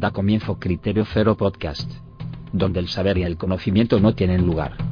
Da comienzo Criterio Cero Podcast, donde el saber y el conocimiento no tienen lugar.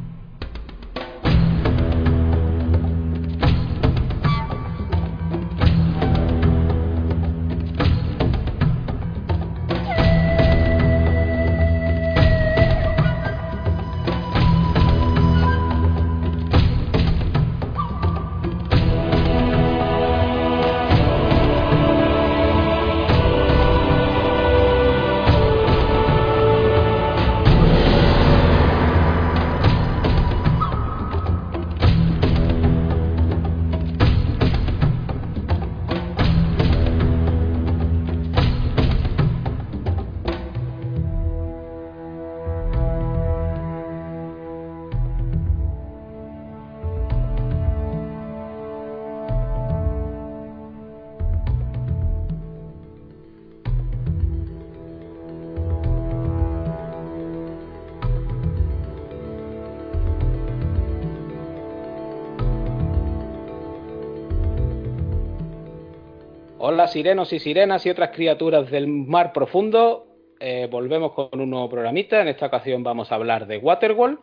Sirenos y sirenas y otras criaturas del mar profundo. Eh, volvemos con un nuevo programita. En esta ocasión vamos a hablar de Waterworld.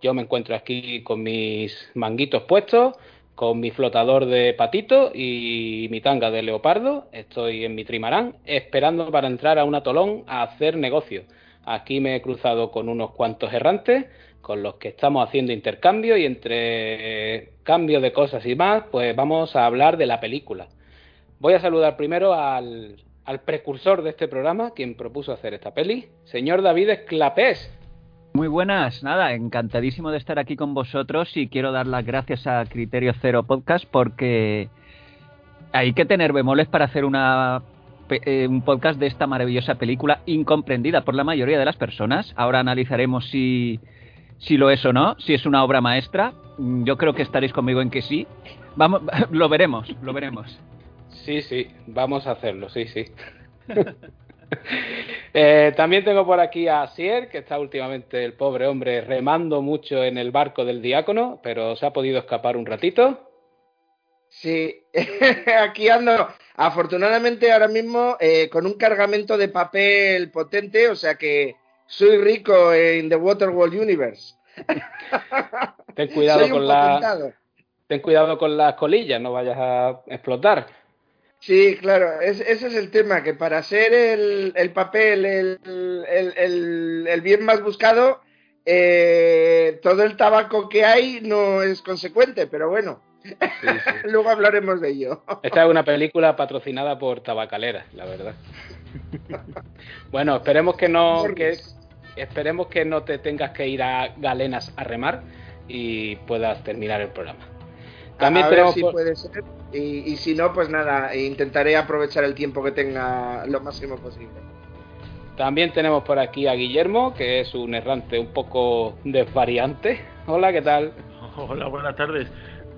Yo me encuentro aquí con mis manguitos puestos, con mi flotador de patito y mi tanga de leopardo. Estoy en mi trimarán esperando para entrar a un atolón a hacer negocio. Aquí me he cruzado con unos cuantos errantes con los que estamos haciendo intercambio y entre cambio de cosas y más, pues vamos a hablar de la película. Voy a saludar primero al, al, precursor de este programa, quien propuso hacer esta peli, señor David Esclapés. Muy buenas, nada, encantadísimo de estar aquí con vosotros y quiero dar las gracias a Criterio Cero Podcast porque hay que tener bemoles para hacer una, eh, un podcast de esta maravillosa película incomprendida por la mayoría de las personas. Ahora analizaremos si, si lo es o no, si es una obra maestra. Yo creo que estaréis conmigo en que sí. Vamos, lo veremos, lo veremos. Sí, sí, vamos a hacerlo, sí, sí. eh, también tengo por aquí a Sier, que está últimamente el pobre hombre remando mucho en el barco del diácono, pero se ha podido escapar un ratito. Sí, aquí ando. Afortunadamente ahora mismo eh, con un cargamento de papel potente, o sea que soy rico en The Waterworld Universe. Ten cuidado con la, ten cuidado con las colillas, no vayas a explotar. Sí, claro, es, ese es el tema, que para ser el, el papel el, el, el, bien más buscado, eh, todo el tabaco que hay no es consecuente, pero bueno, sí, sí. luego hablaremos de ello. Esta es una película patrocinada por tabacaleras, la verdad. bueno, esperemos que no, que, esperemos que no te tengas que ir a Galenas a remar y puedas terminar el programa. También a ver si puede ser. Y, y, si no, pues nada, intentaré aprovechar el tiempo que tenga lo máximo posible. También tenemos por aquí a Guillermo, que es un errante un poco desvariante. Hola, ¿qué tal? Hola, buenas tardes.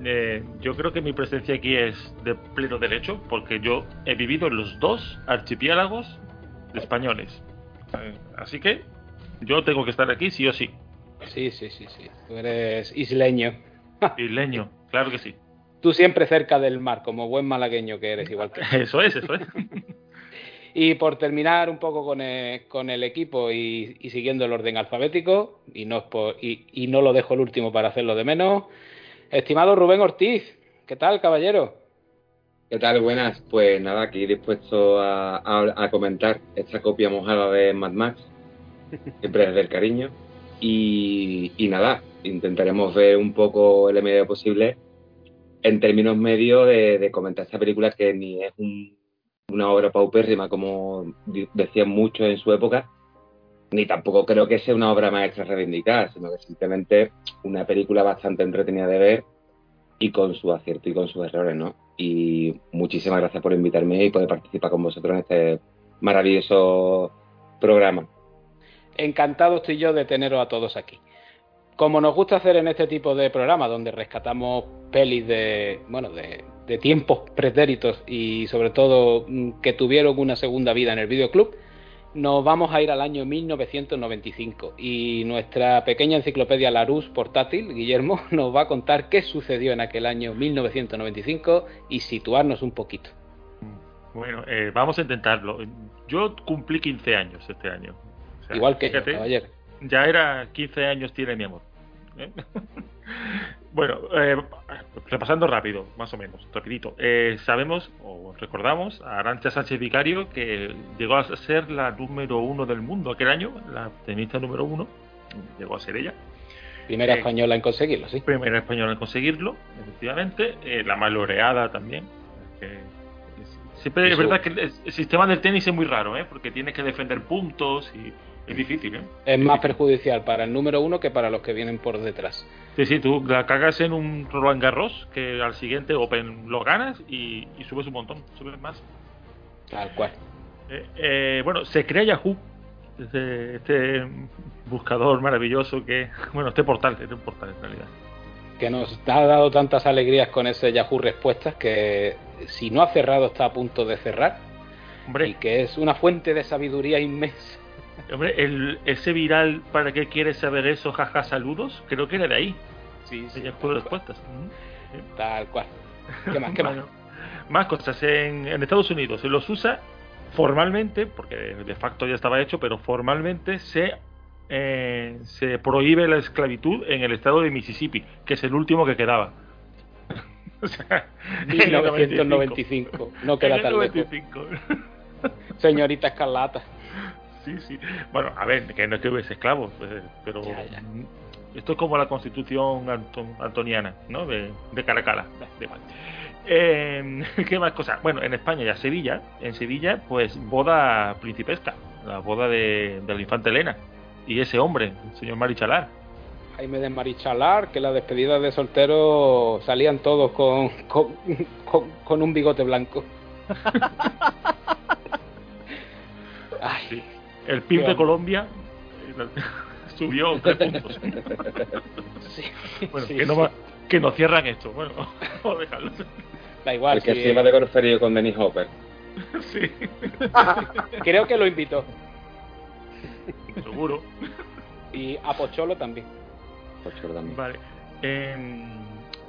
Eh, yo creo que mi presencia aquí es de pleno derecho, porque yo he vivido en los dos archipiélagos españoles. Eh, así que yo tengo que estar aquí sí o sí. Sí, sí, sí, sí. Tú eres isleño. Isleño, claro que sí. Tú siempre cerca del mar, como buen malagueño que eres, igual que Eso es, eso es. y por terminar un poco con el, con el equipo y, y, siguiendo el orden alfabético, y no, por, y, y no lo dejo el último para hacerlo de menos, estimado Rubén Ortiz, ¿qué tal, caballero? ¿Qué tal? Buenas. Pues nada, aquí dispuesto a, a, a comentar esta copia mojada de Mad Max, siempre desde el cariño. Y, y, nada, intentaremos ver un poco el medio posible en términos medios de, comentar esta película que ni es un, una obra paupérrima como decían muchos en su época, ni tampoco creo que sea una obra maestra reivindicada, sino que simplemente una película bastante entretenida de ver y con su acierto y con sus errores, ¿no? Y muchísimas gracias por invitarme y poder participar con vosotros en este maravilloso programa. Encantado estoy yo de teneros a todos aquí. Como nos gusta hacer en este tipo de programa, donde rescatamos pelis de, bueno, de, de tiempos pretéritos y sobre todo que tuvieron una segunda vida en el videoclub, nos vamos a ir al año 1995 y nuestra pequeña enciclopedia Larousse portátil, Guillermo, nos va a contar qué sucedió en aquel año 1995 y situarnos un poquito. Bueno, eh, vamos a intentarlo. Yo cumplí 15 años este año. O sea, Igual que yo, fíjate, caballero. Ya era 15 años tiene mi amor. ¿eh? bueno, eh, repasando rápido, más o menos, rapidito. Eh, sabemos o recordamos a Arancha Sánchez Vicario que llegó a ser la número uno del mundo aquel año, la tenista número uno, llegó a ser ella. Primera Eh, española en conseguirlo, sí. Primera española en conseguirlo, efectivamente, eh, la más laureada también. siempre es verdad que el, el sistema del tenis es muy raro, ¿eh? porque tienes que defender puntos y es difícil. ¿eh? Es más perjudicial para el número uno que para los que vienen por detrás. Sí, sí, tú la cagas en un Roland Garros que al siguiente Open lo ganas y, y subes un montón, subes más. Tal cual. Eh, eh, bueno, se crea Yahoo, este, este buscador maravilloso que, bueno, este portal, este portal en realidad. Que nos ha dado tantas alegrías con ese Yahoo Respuestas que si no ha cerrado está a punto de cerrar y Hombre, que es una fuente de sabiduría inmensa. Hombre el, ese viral, ¿para qué quieres saber eso? Jaja, saludos, creo que era de ahí, Sí, de Yahoo Respuestas. Ujú. Tal cual. ¿Qué más? ¿Qué más? Bueno, más cosas. En, en Estados Unidos se los usa formalmente, porque de facto ya estaba hecho, pero formalmente se, eh, se prohíbe la esclavitud en el estado de Mississippi, que es el último que quedaba. o sea, en el 1995. No queda tan lejos. 95. Señorita Escarlata. Sí, sí. Bueno, a ver, que no es que hubiese esclavos, eh, pero Ya, ya. esto es como la constitución anto- antoniana, ¿no? De, de Caracala. Igual. Eh, ¿Qué más cosas? Bueno, en España ya Sevilla, en Sevilla, pues boda principesca, la boda de, de la infanta Elena. Y ese hombre, el señor Marichalar. Jaime de Marichalar, que las despedidas de soltero salían todos con, con, con- con un bigote blanco. Ay, Sí. El PIB de Colombia eh, subió tres puntos. sí, Bueno, sí, que, no sí. va- que no cierran esto. Bueno, vamos a dejarlo. Da igual. Porque sí, se iba de conferir con Dennis Hopper. Sí, Creo que lo invitó. seguro. Y a Pocholo también. Pues Jordan. Vale. Em,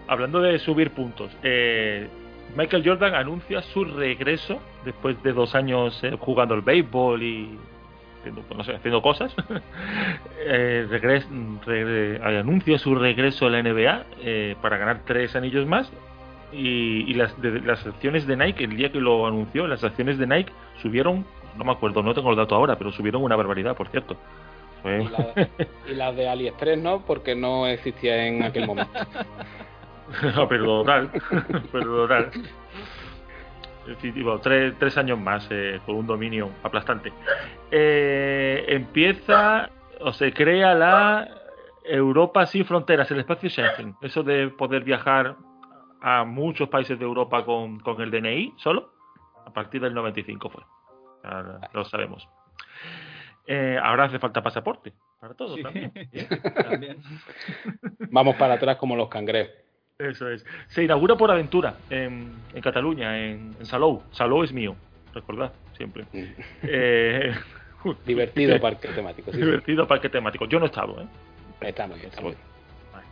hablando de subir puntos, eh, Michael Jordan anuncia su regreso después de dos años eh, jugando al béisbol y haciendo, no sé, haciendo cosas. Eh, regres- regre- anuncia su regreso a la NBA eh, para ganar tres anillos más. Y, y las, de- las acciones de Nike, el día que lo anunció, las acciones de Nike subieron, no me acuerdo, no tengo el dato ahora, pero subieron una barbaridad, por cierto. Fue- Y la, y la de AliExpress no, porque no existía en aquel momento. No, perdonar, perdonar. En fin, digo, tres, tres años más eh, con un dominio aplastante. Eh, empieza o se crea la Europa sin fronteras, el espacio Schengen. Eso de poder viajar a muchos países de Europa con, con el DNI solo, a partir del 95 fue. Ya lo sabemos. Eh, ahora hace falta pasaporte para todos Sí. también. También. Vamos para atrás como los cangrejos. Eso es. Se inaugura por aventura en, en Cataluña, en, en Salou. Salou es mío, recordad, siempre. Eh, Divertido parque temático. Sí, sí. divertido parque temático. Yo no he estado, ¿eh? Está muy bien, está muy bien. Vale.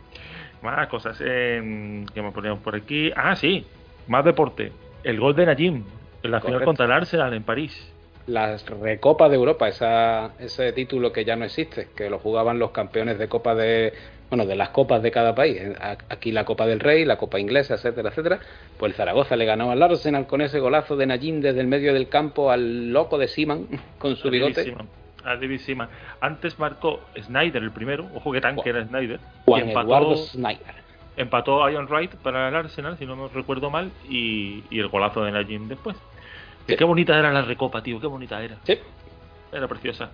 Más cosas eh, que me poníamos por aquí. Ah, sí, más deporte. El gol de Najim en la final contra el Arsenal en París. Las Recopas de Europa, esa, ese título que ya no existe, que lo jugaban los campeones de Copa de, bueno, de las copas de cada país. Aquí la Copa del Rey, la Copa Inglesa, etcétera, etcétera. Pues el Zaragoza le ganó al Arsenal con ese golazo de Najim desde el medio del campo al loco de Siman con su A bigote. David Seaman. A David Seaman. Antes marcó Snyder el primero. Ojo que tanque era Snyder. Juan y empató, Eduardo Snyder. empató a Ian Wright para el Arsenal, si no me recuerdo mal, y, y el golazo de Najim después. Sí. Qué bonita era la recopa, tío, qué bonita era. Sí. Era preciosa.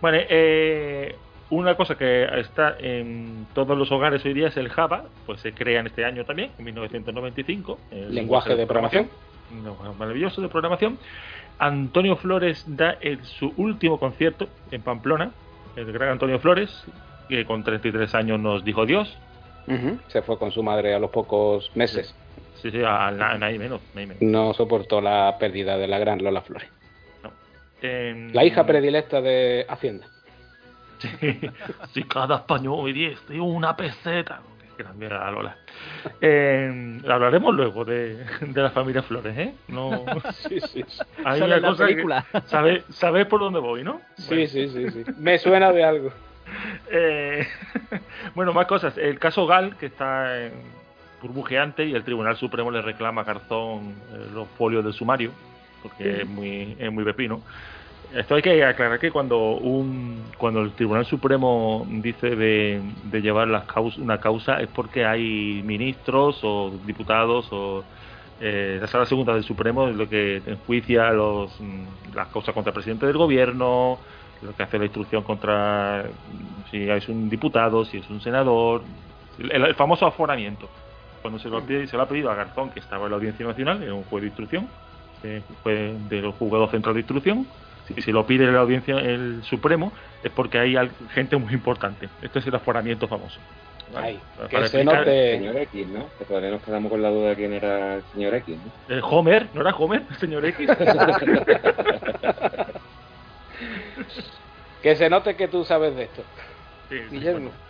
Bueno, eh, una cosa que está en todos los hogares hoy día es el Java, pues se crea en este año también, en 1995. el Lenguaje de programación. Lenguaje maravilloso de programación. Antonio Flores da el- su último concierto en Pamplona, el gran Antonio Flores, que con 33 años nos dijo Dios. Se fue con su madre a los pocos meses. Sí, sí, a, a nadie menos. nadie menos. No soportó la pérdida de la gran Lola Flores. La hija predilecta de Hacienda. Sí, si cada español me diese una peseta. que también era Lola. Eh, hablaremos luego de, de, la familia Flores, ¿eh? No, sí, sí. Hay una cosa película. que sabes por dónde voy, ¿no? Sí, sí, sí, sí. Me suena de algo. Eh, bueno, más cosas. El caso Gal, que está en burbujeante y el Tribunal Supremo le reclama a Garzón eh, los folios del sumario, porque es muy, es muy pepino. Esto hay que aclarar que cuando un cuando el Tribunal Supremo dice de, llevar una causa es porque hay ministros o diputados o eh, la sala segunda del Supremo es lo que enjuicia los, las causas contra el presidente del gobierno, lo que hace la instrucción contra si es un diputado, si es un senador, el, famoso aforamiento. Cuando se lo, se lo ha pedido a Garzón, que estaba en la Audiencia Nacional, en un juez de instrucción, eh, fue del juzgado central de instrucción, si, si lo pide la Audiencia el Supremo, es porque hay gente muy importante. Este es el aforamiento famoso. que se note... Señor X, ¿no? Que todavía nos quedamos con la duda de quién era el señor X, ¿no? Eh, Homer, ¿no era Homer, el señor X? que se note que tú sabes de esto. Sí, Guillermo. Bueno.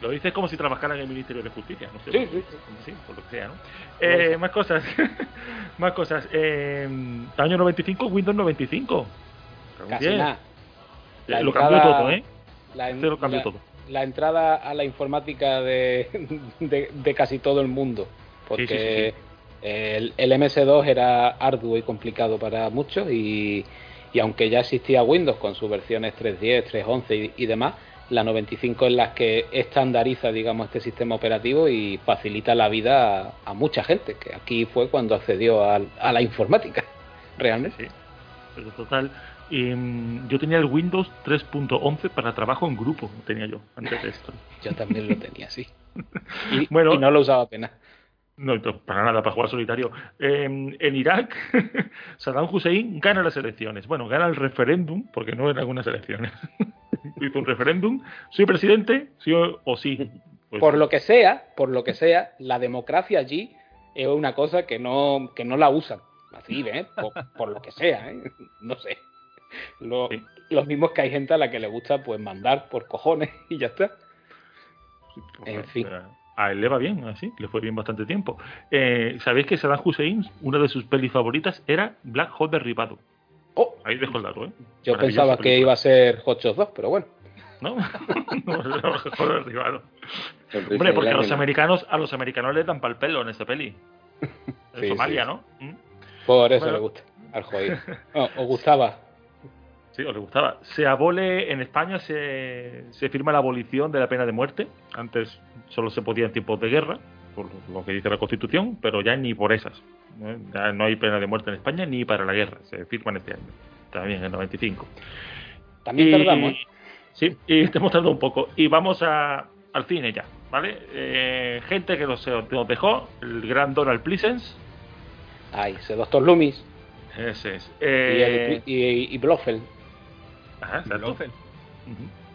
Lo dices como si trabajara en el Ministerio de Justicia, no sé. Sí, sí, sí. por lo que sea, ¿no? Eh, más cosas. más cosas. Eh, año 95, Windows 95. Casi nada. La lo entrada, cambió todo, ¿eh? La, este lo cambió la, todo. La entrada a la informática de, de, de casi todo el mundo. Porque el, MS2 era arduo y complicado para muchos y, y, aunque ya existía Windows con sus versiones 3.10, 3.11 y, y demás, la 95 es la que estandariza, digamos, este sistema operativo y facilita la vida a, a mucha gente, que aquí fue cuando accedió a, a la informática, realmente. Sí, pero total. Eh, yo tenía el Windows 3.11 para trabajo en grupo, tenía yo, antes de esto. yo también lo tenía, sí. Y, bueno, y no lo usaba apenas. No, para nada, para jugar solitario. Eh, en Irak, Saddam Hussein gana las elecciones. Bueno, gana el referéndum, porque no eran unas elecciones. Hizo un referéndum. ¿Soy presidente? ¿Sí o, o sí? Pues, por lo que sea, por lo que sea, la democracia allí es una cosa que no, que no la usan. Así, ¿eh? Por, por lo que sea, ¿eh? No sé. Lo, sí. Los mismos que hay gente a la que le gusta pues mandar por cojones y ya está. Sí, en fin. A él le va bien, así, le fue bien bastante tiempo. Eh, ¿Sabéis que Saddam Hussein, una de sus pelis favoritas, era Black Hot Derribado? Oh, Ahí dejo el dato, ¿eh? Yo pensaba que iba a ser Hot Shots 2, pero bueno. ¿No? no. Hombre, porque a los americanos, a los americanos les dan pal pelo en esta peli. En sí, Somalia, sí. ¿no? ¿Mm? Por eso bueno. le gusta al joder. No, os gustaba. Sí, os le gustaba. Se abole en España, se, se, firma la abolición de la pena de muerte. Antes solo se podía en tiempos de guerra, por lo que dice la Constitución, pero ya ni por esas. ¿No? Hay pena de muerte en España ni para la guerra. Se firma en este año, también en el 95. También y, tardamos. ¿eh? Sí, y hemos tardado un poco. Y vamos a, al cine ya, ¿vale? Eh, gente que nos, nos, dejó, el gran Donald Pleasence. Ay, ese Doctor Loomis. Ese es. Eh, y, y, y Blofeld. Ajá. Uh -huh.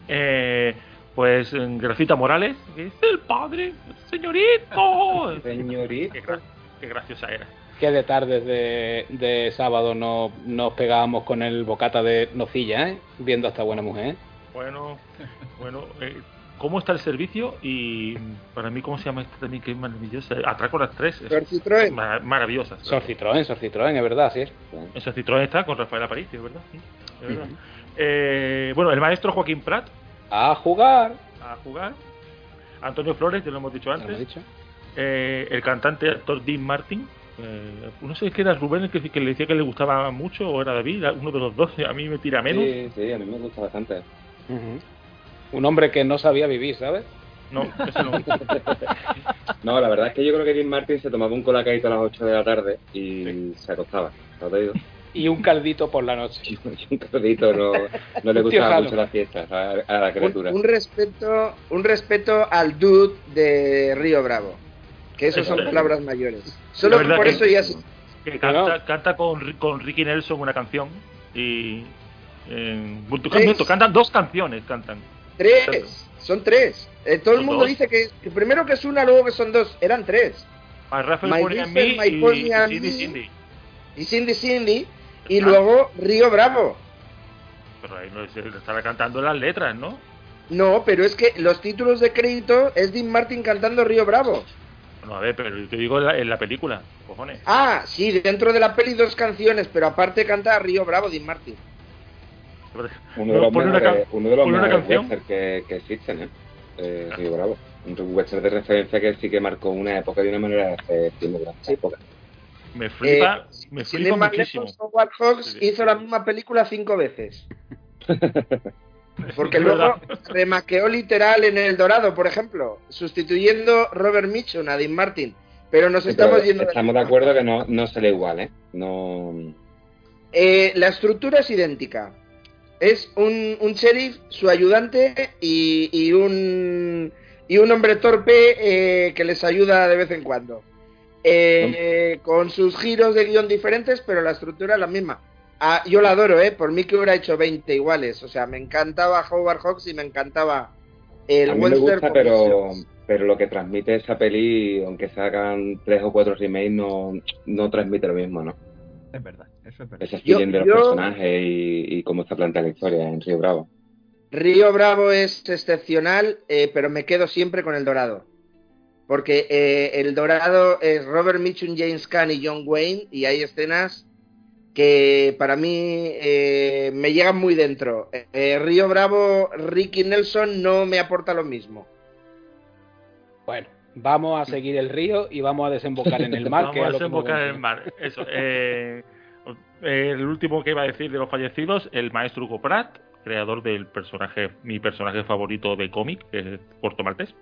eh, pues Gracita Morales, que es el padre, señorito. señorito. Qué, gra qué, graciosa era. Qué de tardes de, de sábado no, nos pegábamos con el bocata de nocilla, ¿eh? Viendo a esta buena mujer. Bueno, bueno, eh, ¿cómo está el servicio? Y para mí, ¿cómo se llama esta también? Que es maravillosa. Atraco las tres. Sor Citroën. Mar maravillosa. Sor Citroën, Sor Citroën, es verdad, sí es. Sor Citroën está con Rafael Aparicio, ¿verdad? Sí, es verdad. Uh -huh. Eh, bueno, el maestro Joaquín Prat. A jugar. A jugar. Antonio Flores, ya lo hemos dicho antes. Lo hemos dicho. Eh, el cantante actor Dean Martin. Eh, no sé qué era Rubén el que, que, le decía que le gustaba mucho o era David, uno de los dos. A mí me tira menos. Sí, sí, a mí me gusta bastante. Uh -huh. Un hombre que no sabía vivir, ¿sabes? No, eso no. no, la verdad es que yo creo que Dean Martin se tomaba un colacadito a las 8 de la tarde y sí. se acostaba. ¿Lo te digo? y un caldito por la noche. un caldito no, no le gustaba mucho la fiesta a, a la criatura. Un, un, respeto, un respeto al dude de Río Bravo. Que eso son palabras mayores. Solo por que, eso ya se... que canta, canta con, con, Ricky Nelson una canción y eh, cantan, cantan dos canciones cantan. Tres, son tres. Eh, todo el mundo dos? dice que, que, primero que es una, luego que son dos. Eran tres. My Rafael My River, Me My y, y, Cindy Cindy. Y Cindy Cindy y luego Río Bravo. Pero ahí no se estaba cantando las letras, ¿no? No, pero es que los títulos de crédito es Dean Martin cantando Río Bravo. No, a ver, pero yo te digo en la, en la película, cojones. Ah, sí, dentro de la peli dos canciones, pero aparte canta Río Bravo Dean Martin. Uno de los una uno de canción. western que, que existen, ¿eh? eh Río Bravo. Un western de referencia que sí que marcó una época de una manera de hacer cine durante esa época. Me flipa, Eh, me flipa muchísimo. Howard Hawks Sí, sí. hizo la misma película cinco veces. Porque luego remaqueó literal en El Dorado, por ejemplo, sustituyendo Robert Mitchum a Dean Martin. Pero nos Sí, estamos pero yendo. estamos de acuerdo que no, no sale igual, ¿eh? No. Eh, la estructura es idéntica. Es un, un sheriff, su ayudante y, y un y un hombre torpe eh, que les ayuda de vez en cuando. Eh, con sus giros de guion diferentes, pero la estructura es la misma. Ah, yo la adoro, ¿eh? Por mí que hubiera hecho 20 iguales. O sea, me encantaba Howard Hawks y me encantaba el a mí me gusta, pero, pero lo que transmite esa peli, aunque se hagan tres o cuatro remakes, no, no transmite lo mismo, ¿no? Es verdad, eso es verdad. Ese Yo- feeling de los yo- personajes y, y cómo está planteada la historia en Río Bravo. Río Bravo es excepcional, eh, pero me quedo siempre con el Dorado. Porque eh, el Dorado es Robert Mitchum, James Caan y John Wayne, y hay escenas que para mí eh, me llegan muy dentro. Eh, Río Bravo, Ricky Nelson no me aporta lo mismo. Bueno, vamos a seguir el río y vamos a desembocar en el mar. Vamos que a desembocar en el mar. Eso. eh, el último que iba a decir de los fallecidos, el maestro Hugo Pratt, creador del personaje, mi personaje favorito de cómic, que es Puerto Maltés.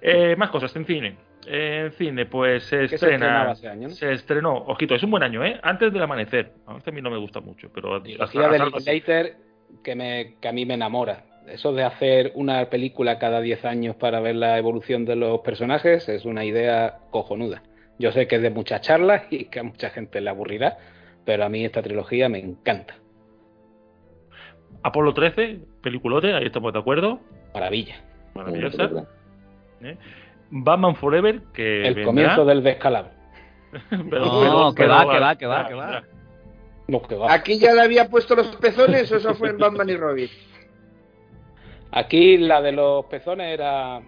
Eh, más cosas en cine. En cine, pues se estrena. Se estrenó, ojito, es un buen año, ¿eh? Antes del amanecer. A mí no me gusta mucho, pero. trilogía de Linklater que, me, que a mí me enamora. Eso de hacer una película cada 10 años para ver la evolución de los personajes es una idea cojonuda. Yo sé que es de muchas charlas y que a mucha gente le aburrirá, pero a mí esta trilogía me encanta. Apolo 13, peliculote, ahí estamos de acuerdo. Maravilla. Maravillosa. ¿eh? Batman Forever, que. El vendrá, comienzo del descalabro. pero- No, pero- que va, que va, que va, vendrá, que va. vendrá. No, que va. ¿Aquí ya le había puesto los pezones o eso fue en Batman y Robin? Aquí la de los pezones era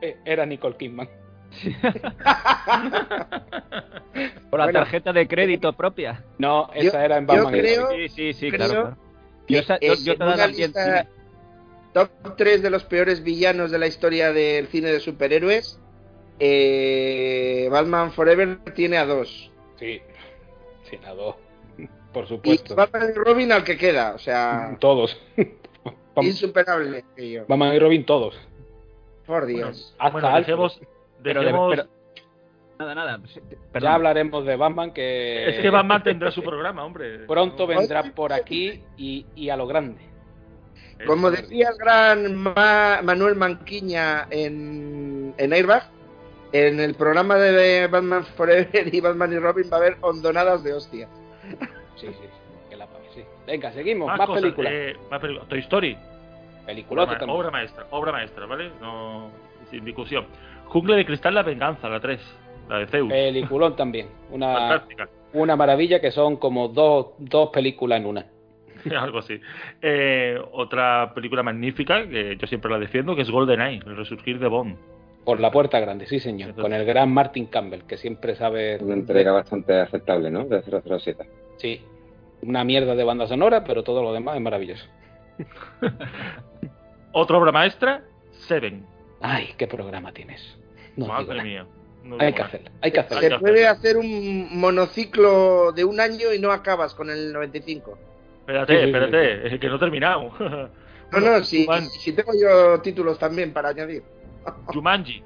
era Nicole Kidman. Por la Bueno. tarjeta de crédito propia. No, Yo- esa era en yo Batman. y creo- Robin. Sí, sí, sí, creo claro. claro. Yo, esa- yo, yo te lista. Top 3 de los peores villanos de la historia del cine de superhéroes, eh, Batman Forever tiene a dos. Sí, sí, la dos. Por Y supuesto. Batman y Robin al que queda, o sea, Todos. Insuperable. aquello. Batman y Robin todos. Por Bueno, Dios. Hasta bueno, dejemos. Pero dejemos- pero- Nada, nada. Perdón. Ya hablaremos de Batman que Es que Batman tendrá su programa, hombre. pronto vendrá por aquí y, y a lo grande. Como decía el gran Ma- Manuel Manquiña en, en Airbag, en el programa de Batman Forever y Batman y Robin va a haber hondonadas de hostia. Sí, sí, sí. Que la sí. Venga, seguimos. Más, Más, cosas, películas. eh, más películas. Toy Story. Peliculote Obra, también. obra maestra, obra maestra, ¿vale? No, sin discusión. Jungle de Cristal, La Venganza, la 3. La de Zeus. Peliculón también. Una, Fantástica. una maravilla que son como dos, dos películas en una. Algo así. Eh, otra película magnífica que yo siempre la defiendo, que es GoldenEye, el resurgir de Bond. Por la puerta grande, sí señor. Con el gran Martin Campbell, que siempre sabe... Una entrega bastante aceptable, ¿no? De 007. Sí. Una mierda de banda sonora, pero todo lo demás es maravilloso. Otra obra maestra, Seven. Ay, qué programa tienes. No digo Madre nada. mía. No Hay que hay que Se puede hacer un monociclo de un año y no acabas con el 95. Espérate, Sí, sí, sí, espérate, es que no he terminado. No, no, si, si tengo yo títulos también para añadir. Jumanji,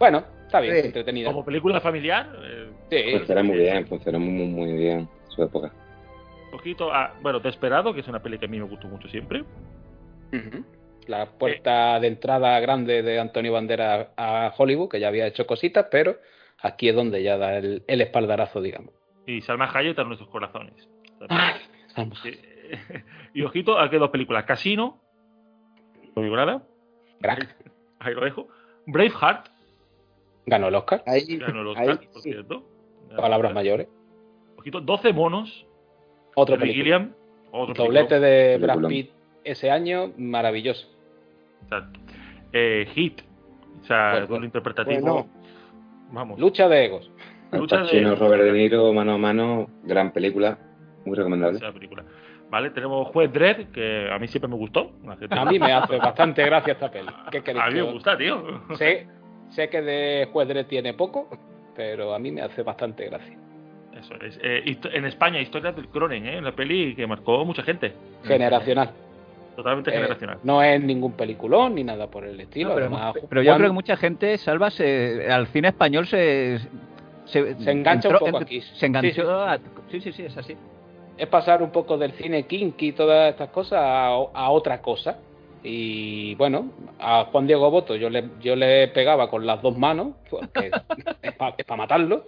Bueno, está bien, Sí. entretenida. como película familiar, eh, Sí, Funciona muy bien, funciona muy, muy bien en su época. poquito a, bueno, Desperado, que es una peli que a mí me gustó mucho siempre. La puerta de entrada grande de Antonio Bandera a Hollywood, que ya había hecho cositas, pero aquí es donde ya da el, el espaldarazo, digamos. Y Salma Hayek a nuestros corazones. Ay, Sí. y ojito, aquí hay dos películas. Casino, no digo nada, Crack. ahí lo dejo. Braveheart, Ganó el Oscar. Ahí, ganó el ahí Oscar, por sí. cierto. Palabras mayores. Ojito, 12 monos, Otro película. Gilliam, otro Doblete de Brad. Pitt ese año, maravilloso. Exacto. Eh, Hit. O sea, Bueno, duelo interpretativo. bueno. Vamos. Lucha de egos. Lucha Al de- Pacino, Robert De Niro, mano a mano, gran película, muy recomendable. esa película. Vale, tenemos Juez Dredd, que a mí siempre me gustó. A mí me hace bastante gracia esta peli. ¿Qué queréis A mí me gusta, tío. Sé, sé que de Juez Dredd tiene poco, pero a mí me hace bastante gracia. Eso es. Eh, en España, historia del Cronen, ¿eh? La peli que marcó mucha gente. Generacional. Totalmente Eh, generacional. no es ningún peliculón ni nada por el estilo. No, pero, además, pero yo Juan creo que mucha gente, Salva, se- al cine español se... Se, Se engancha un entró- poco en- aquí. Se enganchó Sí, sí. a- Sí, sí, sí, es así. Es pasar un poco del cine kinky y todas estas cosas a, a otra cosa. Y bueno, a Juan Diego Boto yo le, yo le pegaba con las dos manos, porque es para matarlo.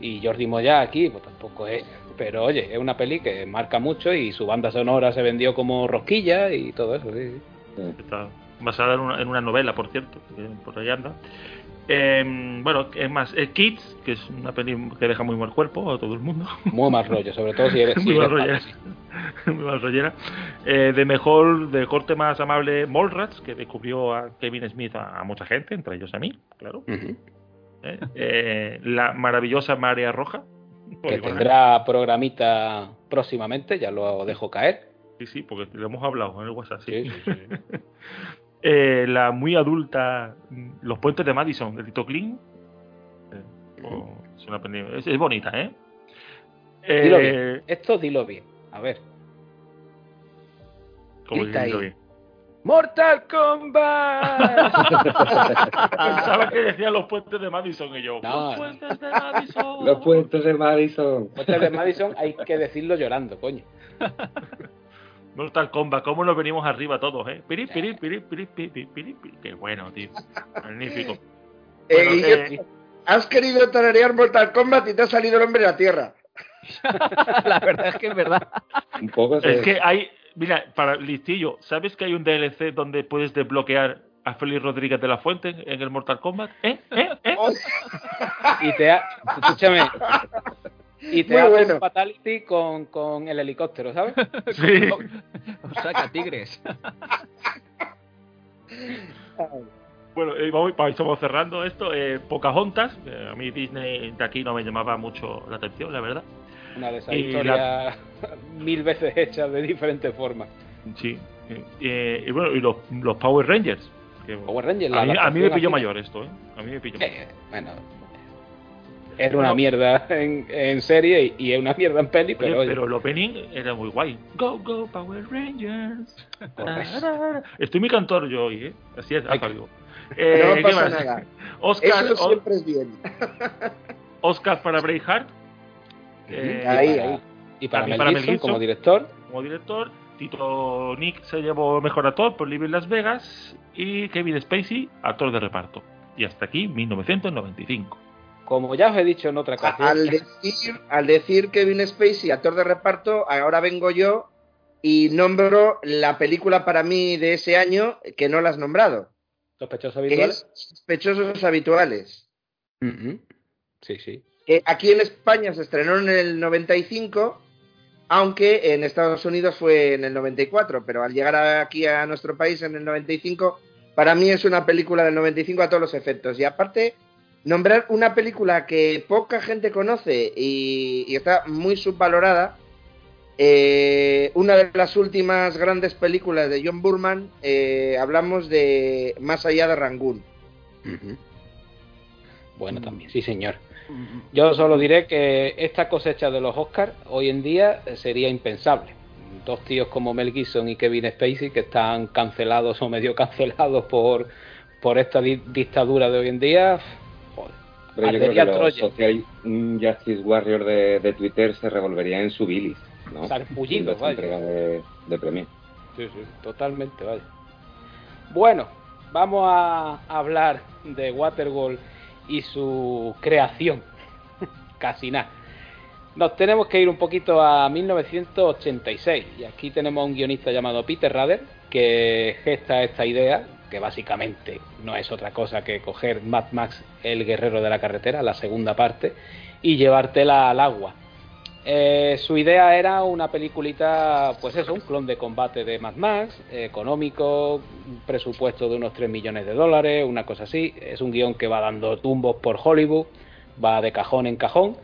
Y Jordi Moya aquí, pues tampoco es. Pero oye, es una peli que marca mucho y su banda sonora se vendió como rosquilla y todo eso. sí, sí. Está basada en una, en una novela, por cierto, por ahí anda. Eh, bueno, es más, eh, Kids, que es una peli que deja muy mal cuerpo a todo el mundo. Muy mal rollo, sobre todo si eres. si muy mal rollera. muy mal rollera. Eh, de mejor, de corte más amable, Mallrats, que descubrió a Kevin Smith a, a mucha gente, entre ellos a mí, claro. Eh, eh, la maravillosa Marea Roja. Que tendrá programita próximamente, ya lo dejo caer. Sí, sí, porque lo hemos hablado en el WhatsApp. sí, sí. Eh, la muy adulta Los Puentes de Madison, de Tito Kling. Eh, oh, es, una peli- es, es bonita, ¿eh? Dilo Eh, bien. Esto dilo bien. A ver. como grita diciendo ahí. bien. ¡Mortal Kombat! Pensaba que decía Los Puentes de Madison y yo. No, los Puentes de Madison. Los puentes de Madison. Puentes de Madison hay que decirlo llorando, coño. Mortal Kombat, cómo nos venimos arriba todos, ¿eh? Qué bueno, tío. Magnífico. Eh, Bueno, eh, has querido tararear Mortal Kombat y te ha salido el hombre de la tierra. La verdad es que es verdad. Un poco Es que hay, mira, para listillo, ¿sabes que hay un DLC donde puedes desbloquear a Félix Rodríguez de la Fuente en, en el Mortal Kombat? ¿Eh? ¿Eh? ¿Eh? Y te ha... Escúchame. Y te hace bueno. un fatality con, con el helicóptero, ¿sabes? Sí. O saca tigres. Bueno, eh, vamos, estamos cerrando esto. Eh, Pocahontas, que a mí Disney de aquí no me llamaba mucho la atención, la verdad. Una de esas Y historias mil veces hechas de diferentes formas. Sí. Eh, eh, y bueno, y los, los Power Rangers. que- Power Rangers, la a, mí, a mí me pilló mayor esto, ¿eh? A mí me pilló mayor. Eh, bueno, era una mierda en, en serie y, y es una mierda en peli, Oye, pero, oye, pero el opening era muy guay. Go, go, Power Rangers. Estoy muy cantor yo hoy, ¿eh? Así es, digo. no Eh. Oscar, Eso siempre es bien. Oscar para Braveheart. Eh, ahí, y para, ahí. y para Mel para Mel Gibson Gibson. como director, como director. Tito Nick se llevó mejor actor por Living Las Vegas. Y Kevin Spacey, actor de reparto. Y hasta aquí, 1995. Como ya os he dicho en otra ocasión, Al decir, al decir Kevin Spacey, actor de reparto, ahora vengo yo y nombro la película para mí de ese año que no la has nombrado. sospechosos habituales. es Sospechosos Habituales. Ujú. Sí, sí. que aquí en España se estrenó en el 95, aunque en Estados Unidos fue en el 94, pero al llegar aquí a nuestro país en el 95, para mí es una película del 95 a todos los efectos. Y aparte, nombrar una película que poca gente conoce y, y está muy subvalorada, eh, una de las últimas grandes películas de John Burman, eh, hablamos de Más allá de Rangún. Ujú. Bueno, también, sí, señor. Yo solo diré que esta cosecha de los Oscars hoy en día sería impensable. Dos tíos como Mel Gibson y Kevin Spacey que están cancelados o medio cancelados por, por esta di- dictadura de hoy en día. Pero yo creo que los social un Justice Warrior de, de Twitter se revolvería en su bilis, ¿no? Sarpullido, vaya. entrega de, de premio. Sí, sí, totalmente, vaya. Bueno, vamos a hablar de Waterworld y su creación. Casi nada. Nos tenemos que ir un poquito a 1986 y aquí tenemos a un guionista llamado Peter Rader que gesta esta idea que básicamente no es otra cosa que coger Mad Max el guerrero de la carretera, la segunda parte, y llevártela al agua. Eh, su idea era una peliculita, pues eso, un clon de combate de Mad Max, económico, un presupuesto de unos 3 millones de dólares, una cosa así. Es un guion que va dando tumbos por Hollywood, va de cajón en cajón.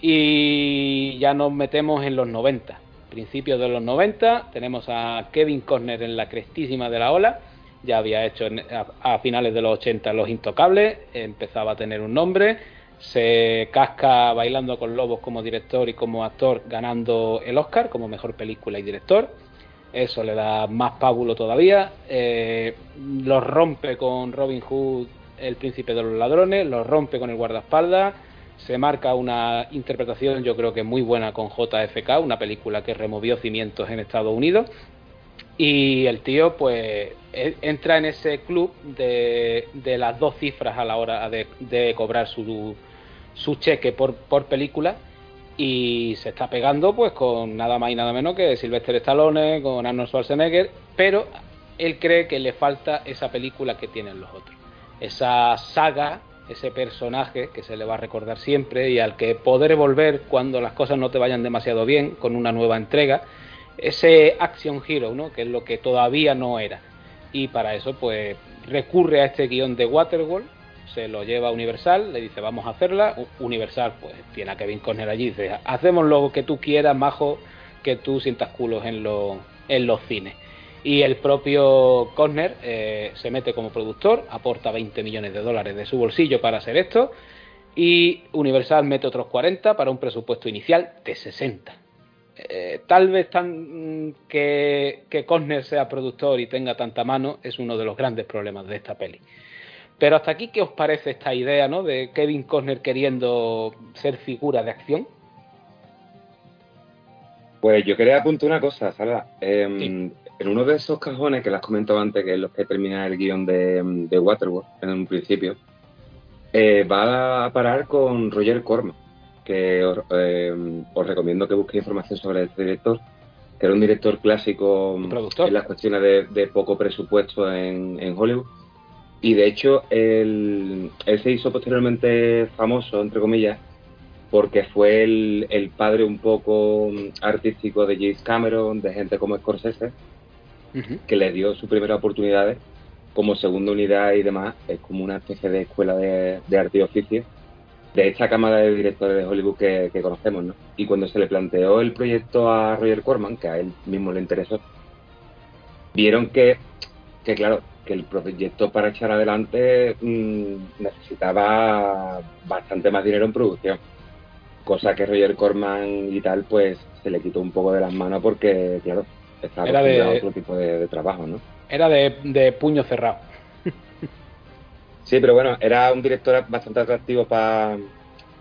Y ya nos metemos en los 90. Principios de los 90, tenemos a Kevin Costner en la crestísima de la ola. Ya había hecho a, a finales de los 80 Los Intocables, empezaba a tener un nombre se casca bailando con lobos como director y como actor ganando el Oscar como mejor película y director. Eso le da más pábulo todavía. Eh, lo rompe con Robin Hood, el príncipe de los ladrones, lo rompe con el guardaespaldas. Se marca una interpretación, yo creo que muy buena con JFK, una película que removió cimientos en Estados Unidos. Y el tío, pues, e, entra en ese club de, de las dos cifras a la hora de, de cobrar su, su cheque por, por película y se está pegando pues con nada más y nada menos que Sylvester Stallone, con Arnold Schwarzenegger, pero él cree que le falta esa película que tienen los otros. Esa saga, ese personaje que se le va a recordar siempre y al que poder volver cuando las cosas no te vayan demasiado bien con una nueva entrega, ese action hero, ¿no? que es lo que todavía no era. Y para eso pues recurre a este guion de Waterworld se lo lleva a Universal, le dice vamos a hacerla, Universal pues tiene a Kevin Conner allí, dice hacemos lo que tú quieras, majo, que tú sientas culos en, en los cines. Y el propio Conner eh, se mete como productor, aporta 20 millones de dólares de su bolsillo para hacer esto, y Universal mete otros 40 para un presupuesto inicial de 60. Eh, tal vez tan mm, que, que Costner sea productor y tenga tanta mano es uno de los grandes problemas de esta peli. Pero hasta aquí, ¿qué os parece esta idea ¿no? de Kevin Costner queriendo ser figura de acción? Pues yo quería apuntar una cosa, Sara. Em, en uno de esos cajones que las comentado antes, que es los que termina el guion de, de Waterworld en un principio, eh, va a parar con Roger Corman, que os, em, recomiendo que busquéis información sobre este director, que era un director clásico en las cuestiones de, poco presupuesto en Hollywood. Y de hecho, él, se hizo posteriormente famoso, entre comillas, porque fue el, padre un poco artístico de James Cameron, de gente como Scorsese, que le dio sus primeras oportunidades como segunda unidad y demás. Es como una especie de escuela de, arte y oficio de esta cámara de directores de Hollywood que, que, conocemos, ¿no? Y cuando se le planteó el proyecto a Roger Corman, que a él mismo le interesó, vieron que, que claro, que el proyecto para echar adelante mmm, necesitaba bastante más dinero en producción. Cosa que Roger Corman y tal, pues se le quitó un poco de las manos porque, claro, estaba era de otro tipo de, trabajo, ¿no? Era de, puño cerrado. Sí, pero bueno, era un director bastante atractivo para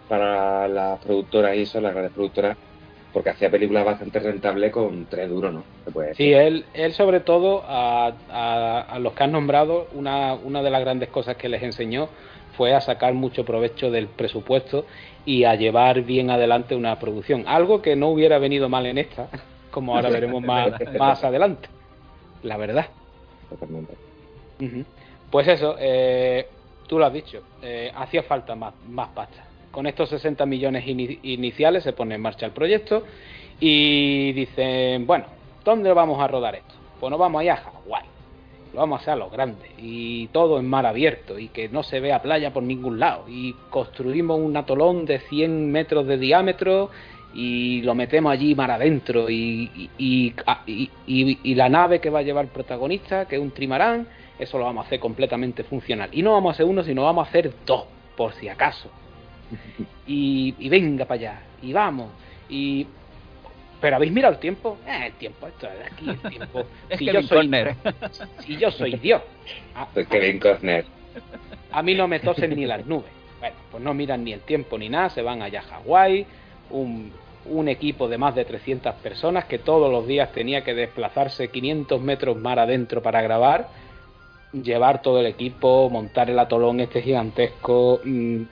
para las productoras y eso, las grandes productoras, porque hacía películas bastante rentables con tres duros, ¿no? sí, él, él sobre todo a, a, los que han nombrado, una, una de las grandes cosas que les enseñó fue a sacar mucho provecho del presupuesto y a llevar bien adelante una producción. Algo que no hubiera venido mal en esta, como ahora veremos más, más adelante. La verdad. Totalmente. Pues eso, eh, tú lo has dicho, eh, hacía falta más, más pasta. Con estos 60 millones iniciales se pone en marcha el proyecto y dicen, bueno, ¿dónde vamos a rodar esto? Pues nos vamos allá a Hawái, lo vamos a hacer a lo grande y todo en mar abierto y que no se vea playa por ningún lado. Y construimos un atolón de 100 metros de diámetro y lo metemos allí mar adentro y, y, la nave que va a llevar el protagonista, que es un trimarán, eso lo vamos a hacer completamente funcional. Y no vamos a hacer uno, sino vamos a hacer dos, por si acaso y, venga para allá, y vamos, y pero habéis mirado el tiempo, eh, el tiempo, esto es aquí, el tiempo. si, yo soy, si yo soy Dios. A, pues Kevin Costner. A mí no me tosen ni las nubes. Bueno, pues no miran ni el tiempo ni nada, se van allá a Hawái, un, un equipo de más de 300 personas que todos los días tenía que desplazarse 500 metros mar adentro para grabar, llevar todo el equipo, montar el atolón este gigantesco, mm,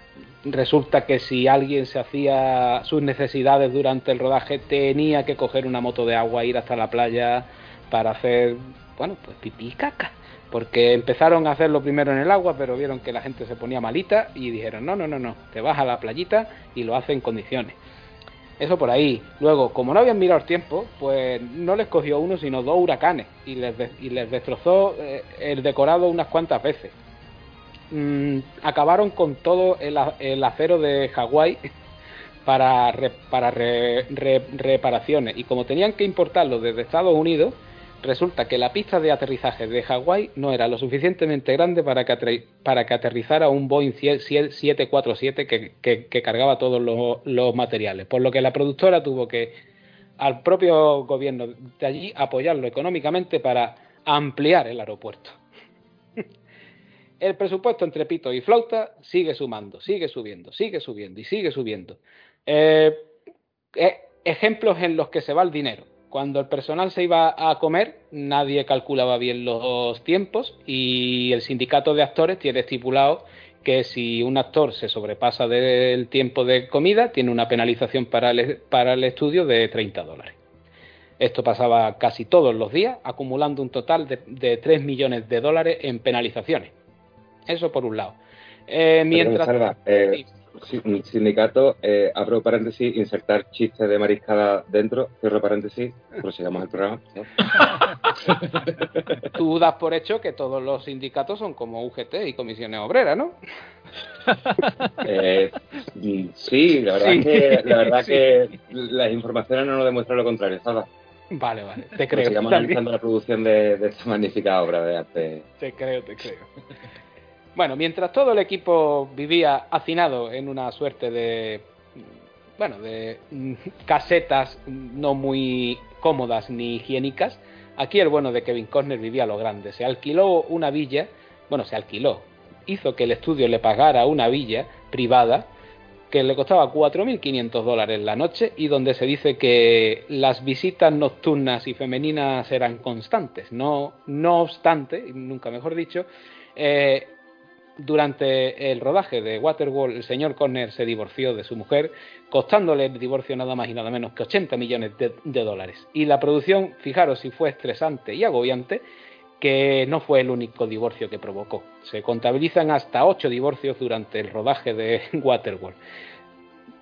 resulta que si alguien se hacía sus necesidades durante el rodaje tenía que coger una moto de agua, ir hasta la playa para hacer, bueno, pues pipí y caca. Porque empezaron a hacerlo primero en el agua, pero vieron que la gente se ponía malita y dijeron, no, no, no, no, te vas a la playita y lo hace en condiciones. Eso por ahí. Luego, como no habían mirado el tiempo, pues no les cogió uno, sino dos huracanes y les, y les destrozó eh, el decorado unas cuantas veces. Mm, acabaron con todo el, acero de Hawái para, para reparaciones y como tenían que importarlo desde Estados Unidos, resulta que la pista de aterrizaje de Hawái no era lo suficientemente grande para que, para que aterrizara un Boeing 747 que, que, cargaba todos los, materiales. Por lo que la productora tuvo que al propio gobierno de allí apoyarlo económicamente para ampliar el aeropuerto. el presupuesto entre pito y flauta sigue sumando, sigue subiendo, sigue subiendo y sigue subiendo. Eh, eh, ejemplos en los que se va el dinero cuando el personal se iba a comer, nadie calculaba bien los tiempos y el sindicato de actores tiene estipulado que si un actor se sobrepasa del tiempo de comida, tiene una penalización para el, para el estudio de 30 dólares. Esto pasaba casi todos los días, acumulando un total de, 3 millones de dólares en penalizaciones. Eso por un lado. Eh, mientras... Un sindicato, eh, abro paréntesis, insertar chistes de mariscada dentro, cierro paréntesis, prosigamos el programa. Tú das por hecho que todos los sindicatos son como UGT y comisiones obreras, ¿no? Eh, sí, la verdad, Que, la verdad que las informaciones no nos demuestran lo contrario, ¿sabes? Vale, vale, te creo. Sigamos analizando la producción de, de, esta magnífica obra de arte. Te creo, te creo. Bueno, mientras todo el equipo vivía hacinado en una suerte de. Bueno, de casetas no muy cómodas ni higiénicas, aquí el bueno de Kevin Costner vivía a lo grande. Se alquiló una villa, bueno, se alquiló, hizo que el estudio le pagara una villa privada que le costaba 4.500 dólares la noche y donde se dice que las visitas nocturnas y femeninas eran constantes. No, no obstante, nunca mejor dicho, eh, durante el rodaje de Waterworld, el señor Conner se divorció de su mujer, costándole el divorcio nada más y nada menos que 80 millones de, dólares. Y la producción, fijaros si fue estresante y agobiante, que no fue el único divorcio que provocó. Se contabilizan hasta 8 divorcios durante el rodaje de Waterworld.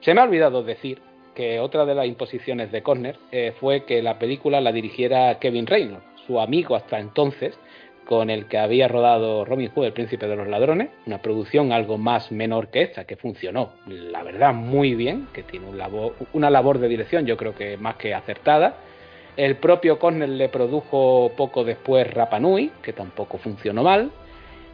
Se me ha olvidado decir que otra de las imposiciones de Conner eh, fue que la película la dirigiera Kevin Reynolds, su amigo hasta entonces, con el que había rodado Robin Hood, el príncipe de los ladrones, una producción algo más menor que esta, que funcionó, la verdad, muy bien, que tiene una labor de dirección yo creo que más que acertada. El propio Cornell le produjo poco después Rapanui, que tampoco funcionó mal,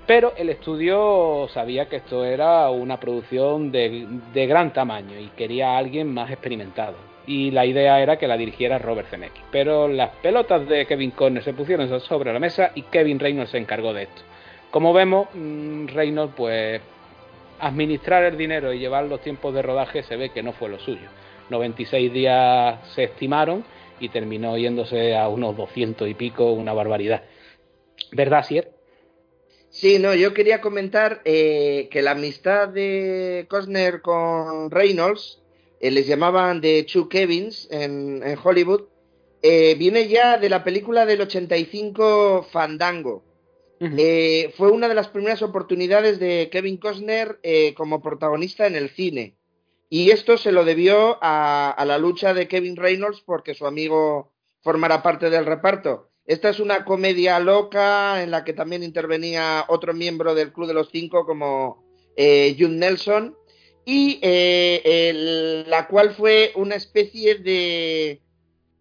pero el estudio sabía que esto era una producción de, de gran tamaño y quería a alguien más experimentado y la idea era que la dirigiera Robert Zemeckis. Pero las pelotas de Kevin Conner se pusieron sobre la mesa y Kevin Reynolds se encargó de esto. Como vemos, mm, Reynolds, pues, administrar el dinero y llevar los tiempos de rodaje se ve que no fue lo suyo. 96 días se estimaron y terminó yéndose a unos 200 y pico, una barbaridad. ¿Verdad, Sier? Sí, no, yo quería comentar eh, que la amistad de Costner con Reynolds eh, les llamaban The Two Kevins en, Hollywood, eh, viene ya de la película del 85 Fandango. Eh, fue una de las primeras oportunidades de Kevin Costner como protagonista en el cine. Y esto se lo debió a, la lucha de Kevin Reynolds porque su amigo formara parte del reparto. Esta es una comedia loca en la que también intervenía otro miembro del Club de los Cinco como June Nelson y eh, la cual fue una especie de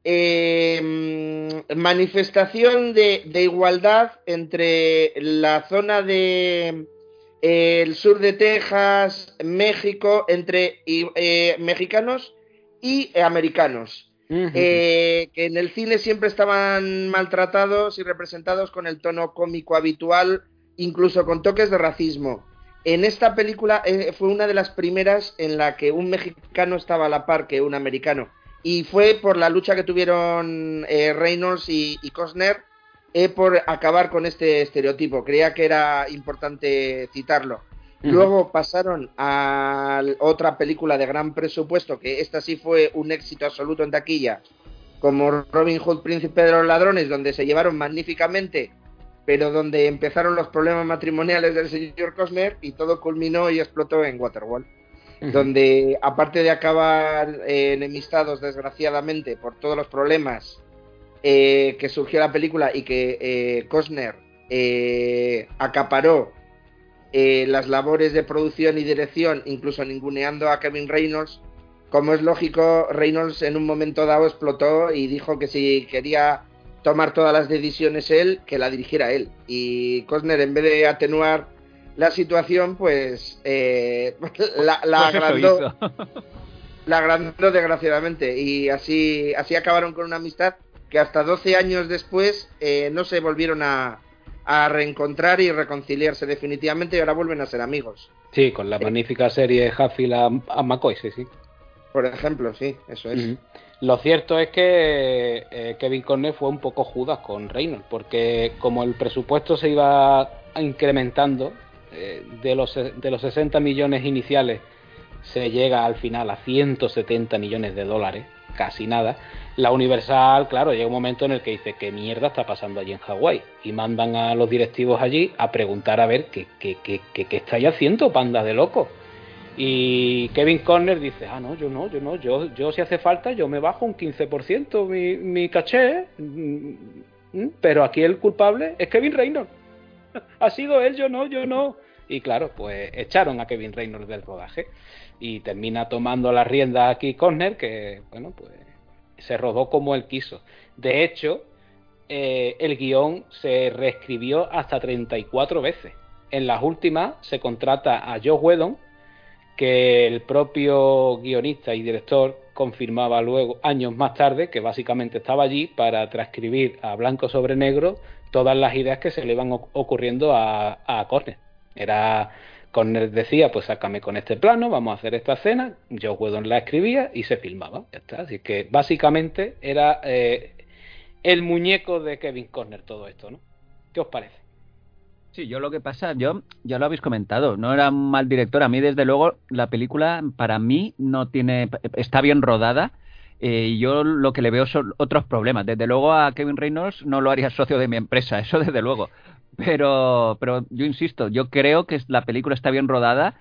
em, manifestación de, igualdad entre la zona de el sur de Texas, México, entre eh, mexicanos y americanos. Eh, que en el cine siempre estaban maltratados y representados con el tono cómico habitual, incluso con toques de racismo en esta película eh, fue una de las primeras en la que un mexicano estaba a la par que un americano. Y fue por la lucha que tuvieron eh, Reynolds y, Costner eh, por acabar con este estereotipo. Creía que era importante citarlo. Luego pasaron a otra película de gran presupuesto, que esta sí fue un éxito absoluto en taquilla, como Robin Hood, Príncipe de los Ladrones, donde se llevaron magníficamente pero donde empezaron los problemas matrimoniales del señor Costner y todo culminó y explotó en Waterworld. donde aparte de acabar eh, enemistados desgraciadamente por todos los problemas eh, que surgió la película y que eh, Costner eh, acaparó las labores de producción y dirección, incluso ninguneando a Kevin Reynolds, como es lógico, Reynolds en un momento dado explotó y dijo que si quería tomar todas las decisiones él, que la dirigiera él. Y Costner, en vez de atenuar la situación, pues eh, la, la Pues agrandó, la agrandó desgraciadamente. Y así, así acabaron con una amistad que hasta 12 años después eh, no se volvieron a, a reencontrar y reconciliarse definitivamente y ahora vuelven a ser amigos. Sí, con la magnífica serie Hatfield a, a McCoy, sí, sí. Por ejemplo, sí, eso es. Lo cierto es que eh, Kevin Conner fue un poco judas con Reynolds, porque como el presupuesto se iba incrementando, eh, de, los, de los 60 millones iniciales se llega al final a 170 millones de dólares, casi nada. La Universal, claro, llega un momento en el que dice, ¿qué mierda está pasando allí en Hawái? Y mandan a los directivos allí a preguntar a ver qué, qué, qué, qué, qué estáis haciendo, panda de locos. Y Kevin Conner dice, ah, no, yo no, yo no, yo, yo si hace falta, yo me bajo un 15% mi, mi caché, mm, mm, pero aquí el culpable es Kevin Reynolds. ha sido él, yo no, yo no. Y claro, pues echaron a Kevin Reynolds del rodaje y termina tomando la rienda aquí Conner, que bueno, pues se rodó como él quiso. De hecho, eh, el guion se reescribió hasta 34 veces. En las últimas se contrata a Joe Whedon, que el propio guionista y director confirmaba luego, años más tarde, que básicamente estaba allí para transcribir a blanco sobre negro todas las ideas que se le iban ocurriendo a, a Corner. Era, Corner decía, pues sácame con este plano, vamos a hacer esta escena, Joe Whedon la escribía y se filmaba, ya está. Así que básicamente era eh, el muñeco de Kevin Corner todo esto, ¿no? ¿Qué os parece? Sí, yo lo que pasa, yo ya lo habéis comentado, no era un mal director. A mí, desde luego, la película para mí no tiene, está bien rodada. eh, yo lo que le veo son otros problemas. Desde luego a Kevin Reynolds no lo haría socio de mi empresa, eso desde luego. Pero, pero yo insisto, yo creo que la película está bien rodada.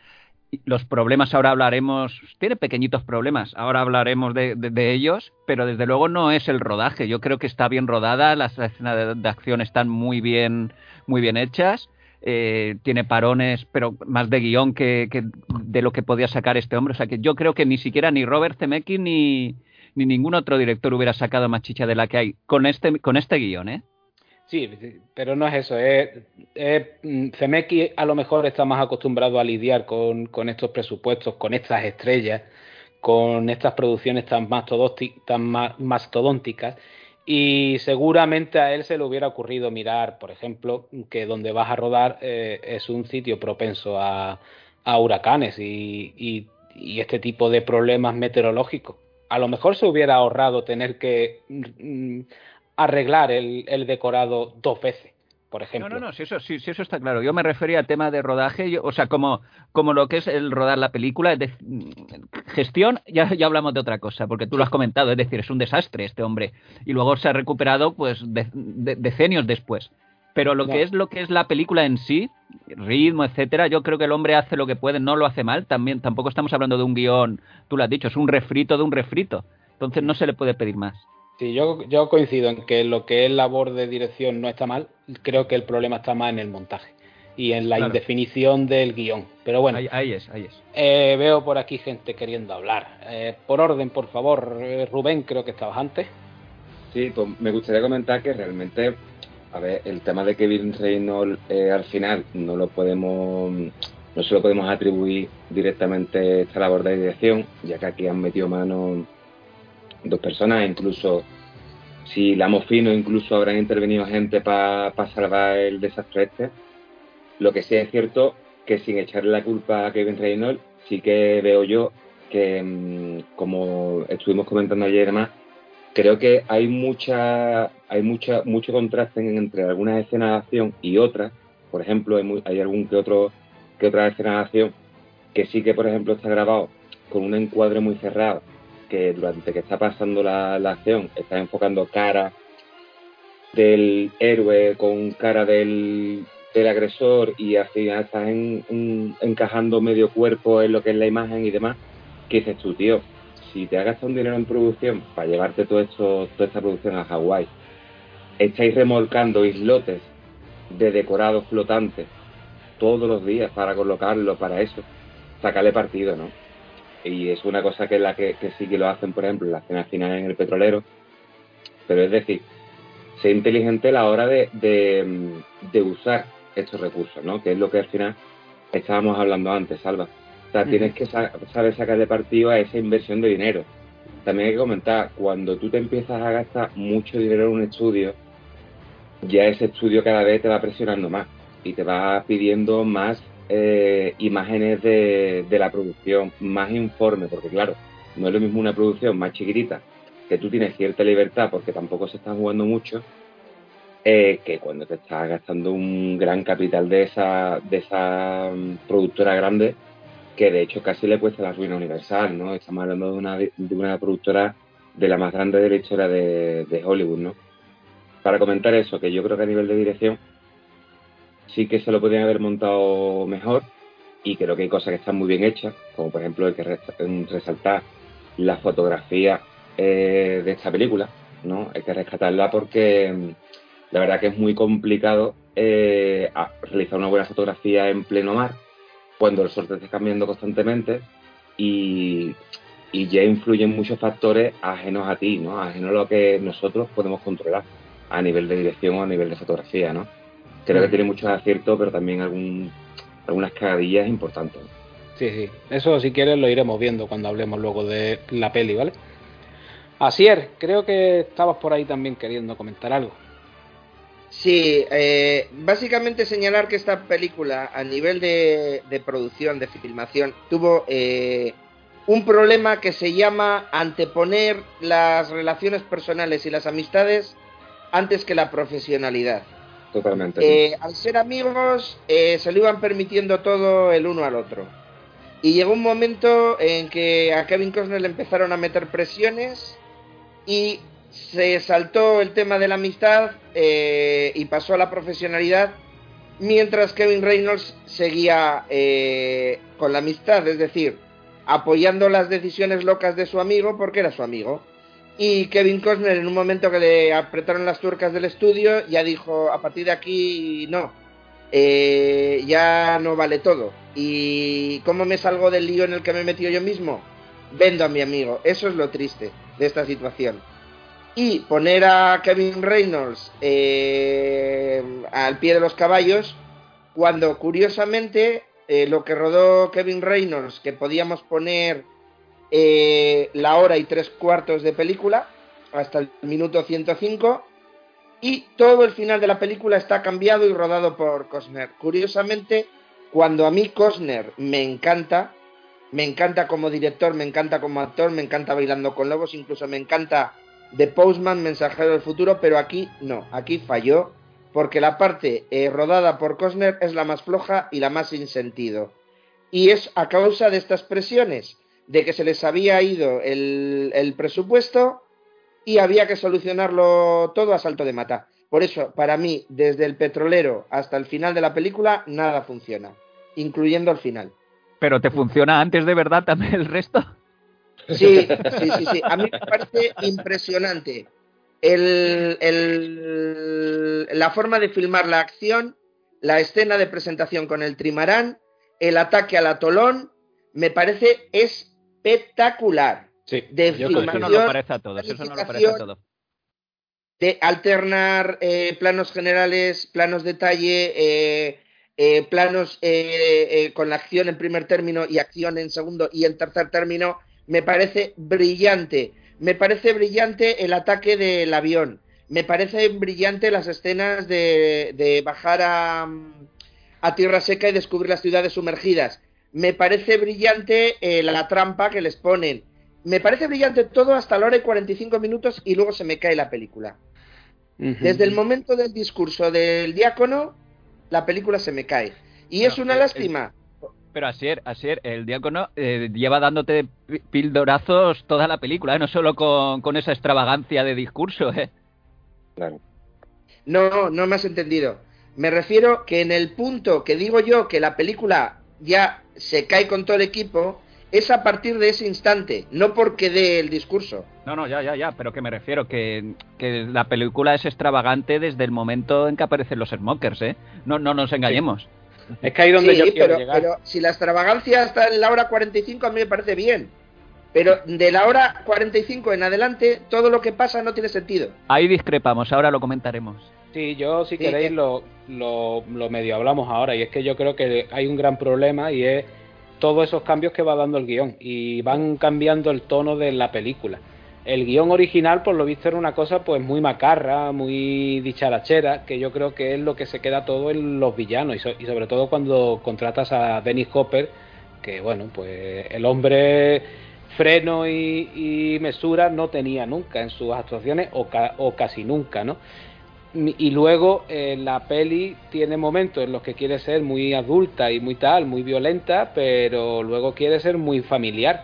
Los problemas ahora hablaremos, tiene pequeñitos problemas, ahora hablaremos de, ellos, pero desde luego no es el rodaje. Yo creo que está bien rodada, las escenas de acción están muy bien, muy bien hechas. eh, tiene parones, pero más de guion que, de lo que podía sacar este hombre. O sea que yo creo que ni siquiera ni Robert Zemeckis ni, ni ningún otro director hubiera sacado más chicha de la que hay con este, con este guion, ¿eh? Sí, pero no es eso. Es, es, mm, Zemeckis a lo mejor está más acostumbrado a lidiar con, con estos presupuestos, con estas estrellas, con estas producciones tan, mastodonti- tan ma- mastodónticas. Y seguramente a él se le hubiera ocurrido mirar, por ejemplo, que donde vas a rodar eh, es un sitio propenso a, a huracanes y, y- este tipo de problemas meteorológicos. A lo mejor se hubiera ahorrado tener que mm, arreglar el, el decorado dos veces, por No, ejemplo. no, no, si eso, sí, sí, eso está claro. Yo me refería a tema de rodaje, yo- o sea, como, como lo que es el rodar la película, de- gestión, ya, ya hablamos de otra cosa, porque tú lo has comentado, es decir, es un desastre este hombre, y luego se ha recuperado pues de- de- decenios después. Pero lo que es lo que es la película en sí, ritmo, etcétera, yo creo que el hombre hace lo que puede, no lo hace mal, también tampoco estamos hablando de un guion, tú lo has dicho, es un refrito de un refrito. Entonces no se le puede pedir más. Sí, yo, yo coincido en que lo que es labor de dirección no está mal, creo que el problema está más en el montaje y en la Claro. indefinición del guion. Pero bueno, Ahí, ahí es, ahí es. eh, veo por aquí gente queriendo hablar. Eh, por orden, por favor, eh, Rubén, creo que estabas antes. Sí, pues me gustaría comentar que realmente, a ver, el tema de Kevin Reynolds eh, al final no lo podemos, no se lo podemos atribuir directamente esta labor de dirección, ya que aquí han metido mano dos personas, incluso si la fino, incluso habrán intervenido gente para salvar el desastre este. Lo que sí es cierto que sin echarle la culpa a Kevin Reynolds, sí que veo yo que, mm, como estuvimos comentando ayer y demás, creo que hay mucha hay mucha mucho contraste en- entre algunas escenas de acción y otras por ejemplo hay, hay algún que otro que otra escena de acción que sí que por ejemplo está grabado con un encuadre muy cerrado que durante que está pasando la, la acción está enfocando cara del héroe con cara del del agresor y al final estás encajando medio cuerpo en lo que es la imagen y demás, ¿qué dices tú, tío? Si te has gastado un dinero en producción para llevarte todo esto, toda esta producción a Hawái, estáis remolcando islotes de decorados flotantes todos los días para colocarlo, para eso, sacarle partido, ¿no? Y es una cosa que la que, sí que lo hacen, por ejemplo, en la escena final en el petrolero, pero es decir, ser inteligente a la hora de, de, usar estos recursos, ¿no? Que es lo que al final estábamos hablando antes, Salva. O sea, tienes que saber sacar de partido a esa inversión de dinero. También hay que comentar, cuando tú te empiezas a gastar mucho dinero en un estudio, ya ese estudio cada vez te va presionando más y te va pidiendo más eh, imágenes de, la producción, más informe, porque claro, no es lo mismo una producción más chiquitita, que tú tienes cierta libertad porque tampoco se está jugando mucho, eh, que cuando te estás gastando un gran capital de esa, de esa mm, productora grande, que de hecho casi le cuesta la ruina universal, ¿no? Estamos hablando de una, de una productora de la más grande de la historia de, de Hollywood, ¿no? Para comentar eso, que yo creo que a nivel de dirección sí que se lo podrían haber montado mejor y creo que hay cosas que están muy bien hechas, como por ejemplo hay que resaltar la fotografía eh, de esta película, ¿no? Hay que rescatarla porque mm, la verdad que es muy complicado eh, realizar una buena fotografía en pleno mar cuando el sol te está cambiando constantemente y, y ya influyen muchos factores ajenos a ti, ¿no? Ajenos a lo que nosotros podemos controlar a nivel de dirección o a nivel de fotografía, ¿no? Creo que tiene muchos aciertos, pero también algún, algunas cagadillas importantes. Sí, sí. Eso si quieres lo iremos viendo cuando hablemos luego de la peli, ¿vale? Asier, creo que estabas por ahí también queriendo comentar algo. Sí, eh, básicamente señalar que esta película a nivel de, producción, de filmación, tuvo eh, un problema que se llama anteponer las relaciones personales y las amistades antes que la profesionalidad. Totalmente. Eh, al ser amigos, se lo iban permitiendo todo el uno al otro. Y llegó un momento en que a Kevin Costner le empezaron a meter presiones y se saltó el tema de la amistad eh, y pasó a la profesionalidad, mientras Kevin Reynolds seguía eh, con la amistad, es decir, apoyando las decisiones locas de su amigo porque era su amigo. Y Kevin Costner, en un momento que le apretaron las tuercas del estudio, ya dijo: a partir de aquí no, eh, ya no vale todo. ¿Y cómo me salgo del lío en el que me he metido yo mismo? Vendo a mi amigo. Eso es lo triste de esta situación. Y poner a Kevin Reynolds eh, al pie de los caballos, cuando curiosamente eh, lo que rodó Kevin Reynolds, que podíamos poner eh, la hora y tres cuartos de película, hasta el minuto 105, y todo el final de la película está cambiado y rodado por Costner. Curiosamente, cuando a mí Costner me encanta, me encanta como director, me encanta como actor, me encanta bailando con lobos, incluso me encanta The Postman, Mensajero del Futuro, pero aquí no, aquí falló, porque la parte eh, rodada por Costner es la más floja y la más sin sentido. Y es a causa de estas presiones, de que se les había ido el, el presupuesto y había que solucionarlo todo a salto de mata. Por eso, para mí, desde el petrolero hasta el final de la película, nada funciona, incluyendo el final. Pero ¿te funciona antes de verdad también el resto? Sí, sí, sí, sí. A mí me parece impresionante el, la forma de filmar la acción, la escena de presentación con el trimarán, el ataque al atolón, me parece espectacular. Sí, de eso no lo parece a todos, eso no lo parece a todos. De alternar eh, planos generales, planos detalle, eh, eh, planos eh, eh, con la acción en primer término y acción en segundo y en tercer término, me parece brillante. Me parece brillante el ataque del avión. Me parece brillante las escenas de, bajar a, a, tierra seca y descubrir las ciudades sumergidas. Me parece brillante la trampa que les ponen. Me parece brillante todo hasta la hora y 45 minutos y luego se me cae la película. Desde el momento del discurso del diácono la película se me cae. Y es una lástima. pero así así el diácono eh, lleva dándote pildorazos toda la película, ¿eh? no solo con, esa extravagancia de discurso. ¿eh? Claro. No, no me has entendido. Me refiero que en el punto que digo yo que la película ya se cae con todo el equipo, es a partir de ese instante, no porque dé el discurso. No, no, ya, ya, ya, pero que me refiero que, que la película es extravagante desde el momento en que aparecen los smokers, ¿eh? No, no nos engañemos. Es que ahí donde Sí, yo quiero pero, llegar. pero si la extravagancia está en la hora 45 a mí me parece bien. Pero de la hora 45 en adelante, todo lo que pasa no tiene sentido. Ahí discrepamos, ahora lo comentaremos. Sí, yo si Sí, queréis que- lo, lo, lo medio hablamos ahora y es que yo creo que hay un gran problema y es todos esos cambios que va dando el guion y van cambiando el tono de la película. El guion original, por lo visto, era una cosa pues muy macarra, muy dicharachera, que yo creo que es lo que se queda todo en los villanos y, so- y sobre todo cuando contratas a Dennis Hopper, que bueno, pues el hombre freno y, y mesura no tenía nunca en sus actuaciones o, ca- o casi nunca, ¿no? Y luego eh, la peli tiene momentos en los que quiere ser muy adulta y muy tal, muy violenta, pero luego quiere ser muy familiar.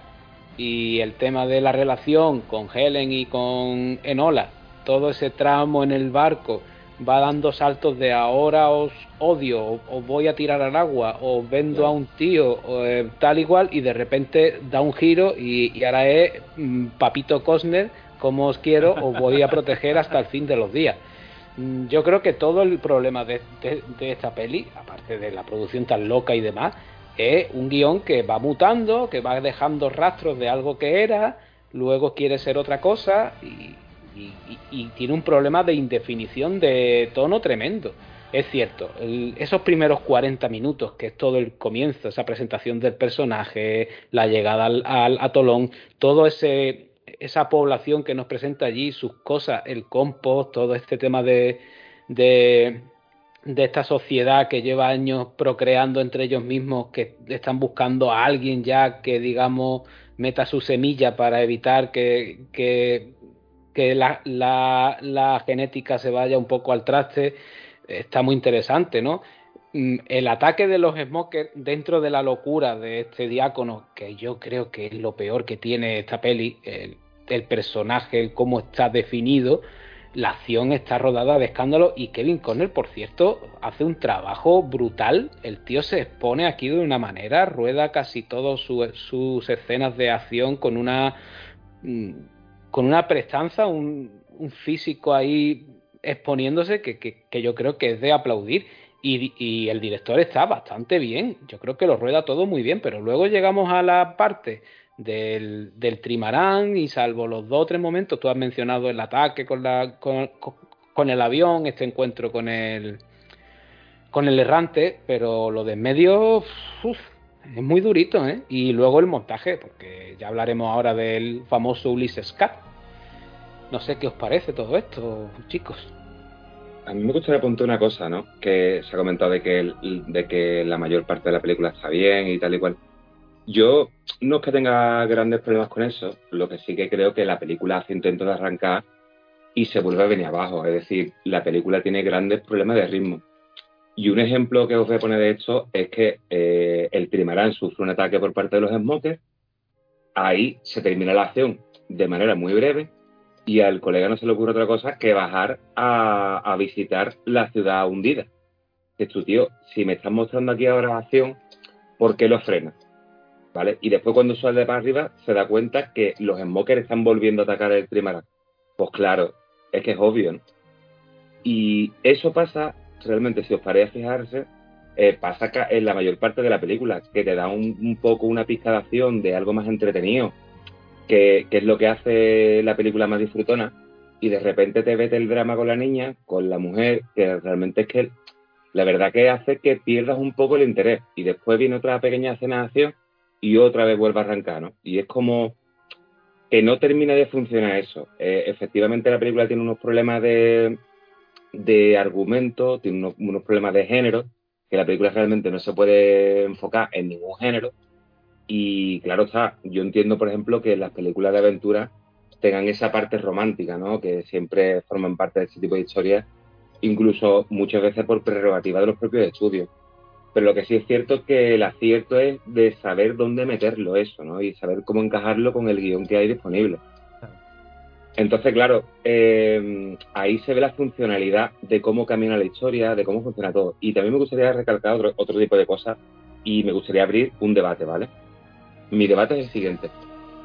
Y el tema de la relación con Helen y con Enola, todo ese tramo en el barco, va dando saltos de ahora os odio, os voy a tirar al agua, o vendo a un tío, o, eh, tal igual, y de repente da un giro y, y ahora es mm, Papito Cosner, como os quiero, os voy a proteger hasta el fin de los días. Mm, Yo creo que todo el problema de, esta peli, aparte de la producción tan loca y demás, es un guion que va mutando, que va dejando rastros de algo que era, luego quiere ser otra cosa y tiene un problema de indefinición de tono tremendo. Es cierto, el- esos primeros 40 minutos, que es todo el comienzo, esa presentación del personaje, la llegada al, al atolón, todo ese esa población que nos presenta allí, sus cosas, el compost, todo este tema de, de, esta sociedad que lleva años procreando entre ellos mismos, que están buscando a alguien ya que, digamos, meta su semilla para evitar que, que, la, la, la genética se vaya un poco al traste, está muy interesante, ¿no? Mm, El ataque de los smokers dentro de la locura de este diácono, que yo creo que es lo peor que tiene esta peli, el, el personaje, el cómo está definido, la acción está rodada de escándalo y Kevin Conner, por cierto, hace un trabajo brutal. El tío se expone aquí de una manera, rueda casi todas su- sus escenas de acción con una mm, con una prestanza, un, un físico ahí exponiéndose que, que- yo creo que es de aplaudir. Y el director está bastante bien, yo creo que lo rueda todo muy bien, pero luego llegamos a la parte del, del trimarán y salvo los dos o tres momentos, tú has mencionado el ataque con, la, con, el avión, este encuentro con el, con el errante, pero lo de en medio es muy durito, ¿eh? Y luego el montaje, porque ya hablaremos ahora del famoso Ulises Cat. No sé qué os parece todo esto, chicos. A mí me gustaría apuntar una cosa, ¿no? Que se ha comentado de que, de que la mayor parte de la película está bien y tal y cual. Yo no es que tenga grandes problemas con eso, lo que sí que creo que la película hace intento de arrancar y se vuelve a venir abajo. Es decir, la película tiene grandes problemas de ritmo. Y un ejemplo que os voy a poner de esto es que eh, el trimarán sufre un ataque por parte de los smokers. Ahí se termina la acción de manera muy breve y al colega no se le ocurre otra cosa que bajar a, visitar la ciudad hundida. Que tu tío, si me estás mostrando aquí ahora acción, ¿por qué lo frenas? ¿Vale? Y después cuando sale para arriba se da cuenta que los smokers están volviendo a atacar el trimarán. Pues claro, es que es obvio, ¿no? Y eso pasa, realmente, si os paráis a fijarse, eh, pasa en la mayor parte de la película, que te da un, un poco una pizca de acción de algo más entretenido, que, que es lo que hace la película más disfrutona, y de repente te vete el drama con la niña, con la mujer, que realmente es que la verdad que hace que pierdas un poco el interés, y después viene otra pequeña escena de acción y otra vez vuelve a arrancar, ¿no? Y es como que no termina de funcionar eso. Eh, efectivamente la película tiene unos problemas de, de argumento, tiene unos, problemas de género, que la película realmente no se puede enfocar en ningún género. Y claro está, yo entiendo, por ejemplo, que las películas de aventura tengan esa parte romántica, ¿no? Que siempre forman parte de este tipo de historias, incluso muchas veces por prerrogativa de los propios estudios. Pero lo que sí es cierto es que el acierto es de saber dónde meterlo eso, ¿no? Y saber cómo encajarlo con el guion que hay disponible. Entonces, claro, eh, ahí se ve la funcionalidad de cómo camina la historia, de cómo funciona todo. Y también me gustaría recalcar otro, otro tipo de cosas y me gustaría abrir un debate, ¿vale? Mi debate es el siguiente.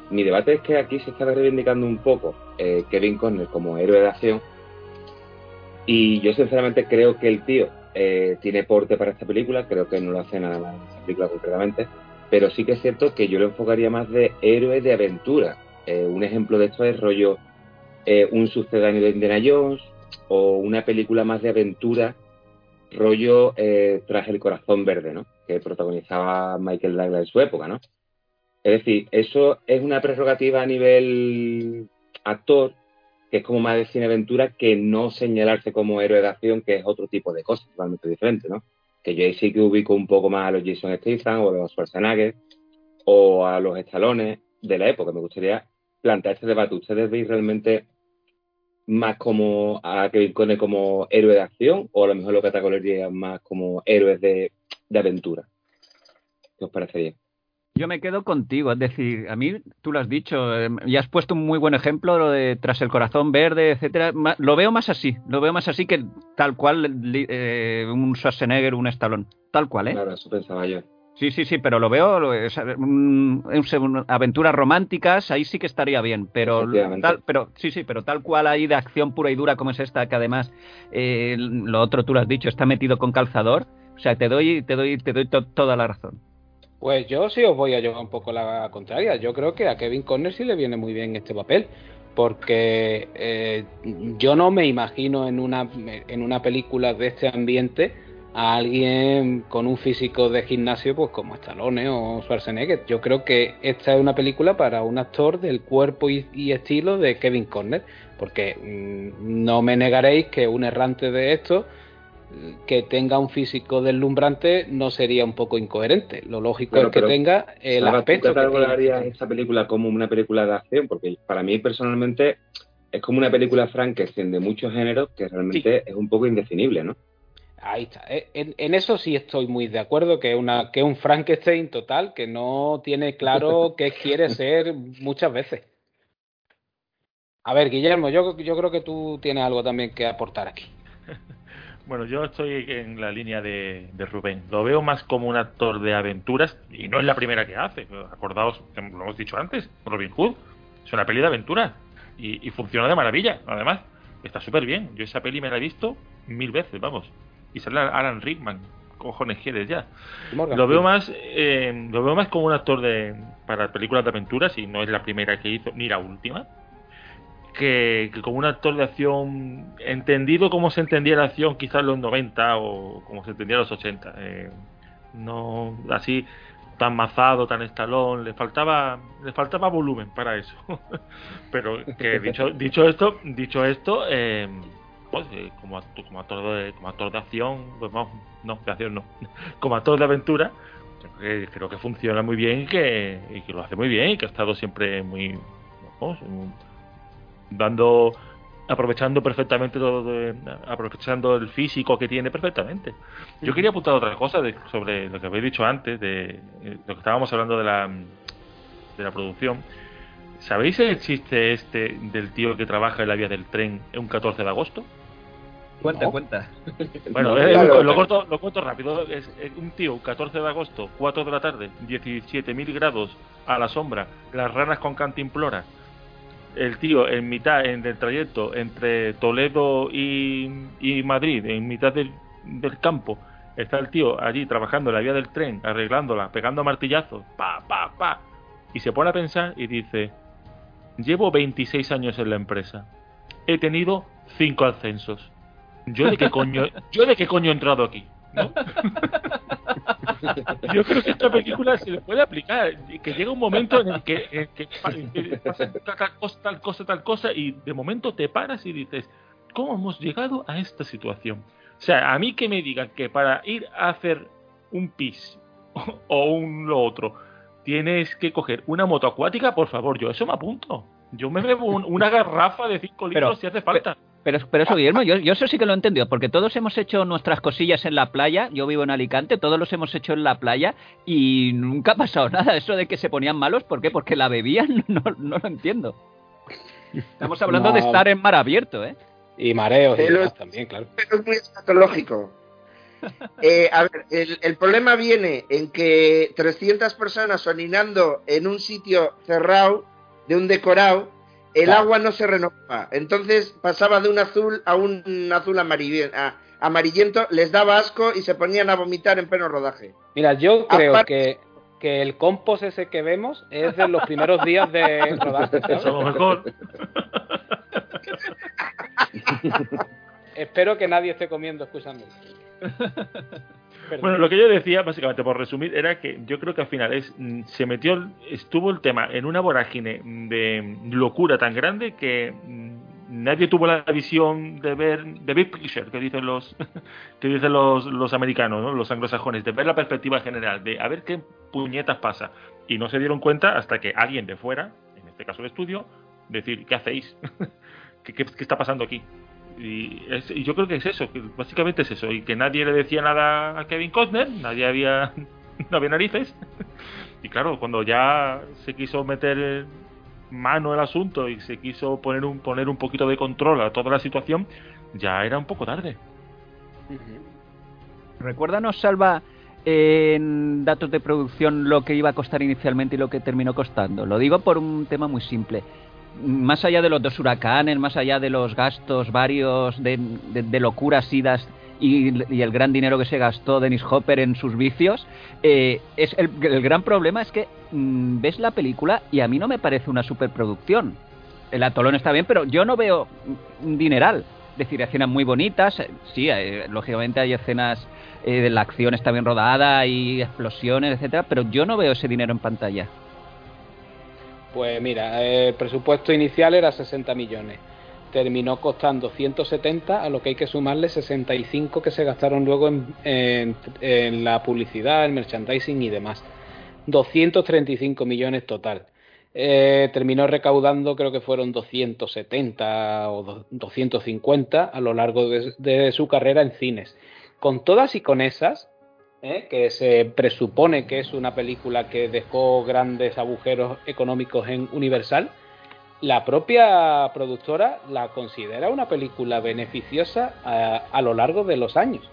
Mi debate es que aquí se está reivindicando un poco eh, Kevin Conner como héroe de acción y yo sinceramente creo que el tío eh, tiene porte para esta película, creo que no lo hace nada más esta película concretamente, pero sí que es cierto que yo lo enfocaría más de héroe de aventura. Eh, un ejemplo de esto es rollo eh, un sucedáneo de Indiana Jones o una película más de aventura, rollo eh, Tras el corazón verde, ¿no? Que protagonizaba Michael Douglas en su época, ¿no? Es decir, eso es una prerrogativa a nivel actor, que es como más de cine aventura que no señalarse como héroe de acción, que es otro tipo de cosas totalmente diferente, ¿no? Que yo ahí sí que ubico un poco más a los Jason Statham o a los Schwarzenegger o a los estalones de la época. Me gustaría plantear este debate. ¿Ustedes veis realmente más como a Kevin Conner como héroe de acción o a lo mejor lo categorizaría más como héroes de, de aventura? ¿Qué os parecería? Yo me quedo contigo, es decir, a mí tú lo has dicho, eh, y has puesto un muy buen ejemplo lo de tras el corazón verde, etcétera. Ma- Lo veo más así, lo veo más así que tal cual eh, un Schwarzenegger, un Stallone, tal cual, ¿eh? Claro, eso pensaba yo. Sí, sí, sí, pero lo veo, lo- es, un- es un- aventuras románticas, ahí sí que estaría bien, pero tal, pero sí, sí, pero tal cual ahí de acción pura y dura como es esta, que además eh, lo otro tú lo has dicho, está metido con calzador, o sea, te doy, te doy, te doy to- toda la razón. Pues yo sí os voy a llevar un poco la contraria. Yo creo que a Kevin Conner sí le viene muy bien este papel. Porque eh, yo no me imagino en una, en una película de este ambiente a alguien con un físico de gimnasio pues como Stallone o Schwarzenegger. Yo creo que esta es una película para un actor del cuerpo y, estilo de Kevin Conner. Porque mm, no me negaréis que un errante de esto que tenga un físico deslumbrante no sería un poco incoherente. Lo lógico es que tenga el Sara, ¿tú aspecto categorizarías esta película como una película de acción? Porque para mí personalmente es como una película Frankenstein de muchos géneros que realmente es un poco indefinible, ¿no? Ahí está. Eh, En, en eso sí estoy muy de acuerdo, que es una, que un Frankenstein total, que no tiene claro qué quiere ser muchas veces. A ver, Guillermo, yo, yo creo que tú tienes algo también que aportar aquí. Bueno, yo estoy en la línea de, de Rubén. Lo veo más como un actor de aventuras y no es la primera que hace. Acordaos, lo hemos dicho antes, Robin Hood. Es una peli de aventuras y, y funciona de maravilla, además. Está súper bien. Yo esa peli me la he visto mil veces, vamos. Y sale Alan Rickman. Cojones quieres ya. Morgan Lo veo más eh, lo veo más como un actor de para películas de aventuras y no es la primera que hizo ni la última que, que como un actor de acción entendido como se entendía la acción quizás en los 90 o como se entendía en los 80 eh, no así tan mazado tan estalón le faltaba le faltaba volumen para eso. Pero que dicho dicho esto dicho esto eh, pues, eh, como, como actor de como actor de acción pues vamos, no de acción no como actor de aventura que, creo que funciona muy bien y que, lo hace muy bien y que ha estado siempre muy dando aprovechando perfectamente todo de- aprovechando el físico que tiene perfectamente yo quería apuntar otra cosa de- sobre lo que habéis dicho antes de eh, lo que estábamos hablando de la de la producción ¿sabéis el chiste este del tío que trabaja en la vía del tren un 14 de agosto? Cuenta, No. cuenta. Bueno, No, eh, claro, lo, corto, lo corto rápido. Es, eh, un tío, 14 de agosto, 4 de la tarde, 17.000 grados a la sombra, las ranas con cantimplora. El tío en mitad en el trayecto entre Toledo y, y Madrid, en mitad del, del campo, está el tío allí trabajando en la vía del tren, arreglándola, pegando martillazos, pa, pa, pa. Y se pone a pensar y dice: Llevo 26 años en la empresa. He tenido 5 ascensos. ¿Yo de qué coño, yo de qué coño he entrado aquí? ¿No? Yo creo que esta película se le puede aplicar, que llega un momento en el que, en que que pasa tal cosa, tal cosa, tal cosa, y de momento te paras y dices, ¿cómo hemos llegado a esta situación? O sea, a mí que me digan que para ir a hacer un pis o, o un lo otro tienes que coger una moto acuática, por favor, yo eso me apunto. Yo me bebo un- una garrafa de 5 litros Pero- si hace falta. Pero, pero eso, Guillermo, yo, yo eso sí que lo he entendido, porque todos hemos hecho nuestras cosillas en la playa, yo vivo en Alicante, todos los hemos hecho en la playa y nunca ha pasado nada. Eso de que se ponían malos, ¿por qué? Porque la bebían, no, no lo entiendo. Estamos hablando de estar en mar abierto, ¿eh? Y mareos y también, claro. Pero es muy escatológico. Eh, a ver, el, problema viene en que 300 personas orinando en un sitio cerrado, de un decorado, el agua no se renova. Entonces pasaba de un azul a un azul amarillento, les daba asco y se ponían a vomitar en pleno rodaje. Mira, yo creo que, que el compost ese que vemos es de los primeros días de rodaje. Eso lo mejor. Espero que nadie esté comiendo escuchando. Bueno, lo que yo decía, básicamente, por resumir, era que yo creo que al final es, mm, se metió, estuvo el tema en una vorágine de locura tan grande que mm, nadie tuvo la visión de ver de big picture que dicen los que dicen los, los americanos, los anglosajones, de ver la perspectiva general, de a ver qué puñetas pasa. Y no se dieron cuenta hasta que alguien de fuera, en este caso el estudio, decir, ¿qué hacéis? qué, qué está pasando aquí? Y, yo creo que es eso, que básicamente es eso, y que nadie le decía nada a Kevin Costner, nadie había, no había narices. Y claro, cuando ya se quiso meter mano el asunto y se quiso poner un, poner un poquito de control a toda la situación, ya era un poco tarde. Recuérdanos, Salva, en datos de producción lo que iba a costar inicialmente y lo que terminó costando. Lo digo por un tema muy simple más allá de los dos huracanes, más allá de los gastos varios de, locuras, idas y, el gran dinero que se gastó Dennis Hopper en sus vicios, eh, es el, gran problema es que mm, ves la película y a mí no me parece una superproducción. El atolón está bien, pero yo no veo un dineral. Es decir, escenas muy bonitas, eh, sí, eh, lógicamente hay escenas de la acción está bien rodada y explosiones, etcétera, pero yo no veo ese dinero en pantalla. Pues mira, el presupuesto inicial era 60 millones. Terminó costando 170, a lo que hay que sumarle 65 que se gastaron luego en, la publicidad, el merchandising y demás. 235 millones total. Eh, terminó recaudando, creo que fueron 270 o 250 a lo largo de su carrera en cines. Con todas y con esas, ¿eh? que se presupone que es una película que dejó grandes agujeros económicos en Universal, la propia productora la considera una película beneficiosa a, lo largo de los años.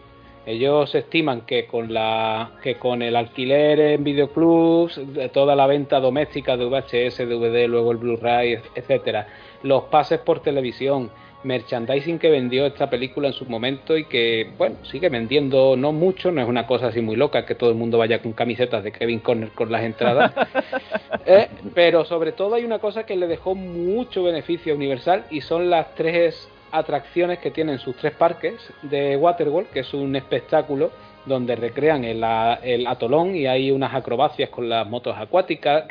Ellos estiman que con la que con el alquiler en videoclubs, toda la venta doméstica de VHS, DVD, luego el Blu-ray, etcétera, los pases por televisión, merchandising que vendió esta película en su momento y que, bueno, sigue vendiendo no mucho, no es una cosa así muy loca que todo el mundo vaya con camisetas de Kevin Conner con las entradas, eh, pero sobre todo hay una cosa que le dejó mucho beneficio a Universal y son las tres atracciones que tienen sus tres parques de Waterworld, que es un espectáculo donde recrean el, el atolón y hay unas acrobacias con las motos acuáticas.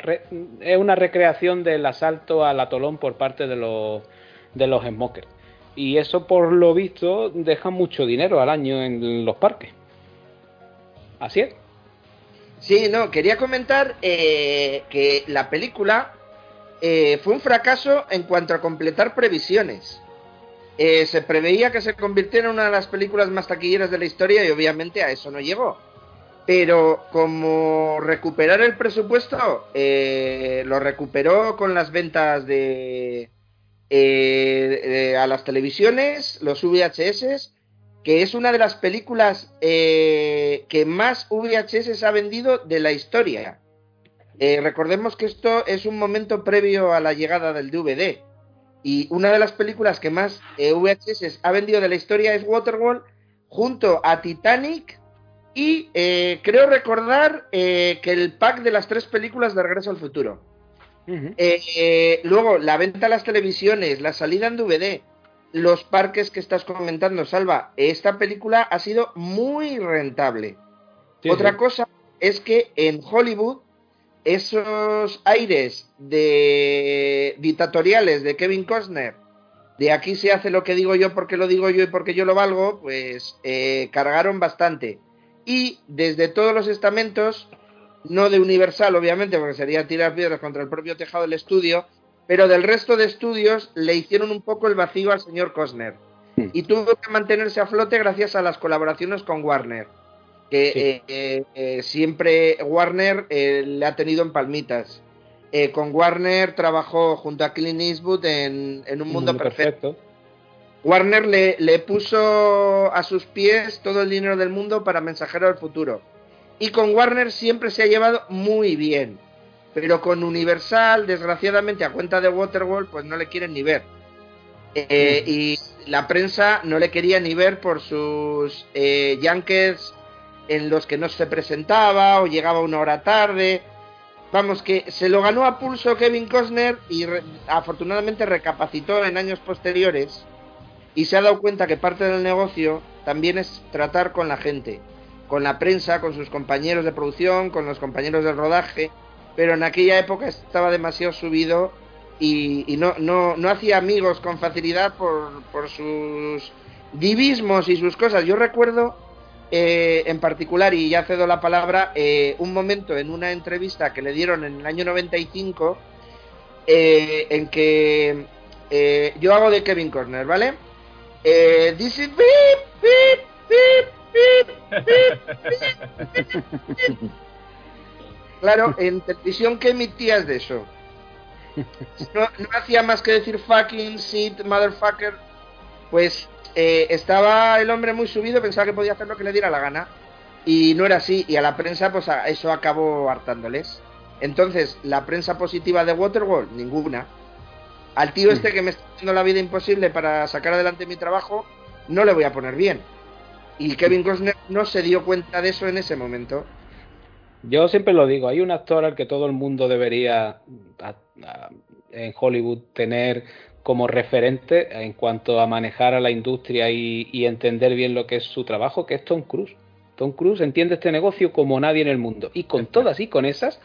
es una recreación del asalto al atolón por parte de los, de los smokers y eso por lo visto deja mucho dinero al año en los parques. Así es. Sí, no, quería comentar eh, que la película eh, fue un fracaso en cuanto a completar previsiones. Eh, se preveía que se convirtiera en una de las películas más taquilleras de la historia y obviamente a eso no llegó. Pero como recuperar el presupuesto, lo recuperó con las ventas de, eh, eh, a las televisiones, los VHS, que es una de las películas eh, que más VHS ha vendido de la historia. recordemos que esto es un momento previo a la llegada del DVD. Y una de las películas que más VHS ha vendido de la historia es Waterworld, junto a Titanic y creo recordar que el pack de las tres películas de Regreso al Futuro. Eh, luego, la venta a las televisiones, la salida en DVD, los parques que estás comentando, Salva, esta película ha sido muy rentable. Otra cosa es que en Hollywood esos aires de dictatoriales de Kevin Costner, de aquí se hace lo que digo yo porque lo digo yo y porque yo lo valgo, pues eh, cargaron bastante. Y desde todos los estamentos no de Universal, obviamente, porque sería tirar piedras contra el propio tejado del estudio, pero del resto de estudios le hicieron un poco el vacío al señor Costner. Hmm. Y tuvo que mantenerse a flote gracias a las colaboraciones con Warner, que eh, eh, siempre Warner eh, le ha tenido en palmitas. eh, con Warner trabajó junto a Clint Eastwood en, en Un Mundo, perfecto. Warner le, le, puso a sus pies todo el dinero del mundo para Mensajero del Futuro. Y con Warner siempre se ha llevado muy bien. Pero con Universal, desgraciadamente, a cuenta de Waterworld, pues no le quieren ni ver. Eh, y la prensa no le quería ni ver por sus eh, Yankees en los que no se presentaba o llegaba una hora tarde. Vamos, que se lo ganó a pulso Kevin Costner y afortunadamente recapacitó en años posteriores y se ha dado cuenta que parte del negocio también es tratar con la gente, con la prensa, con sus compañeros de producción, con los compañeros del rodaje, pero en aquella época estaba demasiado subido y, no, no, no, hacía amigos con facilidad por, por, sus divismos y sus cosas. Yo recuerdo eh, en particular, y ya cedo la palabra, eh, un momento en una entrevista que le dieron en el año 95 eh, en que eh, yo hago de Kevin Corner, ¿vale? Beep, beep, beep, beep, Claro, en televisión, ¿qué emitías de eso? No, no, hacía más que decir fucking, shit, motherfucker. Pues eh, estaba el hombre muy subido, pensaba que podía hacer lo que le diera la gana. Y no era así. Y a la prensa, pues a eso acabó hartándoles. Entonces, la prensa positiva de Waterworld, ninguna. Al tío este que me está haciendo la vida imposible para sacar adelante mi trabajo, no le voy a poner bien. Y Kevin Costner no se dio cuenta de eso en ese momento. Yo siempre lo digo, hay un actor al que todo el mundo debería a, a, en Hollywood tener como referente en cuanto a manejar a la industria y, y, entender bien lo que es su trabajo, que es Tom Cruise. Tom Cruise entiende este negocio como nadie en el mundo. Y con todas y con esas,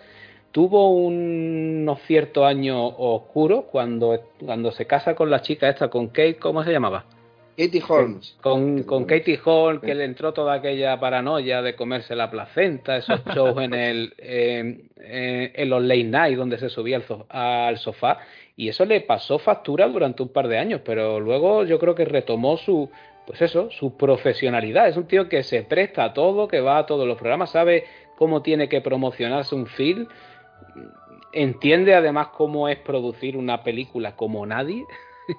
tuvo un, unos ciertos años oscuros cuando, cuando se casa con la chica esta, con Kate, ¿cómo se llamaba? Katie Holmes. Con, con Katie Holmes, que le entró toda aquella paranoia de comerse la placenta, esos shows en el eh, eh, en los late night donde se subía al, sofá, y eso le pasó factura durante un par de años, pero luego yo creo que retomó su, pues eso, su profesionalidad. Es un tío que se presta a todo, que va a todos los programas, sabe cómo tiene que promocionarse un film, entiende además cómo es producir una película como nadie.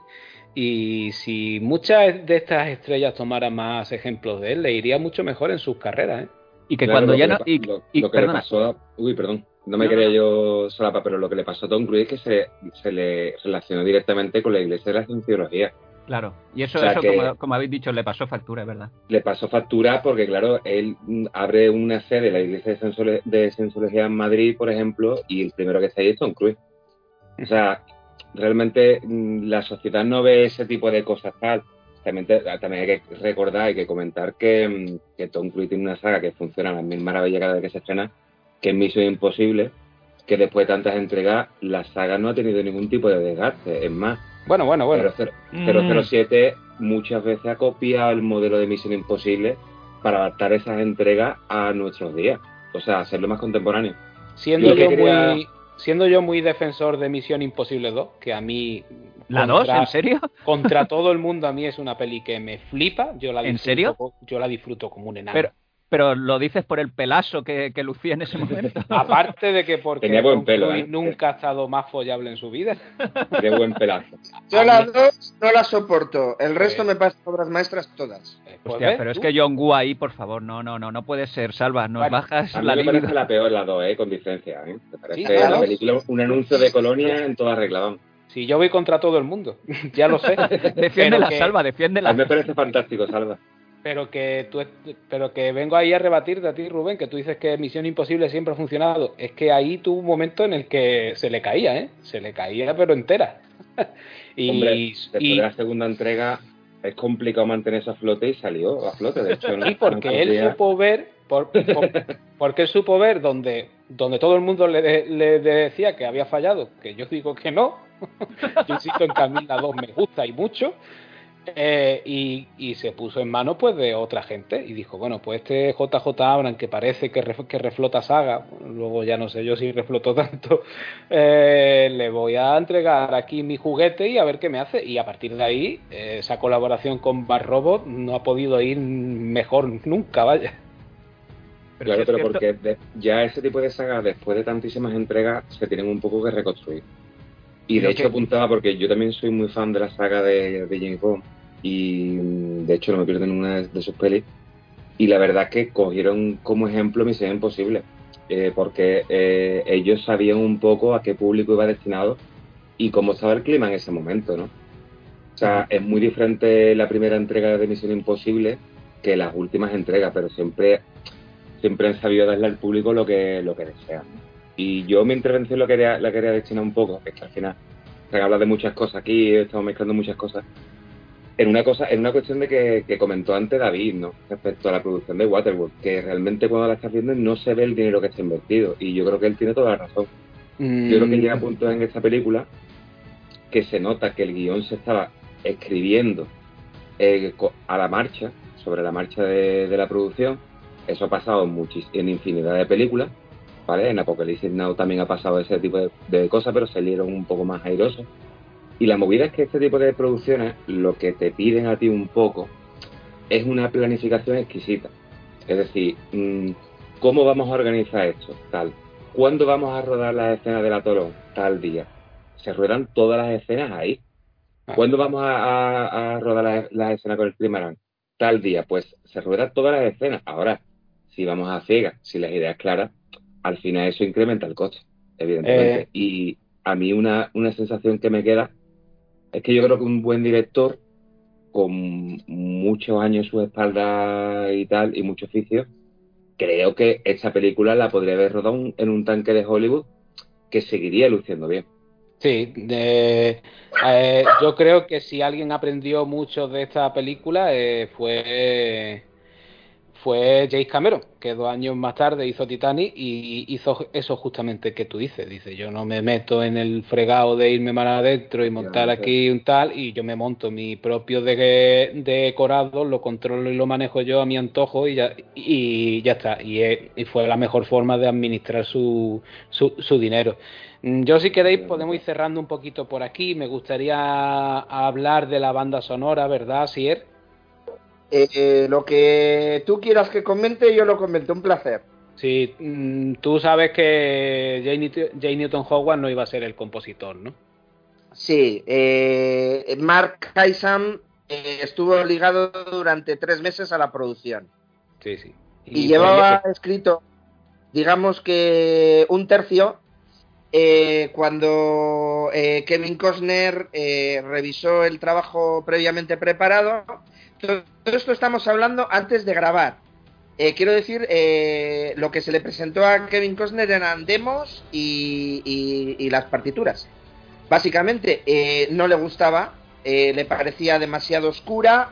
Y si muchas de estas estrellas tomaran más ejemplos de él, le iría mucho mejor en sus carreras. ¿eh? Y que claro, cuando ya no. Y, lo, y, lo que le pasó a, Uy, perdón. No me no, quería yo solapa, pero lo que le pasó a Tom Cruise es que se, se le relacionó directamente con la iglesia de la cienciología. Claro, y eso, o sea eso como, como, habéis dicho, le pasó factura, ¿verdad? Le pasó factura porque, claro, él abre una sede, la iglesia de, cienciología en Madrid, por ejemplo, y el primero que está ahí es Tom Cruise. O sea, realmente mm, la sociedad no ve ese tipo de cosas tal. También, te, también hay que recordar, hay que comentar que, mm, que, Tom Cruise tiene una saga que funciona a las mil maravillas cada vez que se estrena, que es Misión Imposible, que después de tantas entregas, la saga no ha tenido ningún tipo de desgaste. Es más, bueno, bueno, bueno. 007 mm. muchas veces ha copiado el modelo de Misión Imposible para adaptar esas entregas a nuestros días. O sea, hacerlo más contemporáneo. Siendo yo quería... muy siendo yo muy defensor de Misión Imposible 2, que a mí... ¿La 2? ¿En serio? Contra todo el mundo a mí es una peli que me flipa. Yo la ¿En serio? Yo la disfruto como un enano. Pero, pero lo dices por el pelazo que, que lucía en ese momento. Aparte de que porque Tenía buen pelo, ¿eh? nunca ha estado más follable en su vida. Qué buen pelazo. Yo las dos no las soporto. El resto me pasan obras maestras todas. Pues Hostia, pero es que John Woo ahí, por favor, no, no, no, no puede ser, Salva, nos vale. bajas a mí la me parece la peor la dos, eh, con diferencia, ¿eh? Me parece sí, la película un anuncio de colonia en toda regla, Si sí, yo voy contra todo el mundo, ya lo sé. defiende la que... Salva, defiende la. A mí me parece fantástico, Salva pero que tú pero que vengo ahí a rebatirte a ti Rubén que tú dices que Misión Imposible siempre ha funcionado. Es que ahí tuvo un momento en el que se le caía eh se le caía pero entera. Y, Hombre, después y, de la segunda entrega es complicado mantener eso a flote y salió a flote de hecho sí porque él supo ver por, por, porque él supo ver donde donde todo el mundo le, le, decía que había fallado que yo digo que no. Yo insisto en que a mí la 2 me gusta y mucho eh, y, y, se puso en manos pues de otra gente y dijo bueno pues este JJ Abram que parece que, ref, que reflota saga luego ya no sé yo si reflotó tanto eh, le voy a entregar aquí mi juguete y a ver qué me hace y a partir de ahí eh, esa colaboración con Bar Robot no ha podido ir mejor nunca vaya. Claro, pero porque ya ese tipo de sagas, después de tantísimas entregas, se tienen un poco que reconstruir. Y de hecho apuntaba, porque yo también soy muy fan de la saga de, de James Bond, y de hecho no me pierdo ninguna de sus pelis, y la verdad es que cogieron como ejemplo Misión Imposible, eh, porque eh, ellos sabían un poco a qué público iba destinado y cómo estaba el clima en ese momento, ¿no? O sea, es muy diferente la primera entrega de Misión Imposible que las últimas entregas, pero siempre, siempre han sabido darle al público lo que, lo que desean. Y yo mi intervención lo quería, la quería destinar un poco, es que al final se habla de muchas cosas aquí, estamos mezclando muchas cosas. En una cosa, en una cuestión de que, comentó antes David, ¿no? Respecto a la producción de Waterworld, que realmente cuando la estás viendo no se ve el dinero que está invertido. Y yo creo que él tiene toda la razón. Yo creo que llega a punto en esta película que se nota que el guion se estaba escribiendo eh, a la marcha, sobre la marcha de, la producción. Eso ha pasado en, en infinidad de películas, ¿vale? En Apocalipsis Now también ha pasado ese tipo de, cosas, pero salieron un poco más airosos. Y la movida es que este tipo de producciones lo que te piden a ti un poco es una planificación exquisita. Es decir, mm, ¿cómo vamos a organizar esto? Tal. ¿Cuándo vamos a rodar las escenas del atolón? Tal día. Se ruedan todas las escenas ahí. Ah. ¿Cuándo vamos a, rodar las escenas con el primer tal día, pues se rueda todas las escenas. Ahora, si vamos a ciegas, si las ideas claras, al final eso incrementa el coche, evidentemente. Eh. Y a mí una, una sensación que me queda es que yo creo que un buen director, con muchos años en su espalda y tal, y mucho oficio, creo que esta película la podría haber rodado en un tanque de Hollywood que seguiría luciendo bien. Sí, eh, yo creo que si alguien aprendió mucho de esta película eh, fue fue James Cameron, que dos años más tarde hizo Titanic y hizo eso justamente que tú dices. Dice, yo no me meto en el fregado de irme mal adentro y montar aquí un tal, y yo me monto mi propio de, decorado, lo controlo y lo manejo yo a mi antojo y ya, y ya está. Y, y fue la mejor forma de administrar su, su, su dinero. Mm, yo si queréis podemos ir cerrando un poquito por aquí. Me gustaría hablar de la banda sonora, ¿verdad, Sier? Eh, eh, lo que tú quieras que comente, yo lo comento. Un placer. Sí, mm, tú sabes que J. Newton Howard no iba a ser el compositor, ¿no? Sí, eh, Mark Kaisam estuvo ligado durante tres meses a la producción. Sí, sí. y llevaba escrito, digamos que un tercio eh, cuando eh, Kevin Costner eh, revisó el trabajo previamente preparado. Todo esto estamos hablando antes de grabar. quiero decir, lo que se le presentó a Kevin Costner eran demos y, las partituras. Básicamente, no le gustaba, le parecía demasiado oscura,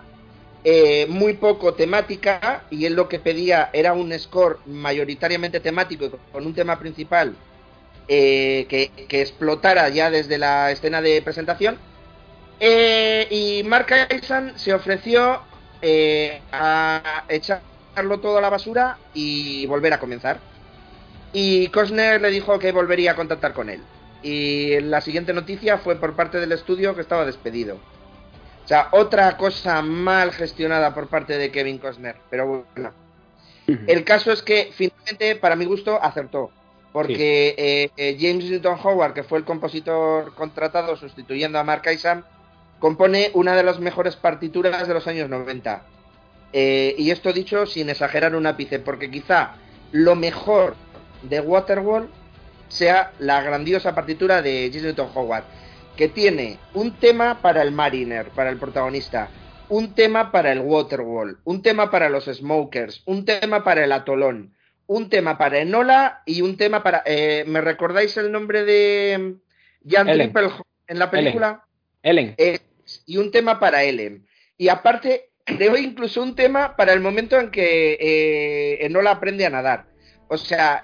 muy poco temática, y él lo que pedía era un score mayoritariamente temático con un tema principal eh, que, explotara ya desde la escena de presentación. Eh, y Mark Eisen se ofreció eh, a echarlo todo a la basura y volver a comenzar. Y Costner le dijo que volvería a contactar con él. Y la siguiente noticia fue por parte del estudio que estaba despedido. O sea, otra cosa mal gestionada por parte de Kevin Costner. Pero bueno. El caso es que finalmente, para mi gusto, acertó porque eh, eh, James Newton Howard, que fue el compositor contratado sustituyendo a Mark Isam, compone una de las mejores partituras de los años 90. Eh, y esto dicho sin exagerar un ápice, porque quizá lo mejor de Waterworld sea la grandiosa partitura de Newton Howard, que tiene un tema para el Mariner, para el protagonista, un tema para el Waterworld, un tema para los Smokers, un tema para el Atolón, un tema para Enola y un tema para. Eh, ¿Me recordáis el nombre de Jan Triple en la película? Ellen. Eh, y un tema para Ellen. Y aparte, creo incluso un tema para el momento en que eh, Enola aprende a nadar. O sea,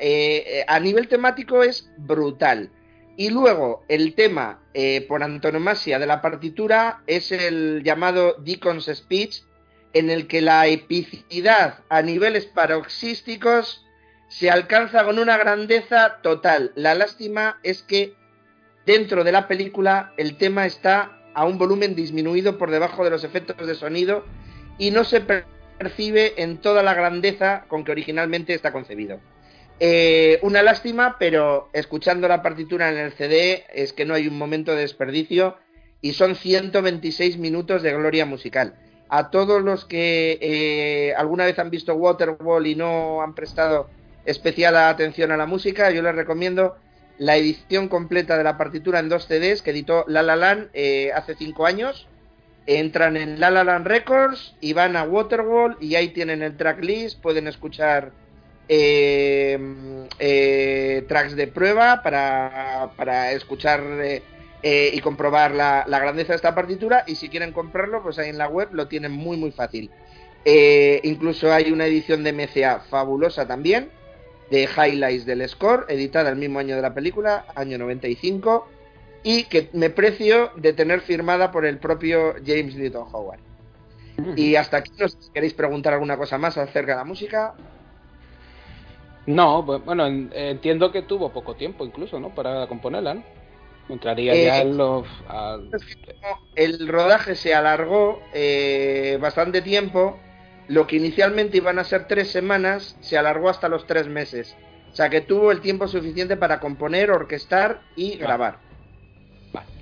a nivel temático es brutal. Y luego, el tema por antonomasia de la partitura es el llamado Deacon's Speech, en el que la epicidad a niveles paroxísticos se alcanza con una grandeza total. La lástima es que dentro de la película el tema está a un volumen disminuido por debajo de los efectos de sonido y no se percibe en toda la grandeza con que originalmente está concebido. Eh, una lástima, pero escuchando la partitura en el CD es que no hay un momento de desperdicio y son 126 minutos de gloria musical. A todos los que eh, alguna vez han visto Waterwall y no han prestado especial atención a la música, yo les recomiendo la edición completa de la partitura en dos CDs que editó La La eh, hace cinco años. Entran en La La Land Records y van a Waterwall y ahí tienen el tracklist, pueden escuchar eh, eh, tracks de prueba para, para escuchar y comprobar la, la, grandeza de esta partitura y si quieren comprarlo pues ahí en la web lo tienen muy muy fácil. incluso hay una edición de MCA fabulosa también de highlights del score, editada el mismo año de la película, año 95, y que me precio de tener firmada por el propio James Newton Howard. Y hasta aquí, no sé si queréis preguntar alguna cosa más acerca de la música. No, bueno, entiendo que tuvo poco tiempo incluso, ¿no? Para componerla, ¿no? Entraría ya en los... El rodaje se alargó eh, bastante tiempo lo que inicialmente iban a ser tres semanas se alargó hasta los tres meses. O sea que tuvo el tiempo suficiente para componer, orquestar y grabar.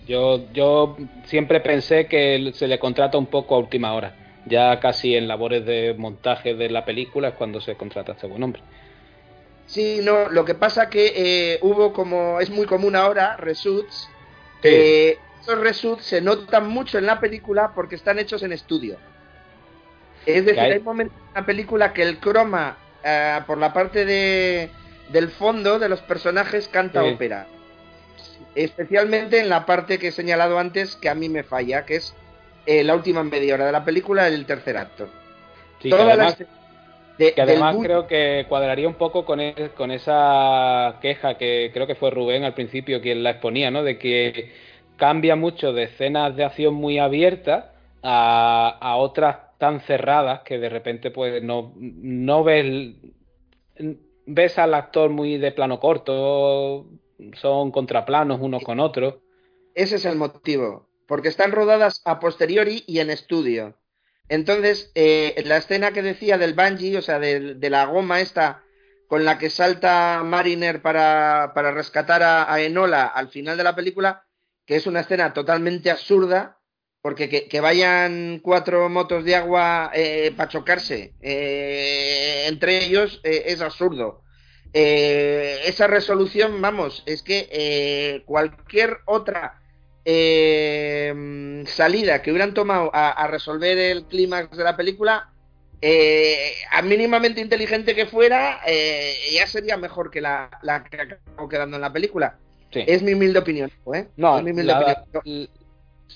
Yo, yo siempre pensé que se le contrata un poco a última hora. Ya casi en labores de montaje de la película es cuando se contrata a este buen hombre. Sí, no, lo que pasa que eh, hubo como, es muy común ahora, reshoots. Eh, esos reshoots se notan mucho en la película porque están hechos en estudio. Es decir, hay, momentos en la película que el croma, eh, por la parte de, del fondo de los personajes, canta ópera. Especialmente en la parte que he señalado antes, que a mí me falla, que es eh, la última media hora de la película, el tercer acto. que además, que además creo que cuadraría un poco con, con esa queja que creo que fue Rubén al principio quien la exponía, ¿no? De que cambia mucho de escenas de acción muy abiertas a, otras tan cerradas que de repente pues no, no ves, ves al actor muy de plano corto, son contraplanos unos con otros. Ese es el motivo, porque están rodadas a posteriori y en estudio. Entonces, eh, la escena que decía del bungee, o sea, de, la goma esta con la que salta Mariner para, para rescatar a, a, Enola al final de la película, que es una escena totalmente absurda, porque que, vayan cuatro motos de agua eh, para chocarse eh, entre ellos eh, es absurdo. esa resolución, vamos, es que cualquier otra salida que hubieran tomado a, resolver el clímax de la película, a mínimamente inteligente que fuera, ya sería mejor que la, que acabó quedando en la película. Es mi humilde opinión. No, es mi humilde opinión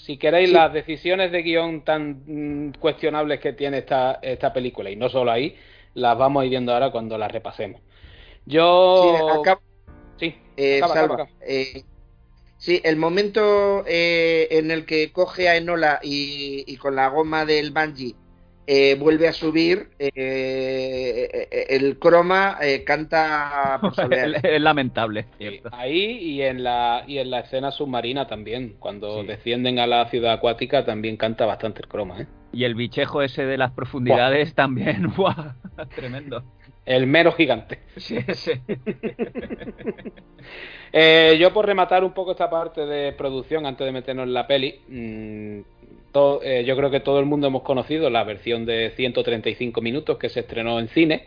si queréis, las decisiones de guion tan mm, cuestionables que tiene esta, esta película, y no solo ahí, las vamos a ir viendo ahora cuando las repasemos. Yo. Sí, eh, eh, sí, el momento eh, en el que coge a Enola y, y con la goma del Bungie eh, vuelve a subir, eh, eh, el croma canta por Es lamentable. ahí y en la y en la escena submarina también, cuando descienden a la ciudad acuática también canta bastante el croma. Y el bichejo ese de las profundidades también, tremendo. El mero gigante. Sí, sí. yo por rematar un poco esta parte de producción antes de meternos en la peli, eh, yo creo que todo el mundo hemos conocido la versión de 135 minutos que se estrenó en cine,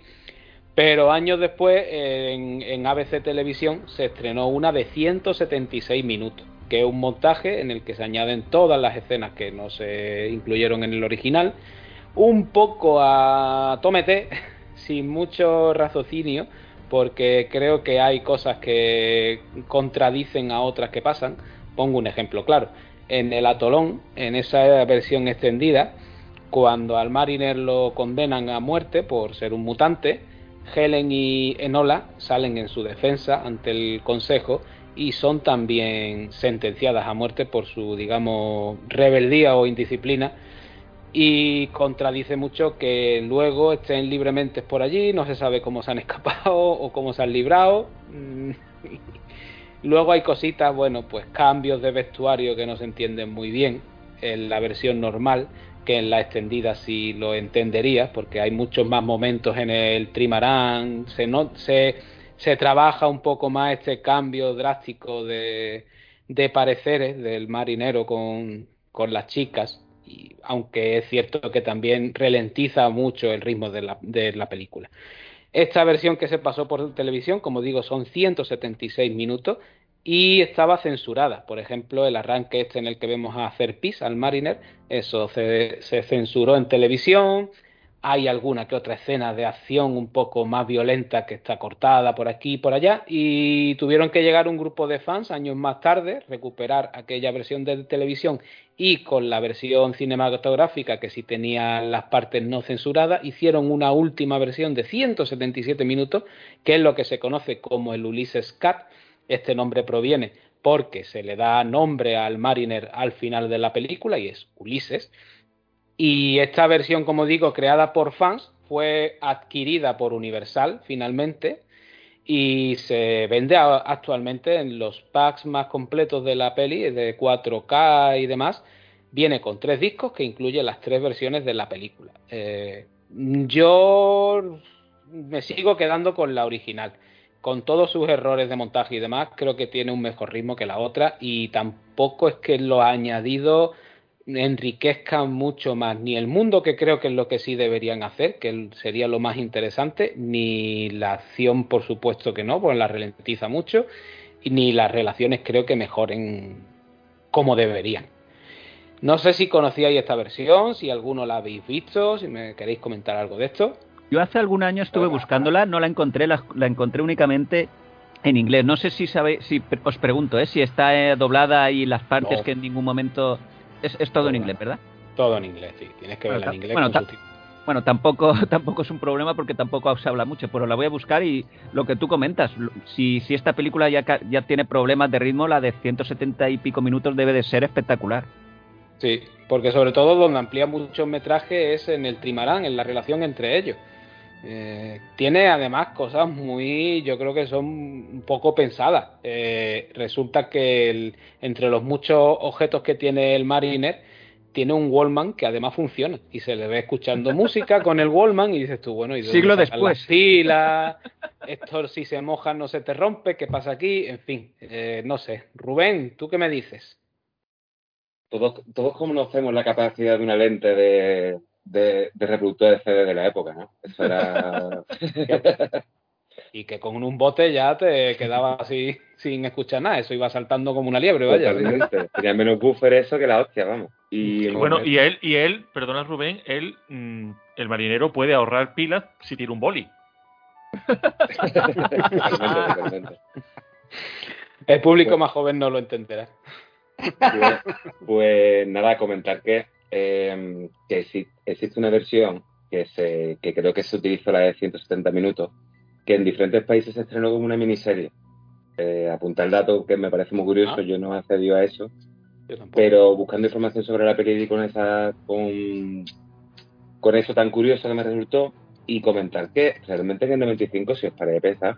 pero años después en, ABC Televisión se estrenó una de 176 minutos, que es un montaje en el que se añaden todas las escenas que no se incluyeron en el original, un poco a tómete, sin mucho raciocinio, porque creo que hay cosas que contradicen a otras que pasan. Pongo un ejemplo claro en el atolón, en esa versión extendida, cuando al Mariner lo condenan a muerte por ser un mutante, Helen y Enola salen en su defensa ante el Consejo y son también sentenciadas a muerte por su, digamos, rebeldía o indisciplina. Y contradice mucho que luego estén libremente por allí, no se sabe cómo se han escapado o cómo se han librado. Luego hay cositas, bueno, pues cambios de vestuario que no se entienden muy bien en la versión normal, que en la extendida sí lo entenderías, porque hay muchos más momentos en el trimarán, se, no, se, se trabaja un poco más este cambio drástico de, de pareceres del marinero con, con las chicas, y, aunque es cierto que también ralentiza mucho el ritmo de la, de la película. Esta versión que se pasó por televisión, como digo, son 176 minutos y estaba censurada. Por ejemplo, el arranque este en el que vemos a hacer pis al Mariner, eso se, se, censuró en televisión. Hay alguna que otra escena de acción un poco más violenta que está cortada por aquí y por allá. Y tuvieron que llegar un grupo de fans años más tarde, recuperar aquella versión de televisión y con la versión cinematográfica que sí tenía las partes no censuradas, hicieron una última versión de 177 minutos, que es lo que se conoce como el Ulises Cut. Este nombre proviene porque se le da nombre al Mariner al final de la película y es Ulises. Y esta versión, como digo, creada por fans, fue adquirida por Universal finalmente y se vende actualmente en los packs más completos de la peli, de 4K y demás. Viene con tres discos que incluye las tres versiones de la película. Eh, yo me sigo quedando con la original. Con todos sus errores de montaje y demás, creo que tiene un mejor ritmo que la otra y tampoco es que lo ha añadido enriquezcan mucho más ni el mundo, que creo que es lo que sí deberían hacer, que sería lo más interesante, ni la acción, por supuesto que no, pues la ralentiza mucho, y ni las relaciones creo que mejoren como deberían. No sé si conocíais esta versión, si alguno la habéis visto, si me queréis comentar algo de esto. Yo hace algún año estuve buscándola, no la encontré, la, la encontré únicamente en inglés. No sé si sabéis, si os pregunto, ¿eh? si está eh, doblada y las partes No. que en ningún momento es, es todo en inglés, ¿verdad? Todo en inglés, sí. Tienes que Bueno, verla en inglés. bueno, con. Bueno, tampoco, tampoco es un problema porque tampoco se habla mucho, pero la voy a buscar y lo que tú comentas, si, si esta película ya, ya tiene problemas de ritmo, la de 170 y pico minutos debe de ser espectacular. Sí, porque sobre todo donde amplía mucho el metraje es en el trimarán, en la relación entre ellos. Eh, tiene además cosas muy, yo creo que son un poco pensadas. Eh, resulta que el- entre los muchos objetos que tiene el Mariner, tiene un Wallman que además funciona y se le ve escuchando música con el Wallman y dices tú, bueno, ¿y Siglo después. las pilas? Esto si se moja no se te rompe, ¿qué pasa aquí? En fin, eh, no sé. Rubén, ¿tú qué me dices? Todos, todos conocemos la capacidad de una lente de, de, de reproductor de CD de la época, ¿no? Eso era... y que con un bote ya te quedabas así sin escuchar nada, eso iba saltando como una liebre, vaya. Tenía menos buffer eso que la hostia, vamos. Y Bueno, y él, y él, perdona Rubén, él, mm, el marinero puede ahorrar pilas si tiene un boli. Totalmente, totalmente. El público más joven no lo entenderá. Pues, pues nada, comentar que, eh, que exi- existe una versión que, se, que creo que se utilizó la de 170 minutos, que en diferentes países se estrenó como una miniserie. Eh, apuntar el dato que me parece muy curioso, Ah. yo no he accedido a eso, pero buscando información sobre la peli y con esa con, con eso tan curioso que me resultó y comentar que realmente en el 95 si os parece pensar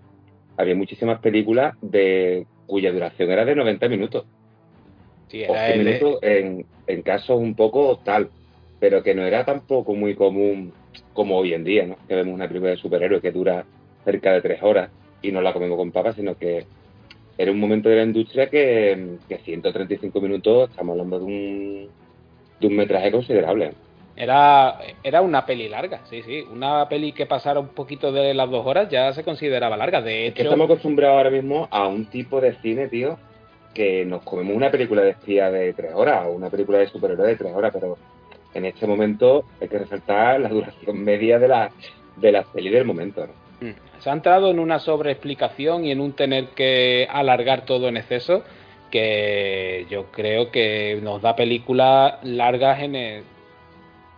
había muchísimas películas de cuya duración era de 90 minutos Sí, era 100 el- minutos en, en casos un poco tal pero que no era tampoco muy común como hoy en día ¿no? que vemos una película de superhéroes que dura cerca de tres horas y no la comemos con papas sino que era un momento de la industria que, que 135 minutos, estamos hablando de un, de un metraje considerable. era, era una peli larga, sí, sí. Una peli que pasara un poquito de las dos horas ya se consideraba larga. De Es que hecho, estamos acostumbrados ahora mismo a un tipo de cine, tío, que nos comemos una película de espía de tres horas o una película de superhéroe de tres horas, pero en este momento hay que resaltar la duración media de la, de las pelis del momento. ¿no? Mm. se ha entrado en una sobreexplicación y en un tener que alargar todo en exceso que yo creo que nos da películas largas en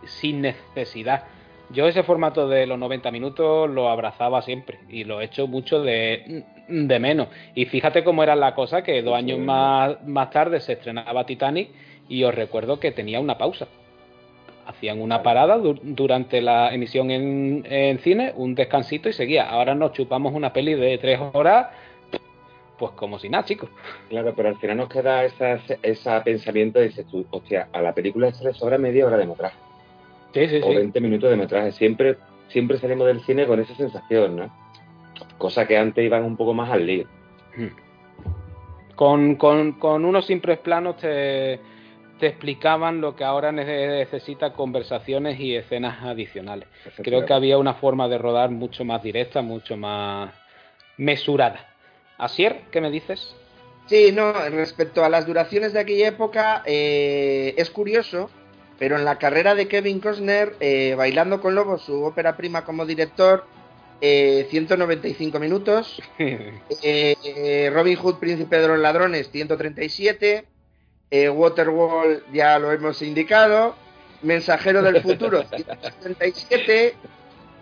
sin necesidad. Yo ese formato de los 90 minutos lo abrazaba siempre y lo he hecho mucho de, de menos. Y fíjate cómo era la cosa que dos años más, más tarde se estrenaba Titanic y os recuerdo que tenía una pausa. Hacían una parada du- durante la emisión en, en cine, un descansito y seguía. Ahora nos chupamos una peli de tres horas, pues como si nada, chicos. Claro, pero al final nos queda esa, ese pensamiento de dices tú, hostia, a la película se le sobra media hora de metraje. Sí, sí, o sí. 20 minutos de metraje. Siempre, siempre salimos del cine con esa sensación, ¿no? Cosa que antes iban un poco más al lío. Con, con, con unos simples planos te, te explicaban lo que ahora nece- necesita conversaciones y escenas adicionales. Creo que había una forma de rodar mucho más directa, mucho más mesurada. Asier, ¿qué me dices? Sí, no, respecto a las duraciones de aquella época, eh, es curioso, pero en la carrera de Kevin Costner, eh, Bailando con Lobos, su ópera prima como director, eh, 195 minutos, eh, eh, Robin Hood, Príncipe de los Ladrones, 137, eh, Waterwall, ya lo hemos indicado, Mensajero del Futuro, 167,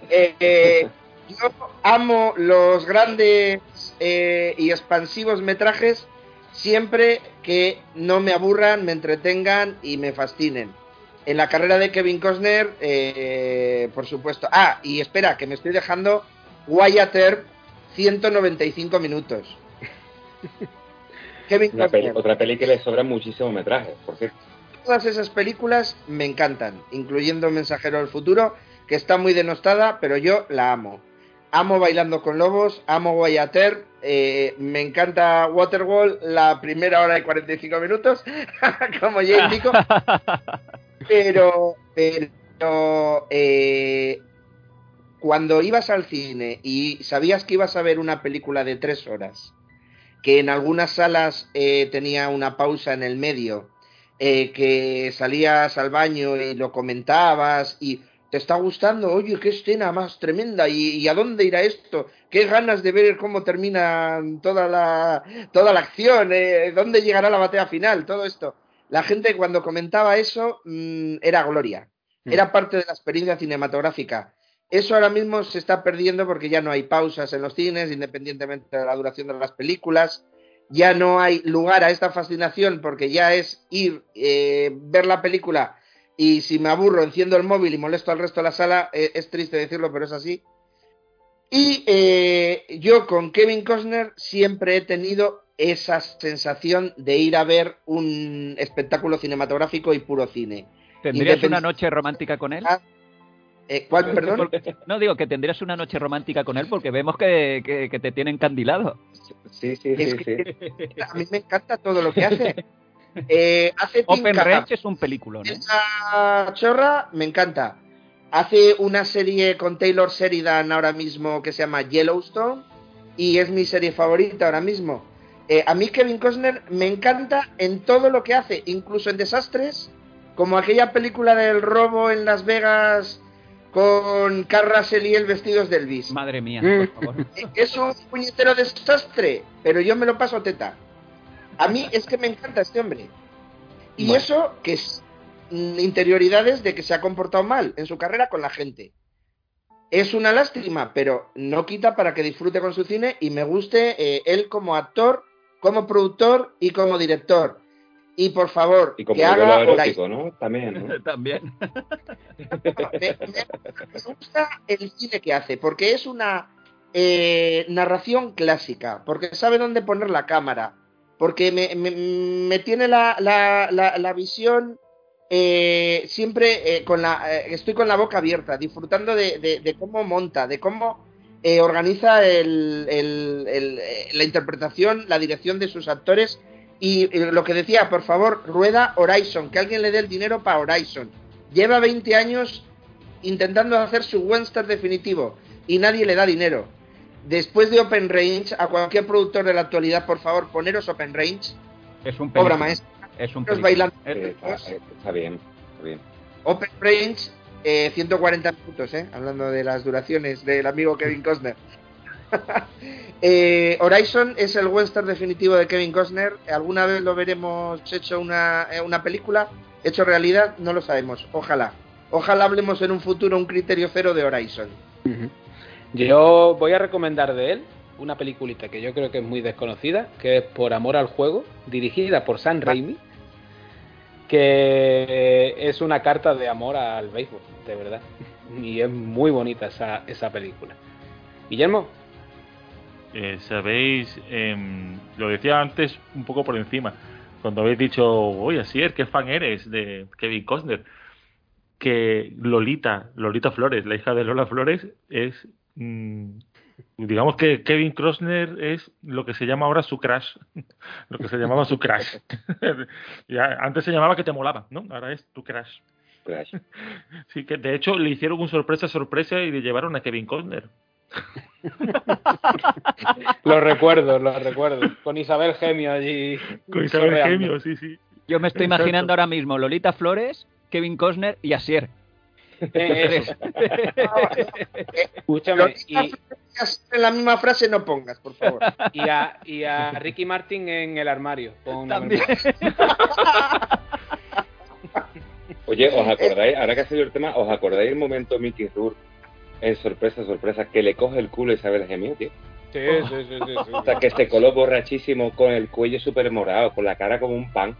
eh, eh, yo amo los grandes eh, y expansivos metrajes siempre que no me aburran, me entretengan y me fascinen. En la carrera de Kevin Costner, eh, por supuesto. Ah, y espera, que me estoy dejando Wyatt Earp, 195 minutos. Kevin Una peli- Costner. otra peli que le sobra muchísimo metraje, por cierto. Todas esas películas me encantan, incluyendo Mensajero del Futuro, que está muy denostada, pero yo la amo. Amo Bailando con Lobos, amo Earp, eh, me encanta Waterwall, la primera hora y 45 minutos, como ya indico, pero, pero eh, cuando ibas al cine y sabías que ibas a ver una película de tres horas, que en algunas salas eh, tenía una pausa en el medio, que salías al baño y lo comentabas y te está gustando, oye, qué escena más tremenda y, y a dónde irá esto, qué ganas de ver cómo termina toda la, toda la acción, eh, dónde llegará la batalla final, todo esto. La gente cuando comentaba eso mm, era gloria, Mm. era parte de la experiencia cinematográfica. Eso ahora mismo se está perdiendo porque ya no hay pausas en los cines, independientemente de la duración de las películas. Ya no hay lugar a esta fascinación porque ya es ir, eh, ver la película y si me aburro enciendo el móvil y molesto al resto de la sala. eh, es triste decirlo, pero es así. Y eh, yo con Kevin Costner siempre he tenido esa sensación de ir a ver un espectáculo cinematográfico y puro cine. ¿Tendrías Independ- una noche romántica con él? Ah, Eh, ¿Cuál, perdón? No digo que tendrías una noche romántica con él porque vemos que, que- que te tiene encandilado. Sí, sí, Es sí, que- sí. A mí me encanta todo lo que hace. Eh, hace Open Range es un peliculón. ¿eh? esa chorra me encanta. Hace una serie con Taylor Sheridan ahora mismo que se llama Yellowstone y es mi serie favorita ahora mismo. Eh, a mí Kevin Costner me encanta en todo lo que hace, incluso en desastres, como aquella película del robo en Las Vegas con Carl Russell y el vestidos de Elvis. Madre mía, Mm. por favor. Es un puñetero desastre, pero yo me lo paso teta. A mí es que me encanta este hombre. Y Bueno. eso que es interioridades de que se ha comportado mal en su carrera con la gente. Es una lástima, pero no quita para que disfrute con su cine y me guste eh, él como actor, como productor y como director. Y por favor, Y como que modelo haga erótico, ¿no? También, ¿no? También. me, me- me gusta el cine que hace, porque es una eh, narración clásica, porque sabe dónde poner la cámara, porque me, me- tiene la, la- la- visión eh, siempre eh, con la eh, estoy con la boca abierta, disfrutando de, de- cómo monta, de cómo organiza el- el- el- la interpretación, la dirección de sus actores. Y lo que decía, por favor, rueda Horizon, que alguien le dé el dinero para Horizon. Lleva 20 años intentando hacer su western definitivo y nadie le da dinero. Después de Open Range, a cualquier productor de la actualidad, por favor, poneros Open Range, Es un obra película. maestra. Es un bailando. Sí, Es- está, está bien, está bien. Open Range, eh, 140 minutos, ¿eh? hablando de las duraciones del amigo Kevin Costner. Eh, Horizon es el western definitivo de Kevin Costner. ¿Alguna vez lo veremos hecho una, eh, una película? ¿Hecho realidad? No lo sabemos. Ojalá. Ojalá hablemos en un futuro un criterio cero de Horizon. Ujú. Yo voy a recomendar de él una peliculita que yo creo que es muy desconocida, que es Por Amor al Juego, dirigida por Sam Raimi, que es una carta de amor al béisbol, de verdad. Y es muy bonita esa, esa película. Guillermo, Eh, Sabéis, em, lo decía antes un poco por encima, cuando habéis dicho, oye, así es, ¿qué fan eres de Kevin Costner? que Lolita, Lolita Flores, la hija de Lola Flores, es digamos que Kevin Costner es lo que se llama ahora su crash, lo que se llamaba su crash. ya, antes se llamaba que te molaba, ¿no? Ahora es tu crash. Crash. Sí, que de hecho le hicieron un sorpresa sorpresa y le llevaron a Kevin Costner. lo recuerdo, lo recuerdo. Con Isabel Gemio allí. Con Isabel. Gemio, sí, sí. Yo me estoy Exacto. imaginando ahora mismo Lolita Flores, Kevin Costner y Asier. Eso. Escúchame, y, En la misma frase no pongas, por favor. y a, y a Ricky Martin en el armario. Pon- También. Oye, ¿os acordáis? Ahora que ha salido el tema, ¿os acordáis el momento Mickey Rourke en sorpresa, sorpresa, que le coge el culo a Isabel Gemio, tío? Sí, sí, sí, sí, sí. O sea, que se coló borrachísimo con el cuello súper morado, con la cara como un pan,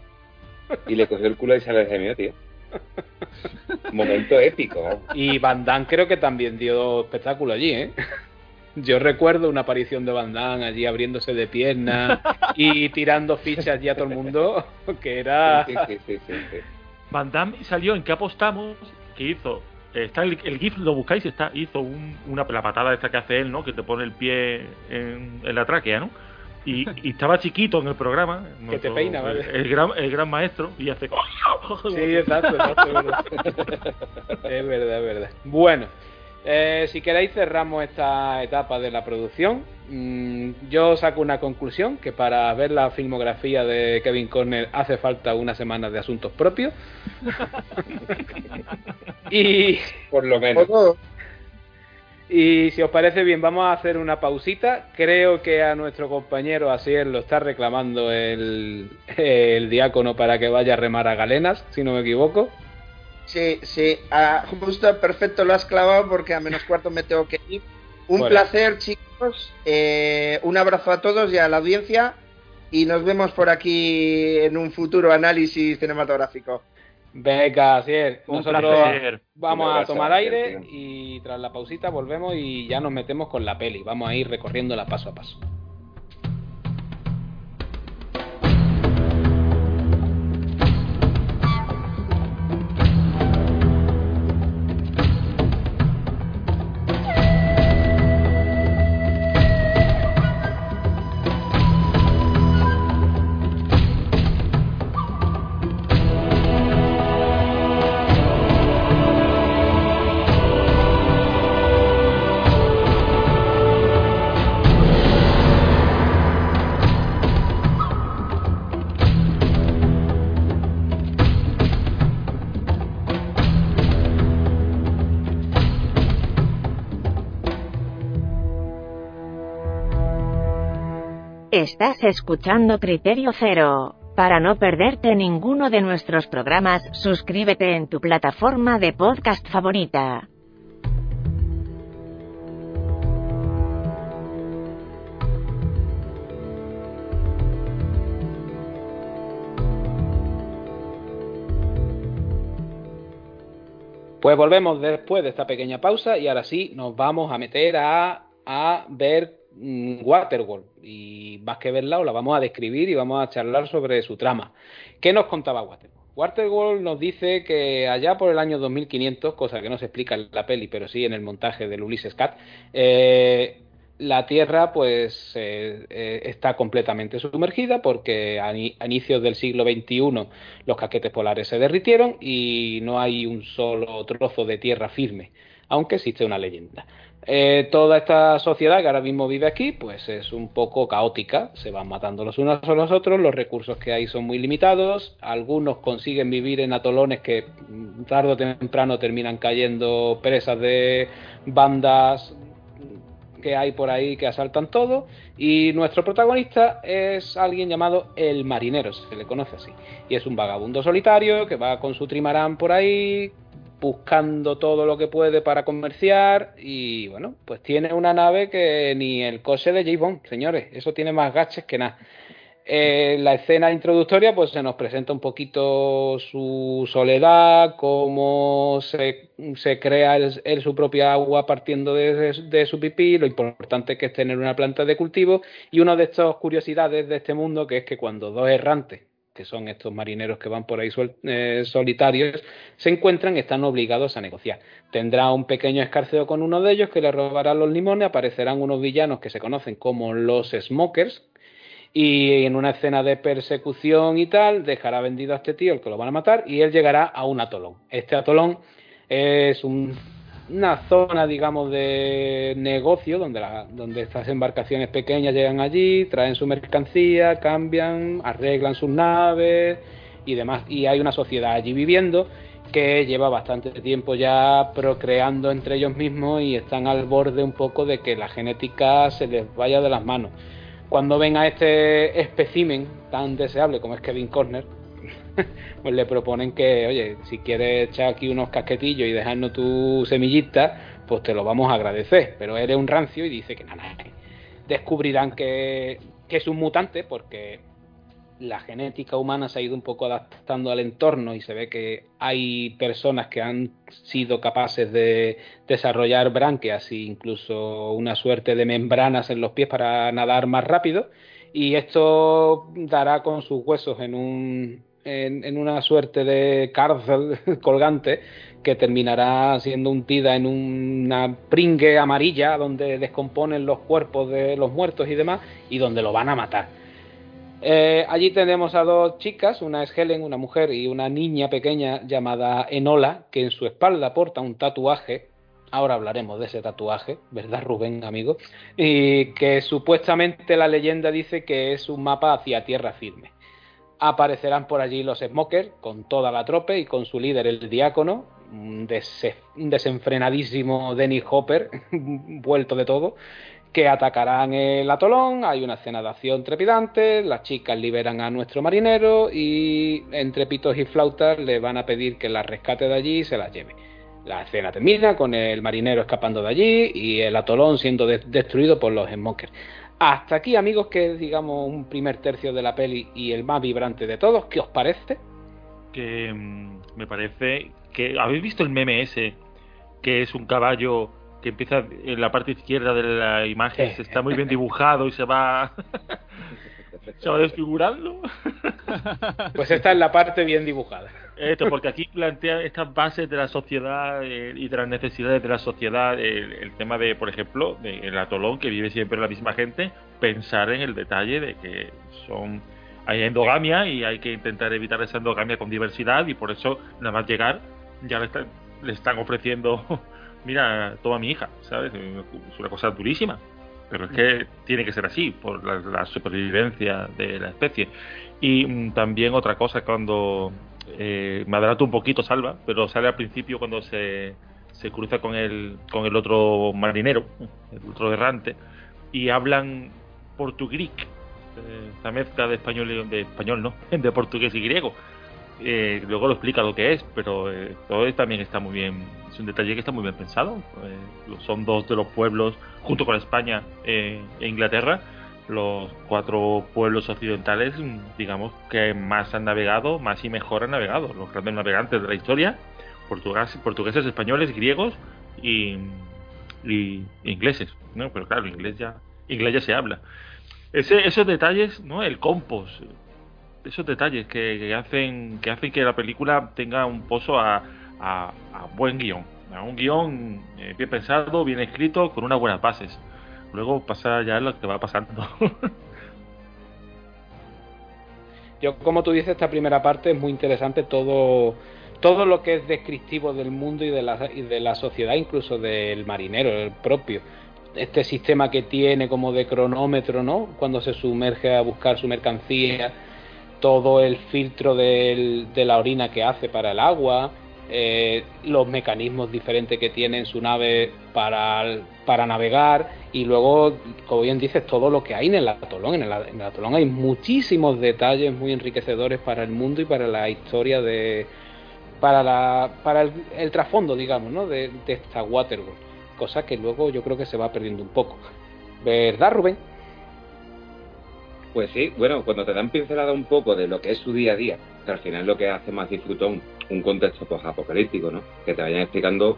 y le cogió el culo a Isabel Gemio, tío. Momento épico. Y Van Damme creo que también dio espectáculo allí, ¿eh? Yo recuerdo una aparición de Van Damme allí abriéndose de piernas y tirando fichas ya a todo el mundo, que era... Sí, sí, sí, sí, sí. Van Damme salió en que apostamos, que hizo, está el, el GIF lo buscáis, está, hizo un- una la patada esta que hace él, ¿no? Que te pone el pie en, en la tráquea, ¿no? Y, y estaba chiquito en el programa. Que te peina, ¿vale? El gran, el gran maestro, y hace. Sí, exacto, exacto, es verdad. Es verdad, es verdad. Bueno, eh, si queréis cerramos esta etapa de la producción. Mm, yo saco una conclusión, que para ver la filmografía de Kevin Corner hace falta una semana de asuntos propios. y, Por lo menos. Todo. Y si os parece bien, vamos a hacer una pausita. Creo que a nuestro compañero Asier lo está reclamando el, el diácono para que vaya a remar a Galenas, si no me equivoco. Sí, sí, ah, justo perfecto lo has clavado porque a menos cuarto me tengo que ir. Un Bueno. placer, chicos. Eh, un abrazo a todos y a la audiencia. Y nos vemos por aquí en un futuro análisis cinematográfico. Venga, así es. Un Nosotros placer. vamos a tomar aire y tras la pausita volvemos y ya nos metemos con la peli. Vamos a ir recorriéndola paso a paso. Estás escuchando Criterio Cero. Para no perderte ninguno de nuestros programas, suscríbete en tu plataforma de podcast favorita. Pues volvemos después de esta pequeña pausa y ahora sí nos vamos a meter a, a ver Waterworld. Y más que verla, la vamos a describir y vamos a charlar sobre su trama. ¿Qué nos contaba Waterworld? Waterworld nos dice que allá por el año 2500, cosa que no se explica en la peli, pero sí en el montaje del Ulysses Cat, eh, la Tierra pues eh, eh, está completamente sumergida porque a, a inicios del siglo XXI los caquetes polares se derritieron y no hay un solo trozo de tierra firme, aunque existe una leyenda. Eh, toda esta sociedad que ahora mismo vive aquí, pues es un poco caótica, se van matando los unos a los otros, los recursos que hay son muy limitados, algunos consiguen vivir en atolones que mm, tarde o temprano terminan cayendo presas de bandas que hay por ahí que asaltan todo. Y nuestro protagonista es alguien llamado el marinero, se le conoce así, y es un vagabundo solitario que va con su trimarán por ahí buscando todo lo que puede para comerciar y bueno, pues tiene una nave que ni el coche de J. Bond, señores, eso tiene más gaches que nada. Eh, la escena introductoria pues se nos presenta un poquito su soledad, cómo se, crea él, su propia agua partiendo de- de su pipí, lo importante que es tener una planta de cultivo y una de estas curiosidades de este mundo que es que cuando dos errantes que son estos marineros que van por ahí eh, solitarios, se encuentran y están obligados a negociar. Tendrá un pequeño escarceo con uno de ellos que le robará los limones, aparecerán unos villanos que se conocen como los smokers, y en una escena de persecución y tal, dejará vendido a este tío, el que lo van a matar, y él llegará a un atolón. Este atolón es una zona, digamos, de negocio donde, donde estas embarcaciones pequeñas llegan allí, traen su mercancía, cambian, arreglan sus naves y demás. Y hay una sociedad allí viviendo que lleva bastante tiempo ya procreando entre ellos mismos y están al borde un poco de que la genética se les vaya de las manos cuando ven a este espécimen tan deseable como es Kevin Corner, pues le proponen que, oye, si quieres echar aquí unos casquetillos y dejarnos tu semillita, pues te lo vamos a agradecer. Pero él es un rancio y dice que nada, descubrirán que, que es un mutante porque la genética humana se ha ido un poco adaptando al entorno y se ve que hay personas que han sido capaces de desarrollar branquias e incluso una suerte de membranas en los pies para nadar más rápido y esto dará con sus huesos en, un, en, una suerte de cárcel colgante que terminará siendo hundida en una pringue amarilla donde descomponen los cuerpos de los muertos y demás y donde lo van a matar eh, allí tenemos a dos chicas, una es Helen, una mujer, y una niña pequeña llamada Enola, que en su espalda porta un tatuaje. Ahora hablaremos de ese tatuaje, ¿verdad, Rubén, amigo? Y que supuestamente la leyenda dice que es un mapa hacia tierra firme. Aparecerán por allí los Smokers, con toda la trope y con su líder, el diácono, un, desenfrenadísimo Denny Hopper, vuelto de todo, que atacarán el atolón, hay una escena de acción trepidante, las chicas liberan a nuestro marinero y entre pitos y flautas le van a pedir que la rescate de allí y se la lleve. La escena termina con el marinero escapando de allí y el atolón siendo destruido por los smokers. Hasta aquí, amigos, que es, digamos, un primer tercio de la peli y el más vibrante de todos. ¿Qué os parece? Que mm, me parece que... ¿Habéis visto el meme ese? Que es un caballo que empieza en la parte izquierda de la imagen, se está muy bien dibujado y se va se va desfigurando. Pues esta es la parte bien dibujada. Esto, porque aquí plantea estas bases de la sociedad eh, y de las necesidades de la sociedad, el, tema de, por ejemplo, de el atolón que vive siempre la misma gente, pensar en el detalle de que son hay endogamia y hay que intentar evitar esa endogamia con diversidad y por eso nada más llegar ya le, le están ofreciendo mira, toma mi hija, ¿sabes? Es una cosa durísima. Pero es que tiene que ser así, por la, supervivencia de la especie. Y mm, también otra cosa, cuando eh, me adelanto un poquito, Salva, pero sale al principio cuando se, se cruza con el, con el otro marinero, el otro errante, y hablan portugués, eh, la mezcla de español, de español no, de portugués y griego. Eh, luego lo explica lo que es, pero eh, todo también está muy bien, es un detalle que está muy bien pensado. Eh, son dos de los pueblos, junto con España e Inglaterra, los cuatro pueblos occidentales, digamos, que más han navegado, más y mejor han navegado, los grandes navegantes de la historia, portugueses, españoles, griegos y, ingleses, ¿no? Pero claro, inglés ya, inglés ya se habla. Ese, esos detalles, ¿no? El compost, esos detalles que, hacen que hacen que la película tenga un pozo a, a, buen guion, a un guion eh, bien pensado, bien escrito, con unas buenas bases. Luego pasa ya lo que va pasando. Yo, como tú dices, esta primera parte es muy interesante, todo, todo lo que es descriptivo del mundo y de, la, y de la sociedad, incluso del marinero, el propio. Este sistema que tiene como de cronómetro, ¿no? Cuando se sumerge a buscar su mercancía, todo el filtro de la orina que hace para el agua, eh, los mecanismos diferentes que tiene en su nave para, para navegar y luego, como bien dices, todo lo que hay en el atolón. En el, atolón hay muchísimos detalles muy enriquecedores para el mundo y para la historia de... para, la, para el, trasfondo, digamos, ¿no? de, esta Waterworld. Cosa que luego yo creo que se va perdiendo un poco. ¿Verdad, Rubén? Pues sí, bueno, cuando te dan pincelada un poco de lo que es su día a día, que al final lo que hace más disfrutón un contexto pues, apocalíptico, ¿no? Que te vayan explicando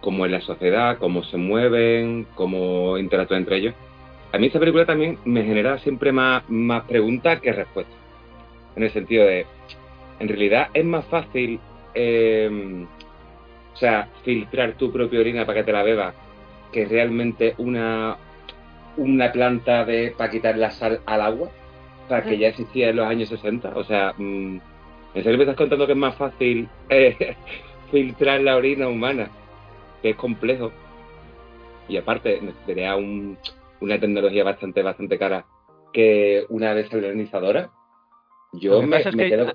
cómo es la sociedad, cómo se mueven, cómo interactúan entre ellos. A mí esta película también me genera siempre más, más preguntas que respuestas. en el sentido de, en realidad es más fácil, eh, o sea, filtrar tu propia orina para que te la bebas que realmente una, una planta de para quitar la sal al agua, o sea, que ya existía en los años 60. O sea, mm, ¿en serio me estás contando que es más fácil eh, filtrar la orina humana? Que es complejo. Y aparte, necesitaría un, una tecnología bastante, bastante cara que una desalinizadora. Yo Lo que me, pasa es me que quedo...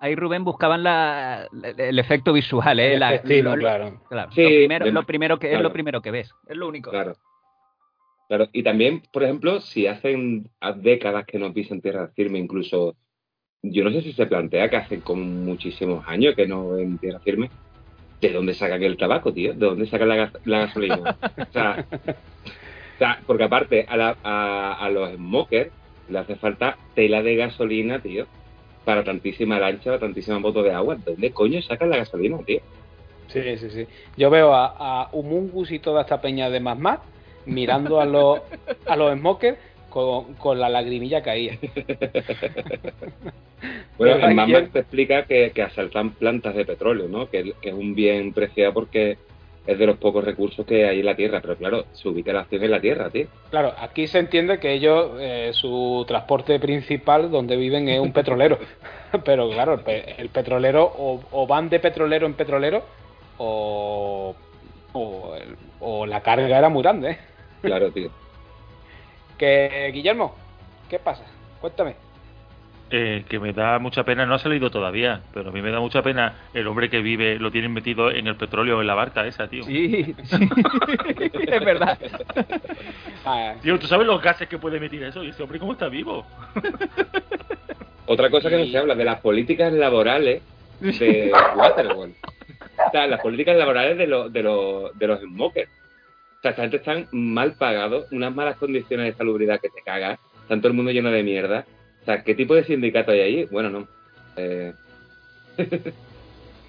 ahí Rubén buscaban la, el efecto visual, ¿eh? El La- efectino, lo- claro. claro, Sí, lo primero, de- lo primero que es lo primero que ves, es lo único. Claro. Claro, y también, por ejemplo, si hacen décadas que no pisan tierra firme, incluso, yo no sé si se plantea que hace como muchísimos años que no ven tierra firme, ¿de dónde sacan el tabaco, tío? ¿De dónde sacan la, gas- la gasolina? o, sea, porque aparte a los smokers le hace falta tela de gasolina, tío, para tantísima lancha, para tantísima moto de agua. ¿De dónde coño sacan la gasolina, tío? Sí, sí, sí. Yo veo a, a Humungus y toda esta peña de más más mirando a los, a los smokers con, con la lagrimilla caída. Bueno, ayer- Max te explica que, que asaltan plantas de petróleo, ¿no? Que, que es un bien preciado porque es de los pocos recursos que hay en la Tierra. Pero claro, su ubicación en la Tierra, tío. Claro, aquí se entiende que ellos, eh, su transporte principal donde viven es un petrolero. Pero claro, el, pe- el petrolero o, o van de petrolero en petrolero o, o, el- o la carga era muy grande. ¿eh? Claro, tío. Que, Guillermo, ¿qué pasa? Cuéntame. Eh, que me da mucha pena, no ha salido todavía, pero a mí me da mucha pena el hombre que vive, lo tienen metido en el petróleo en la barca esa, tío. Sí, sí. es verdad. Ah, Tío, ¿tú sabes los gases que puede emitir eso? Y ese hombre, ¿cómo está vivo? Otra cosa que no se habla de las políticas laborales de Waterworld. O sea, las políticas laborales de, los de, los de los smokers. O sea, esta gente están mal pagados, unas malas condiciones de salubridad que te cagas, están todo el mundo lleno de mierda. O sea, ¿qué tipo de sindicato hay ahí? Bueno, no. Eh,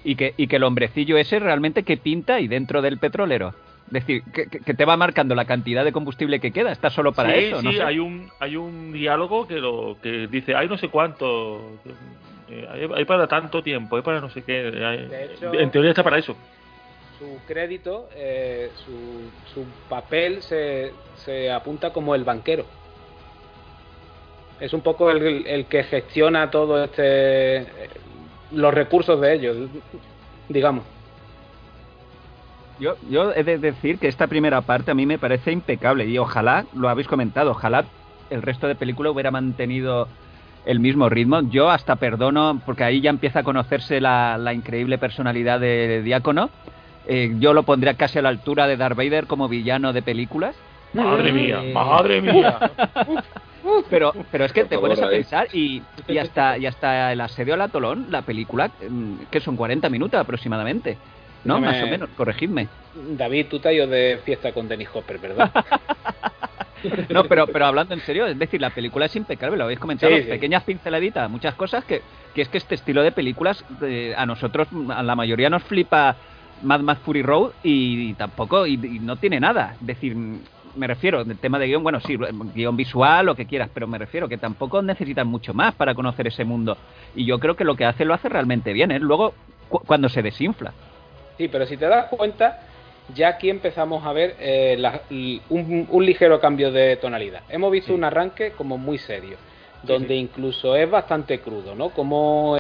Y que, y que el hombrecillo ese realmente que pinta y dentro del petrolero. Es decir, que, que- te va marcando la cantidad de combustible que queda. Está solo para sí, eso, sí, no sé. hay un hay un diálogo que lo que dice, hay no sé cuánto, eh, hay, hay para tanto tiempo, hay para no sé qué. hay- De hecho- en teoría está para eso. Su crédito, eh, su, su papel se, se apunta como el banquero. Es un poco el, el que gestiona todo este eh, los recursos de ellos, digamos. Yo, yo he de decir que esta primera parte a mí me parece impecable y ojalá, lo habéis comentado, ojalá el resto de película hubiera mantenido el mismo ritmo. Yo hasta perdono, porque ahí ya empieza a conocerse la, la increíble personalidad de Diácono. Eh, yo lo pondría casi a la altura de Darth Vader como villano de películas. Madre mía, Eh, madre mía. Pero, pero es que Por te favor, pones a David. pensar y, y hasta y hasta el asedio al atolón, la película, mm, que son 40 minutos aproximadamente. ¿No? Más o menos, corregidme. David, tú te has ido de fiesta con Dennis Hopper, ¿verdad? No, pero, pero hablando en serio, es decir, la película es impecable, lo habéis comentado, Sí, sí. pequeñas pinceladitas, muchas cosas que, que es que este estilo de películas eh, a nosotros, a la mayoría nos flipa Mad Max Fury Road y, tampoco, y, y no tiene nada. Es decir, me refiero, del tema de guion, bueno, sí, guion visual, lo que quieras, pero me refiero que tampoco necesitan mucho más para conocer ese mundo. Y yo creo que lo que hace lo hace realmente bien, es luego cu- cuando se desinfla. Sí, pero si te das cuenta, ya aquí empezamos a ver eh, la- un, un ligero cambio de tonalidad. Hemos visto un arranque como muy serio, donde incluso es bastante crudo, ¿no? Como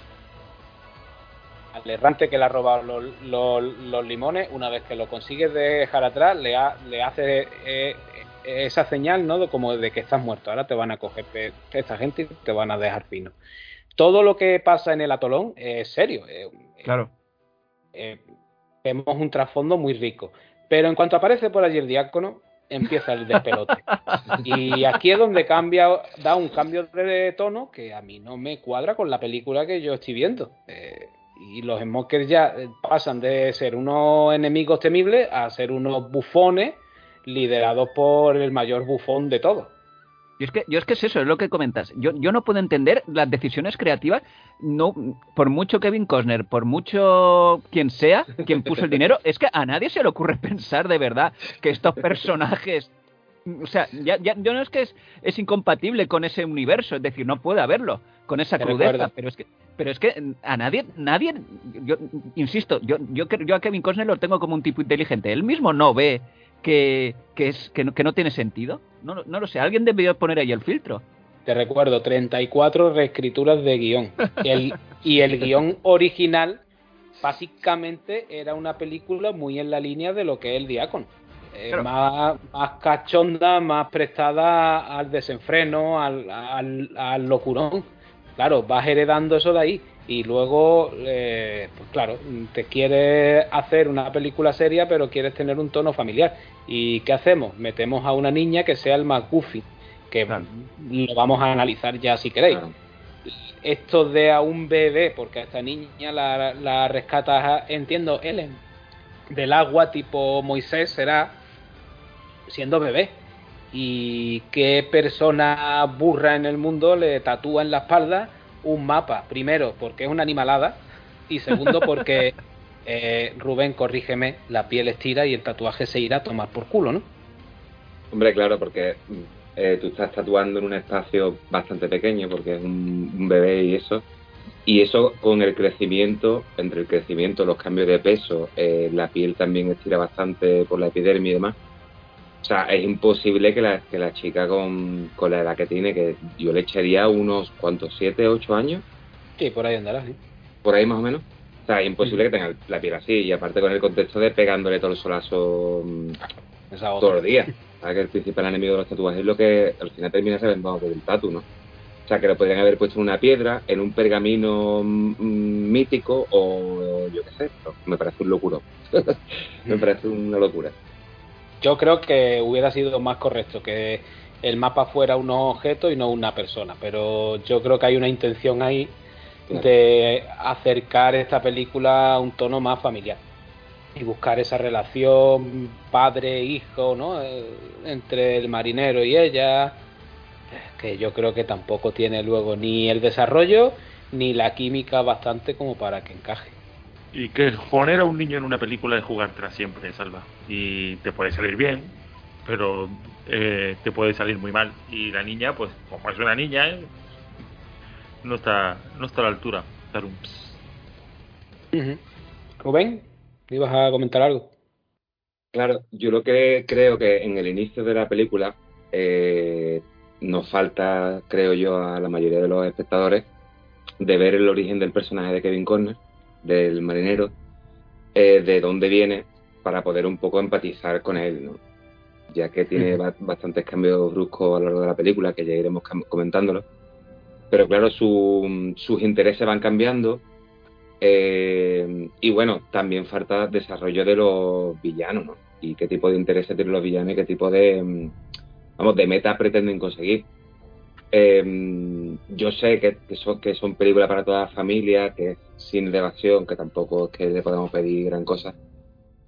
al errante que le ha robado los, los- los limones, una vez que lo consigues dejar atrás, le, ha- le hace eh, esa señal, ¿no? De como de que estás muerto. Ahora te van a coger esta gente y te van a dejar fino. Todo lo que pasa en el atolón es serio. eh, eh, vemos un trasfondo muy rico. Pero en cuanto aparece por allí el diácono, empieza el despelote. y aquí es donde cambia, da un cambio de tono que a mí no me cuadra con la película que yo estoy viendo. Eh, y los smokers ya eh, pasan de ser unos enemigos temibles a ser unos bufones liderados por el mayor bufón de todos. Yo es que, yo es que es eso, es lo que comentas. Yo, yo no puedo entender las decisiones creativas, no, por mucho Kevin Costner, por mucho quien sea, quien puso el dinero, es que a nadie se le ocurre pensar de verdad que estos personajes O sea, ya, ya, yo no es que es, es incompatible con ese universo, es decir, no puede haberlo con esa Te crudeza, recuerdo. pero es que pero es que a nadie nadie yo insisto, yo yo yo a Kevin Costner lo tengo como un tipo inteligente, él mismo no ve que, que es que no, que no tiene sentido. No, lo- no lo sé, alguien debió poner ahí el filtro. Te recuerdo, 34 reescrituras de guion. Y el, y el guion original, básicamente, era una película muy en la línea de lo que es el Diácono. Eh, Claro. más, más cachonda, más prestada al desenfreno, al, al, al locurón. Claro, vas heredando eso de ahí. Y luego, eh, pues claro, te quieres hacer una película seria, pero quieres tener un tono familiar. ¿Y qué hacemos? Metemos a una niña que sea el más goofy, que Claro. lo vamos a analizar ya si queréis. Claro. Esto de a un bebé, porque a esta niña la, la rescata, entiendo, Ellen, del agua tipo Moisés será siendo bebé. ¿Y qué persona burra en el mundo le tatúa en la espalda un mapa? Primero, porque es una animalada. Y segundo, porque, eh, Rubén, corrígeme, la piel estira y el tatuaje se irá a tomar por culo, ¿no? Hombre, claro, porque eh, tú estás tatuando en un espacio bastante pequeño, porque es un, un bebé y eso. Y eso con el crecimiento, entre el crecimiento, los cambios de peso, eh, la piel también estira bastante por la epidermis y demás. O sea, es imposible que la, que la chica con, con la edad que tiene, que yo le echaría unos, ¿cuántos? ¿Siete, ocho años? Sí, por ahí andará, ¿sí? Por ahí más o menos. O sea, es imposible que tenga la piel así. Y aparte con el contexto de pegándole todo el solazo mm, todos los días. ¿Sabes que el principal enemigo de los tatuajes es lo que al final termina reventado por el tatu, ¿no? O sea, que lo podrían haber puesto en una piedra, en un pergamino mm, mm, mítico o yo qué sé. Me parece un locuro. me parece una locura. Yo creo que hubiera sido más correcto que el mapa fuera unos objetos y no una persona, pero yo creo que hay una intención ahí de acercar esta película a un tono más familiar y buscar esa relación padre-hijo, ¿no? Eh, Entre el marinero y ella, que yo creo que tampoco tiene luego ni el desarrollo ni la química bastante como para que encaje. Y que poner a un niño en una película es jugártela siempre, Salva. Y te puede salir bien, pero eh, te puede salir muy mal. Y la niña, pues como es una niña, eh, no está no está a la altura. Dar un ps. Rubén, ¿ibas a comentar algo? Claro, yo lo que creo que en el inicio de la película eh, nos falta, creo yo, a la mayoría de los espectadores de ver el origen del personaje de Kevin Conner, del marinero, eh, de dónde viene, para poder un poco empatizar con él, ¿no? ya que tiene ba- bastantes cambios bruscos a lo largo de la película, que ya iremos comentándolo. Pero claro, su- sus intereses van cambiando. eh, y bueno, también falta desarrollo de los villanos, ¿no? Y qué tipo de intereses tienen los villanos y qué tipo de, mm, vamos, de metas pretenden conseguir. Eh, yo sé que, son, películas para toda la familia, que es cine de evasión, que tampoco es que le podamos pedir gran cosa.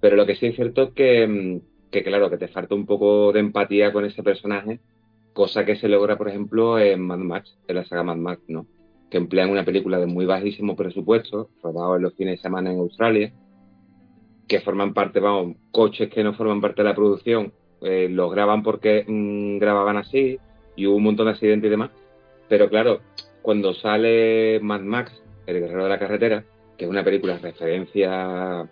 Pero lo que sí es cierto es que, mm, que, claro, que te falta un poco de empatía con ese personaje, cosa que se logra, por ejemplo, en Mad Max, en la saga Mad Max, ¿no? Que emplean una película de muy bajísimo presupuesto, rodado en los fines de semana en Australia, que forman parte, vamos, coches que no forman parte de la producción, eh, los graban porque mm, grababan así, y hubo un montón de accidentes y demás. Pero claro, cuando sale Mad Max, El Guerrero de la Carretera, que es una película referencia,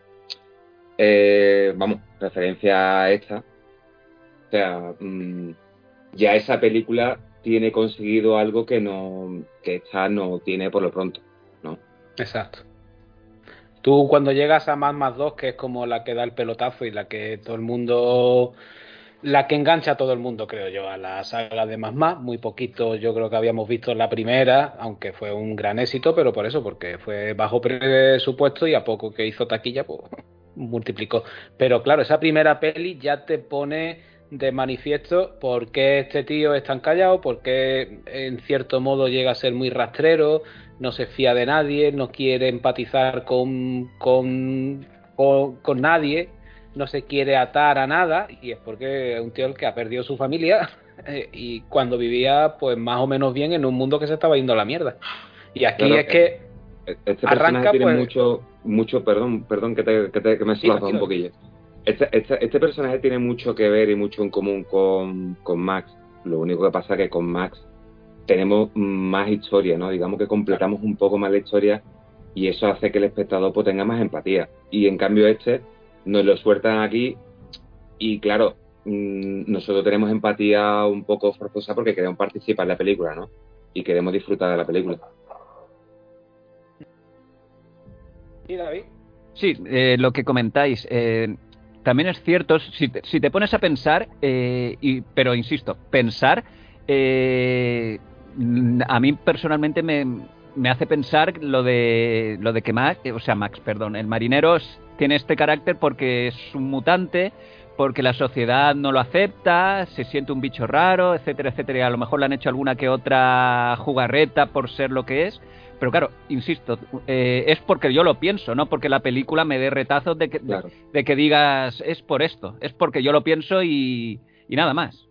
eh, vamos, referencia a esta, o sea, mm, ya esa película tiene conseguido algo que no, que esta no tiene por lo pronto, ¿no? Exacto. Tú cuando llegas a Mad Max 2, que es como la que da el pelotazo y la que todo el mundo, la que engancha a todo el mundo, creo yo, a la saga de Mad Max, muy poquito yo creo que habíamos visto la primera, aunque fue un gran éxito, pero por eso, porque fue bajo presupuesto y a poco que hizo taquilla, pues multiplicó. Pero claro, esa primera peli ya te pone de manifiesto por qué este tío es tan callado, por qué en cierto modo llega a ser muy rastrero, no se fía de nadie, no quiere empatizar con, con, con nadie, no se quiere atar a nada, y es porque es un tío el que ha perdido su familia eh, y cuando vivía pues más o menos bien en un mundo que se estaba yendo a la mierda. Y aquí Claro, es que Este Arranca, personaje tiene pues- mucho, mucho, perdón, perdón que, te, que, te- que me Sí, un poquillo. Este, este, este personaje tiene mucho que ver y mucho en común con, con Max. Lo único que pasa es que con Max tenemos más historia, ¿no? Digamos que completamos un poco más la historia y eso hace que el espectador pues, tenga más empatía. Y en cambio este nos lo sueltan aquí y claro, mm, nosotros tenemos empatía un poco forzosa porque queremos participar en la película, ¿no? Y queremos disfrutar de la película. ¿Y David? Sí, eh, lo que comentáis. Eh, también es cierto, si te, si te pones a pensar, eh, y, pero insisto, pensar, eh, a mí personalmente me, me hace pensar lo de lo de que Max, o sea, Max, perdón, el marinero tiene este carácter porque es un mutante, porque la sociedad no lo acepta, se siente un bicho raro, etcétera, etcétera, y a lo mejor le han hecho alguna que otra jugarreta por ser lo que es. Pero claro, insisto, eh, es porque yo lo pienso, no porque la película me dé retazos de que, Claro. de, de que digas es por esto, es porque yo lo pienso y, y nada más.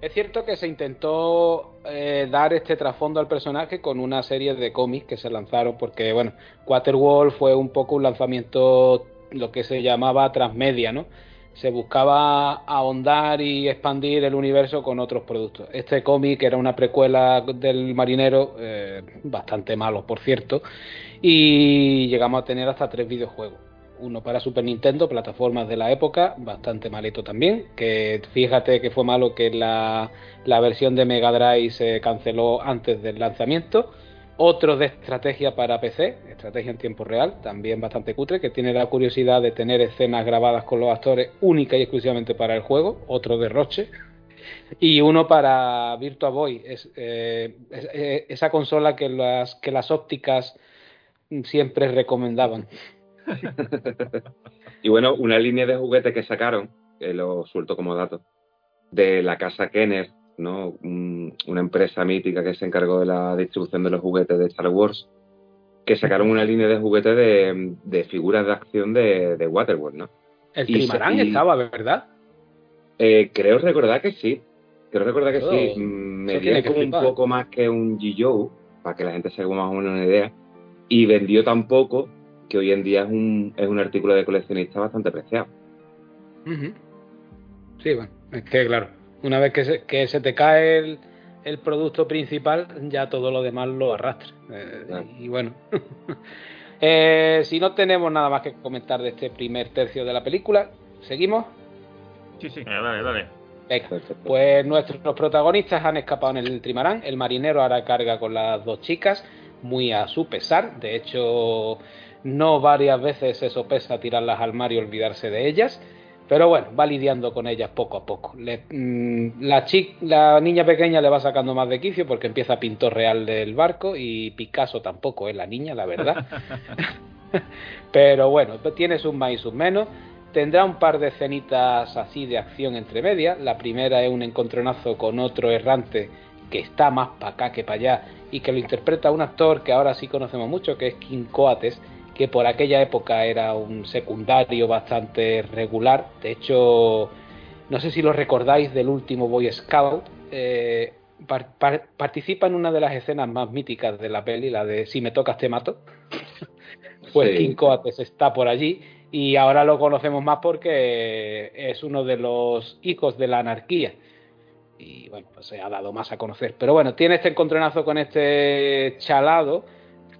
Es cierto que se intentó eh, dar este trasfondo al personaje con una serie de cómics que se lanzaron, porque, bueno, Waterworld fue un poco un lanzamiento, lo que se llamaba transmedia, ¿no? Se buscaba ahondar y expandir el universo con otros productos. Este cómic era una precuela del marinero, eh, bastante malo, por cierto, y llegamos a tener hasta tres videojuegos uno para Super Nintendo, plataformas de la época, bastante malito también, que fíjate que fue malo que la, la versión de Mega Drive se canceló antes del lanzamiento. Otro de estrategia para PC, estrategia en tiempo real, también bastante cutre, que tiene la curiosidad de tener escenas grabadas con los actores única y exclusivamente para el juego, otro derroche. Y uno para Virtua Boy, es, eh, eh, esa consola que las, que las ópticas siempre recomendaban. Y bueno, una línea de juguetes que sacaron, que lo suelto como dato, de la casa Kenner, ¿no? Un- una empresa mítica que se encargó de la distribución de los juguetes de Star Wars, que sacaron una línea de juguetes de, de figuras de acción de, de Waterworld, ¿no? El trimarán estaba, ¿verdad? Eh, creo recordar que sí. Creo recordar que sí. Mm, tiene que como un poco más que un G-Joe, para que la gente se haga más o menos una idea. Y vendió tan poco que hoy en día es un, es un artículo de coleccionista bastante apreciado. Ujú. Sí, bueno, es que claro, una vez que se, que se te cae el, el producto principal, ya todo lo demás lo arrastra. Eh, Claro. Y bueno, Eh, si no tenemos nada más que comentar de este primer tercio de la película, ¿seguimos? Sí, sí. Dale, dale. Venga. Pues nuestros protagonistas han escapado en el trimarán. El marinero hará carga con las dos chicas, muy a su pesar. De hecho, no varias veces se sopesa tirarlas al mar y olvidarse de ellas. Pero bueno, va lidiando con ellas poco a poco. Le- mm, la, niña pequeña le va sacando más de quicio porque empieza pintor real del barco y Picasso tampoco es la niña, la verdad. Pero bueno, tiene sus más y sus menos. Tendrá un par de escenitas así de acción entre medias. La primera es un encontronazo con otro errante que está más para acá que para allá y que lo interpreta un actor que ahora sí conocemos mucho, que es King Coates, que por aquella época era un secundario bastante regular. De hecho, no sé si lo recordáis del último Boy Scout. eh, par- par- participa en una de las escenas más míticas de la peli, la de Si me tocas te mato. Pues Sí. King Coates está por allí y ahora lo conocemos más porque es uno de los hijos de la anarquía. Y bueno, pues se ha dado más a conocer. Pero bueno, tiene este encontronazo con este chalado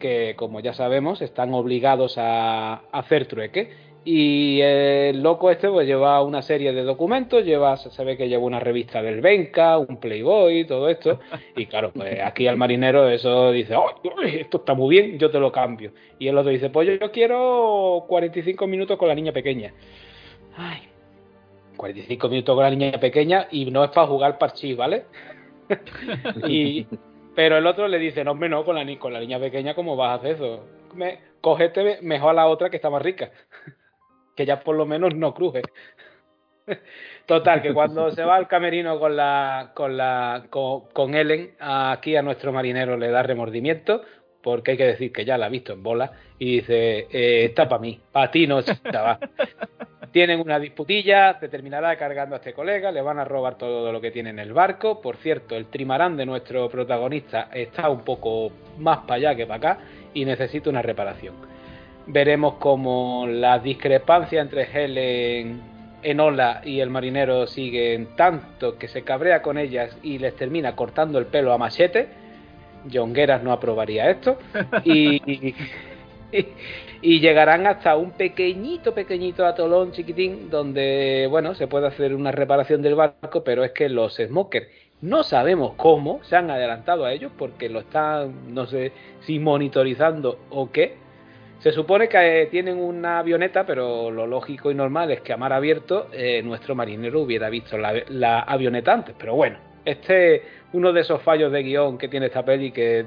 que, como ya sabemos, están obligados a hacer trueque. Y el loco este pues lleva una serie de documentos, lleva, se ve que lleva una revista del Benca, un Playboy, todo esto. Y claro, pues aquí al marinero eso dice, "Oh, esto está muy bien, yo te lo cambio. Y el otro dice, pues yo quiero 45 minutos con la niña pequeña. Ay, 45 minutos con la niña pequeña y no es para jugar parchís, ¿vale? y, pero el otro le dice, no, hombre, no, con la, con la niña pequeña, ¿cómo vas a hacer eso? Me, cógete mejor a la otra que está más rica. que ya por lo menos no cruje. Total, que cuando se va al camerino con la con la con Ellen, aquí a nuestro marinero le da remordimiento, porque hay que decir que ya la ha visto en bola, y dice, eh, está para mí, para ti no, chaval. Tienen una disputilla, te terminará cargando a este colega, le van a robar todo lo que tiene en el barco. Por cierto, el trimarán de nuestro protagonista está un poco más para allá que para acá y necesita una reparación. veremos como las discrepancias entre Helen, Enola y el marinero siguen tanto que se cabrea con ellas y les termina cortando el pelo a machete. Jongueras no aprobaría esto. Y, llegarán hasta un pequeñito, pequeñito atolón chiquitín donde, bueno, se puede hacer una reparación del barco, pero es que los smokers no sabemos cómo se han adelantado a ellos porque lo están, no sé si monitorizando o qué. Se supone que eh, tienen una avioneta, pero lo lógico y normal es que a mar abierto eh, nuestro marinero hubiera visto la, avioneta antes. Pero bueno, este es uno de esos fallos de guion que tiene esta peli que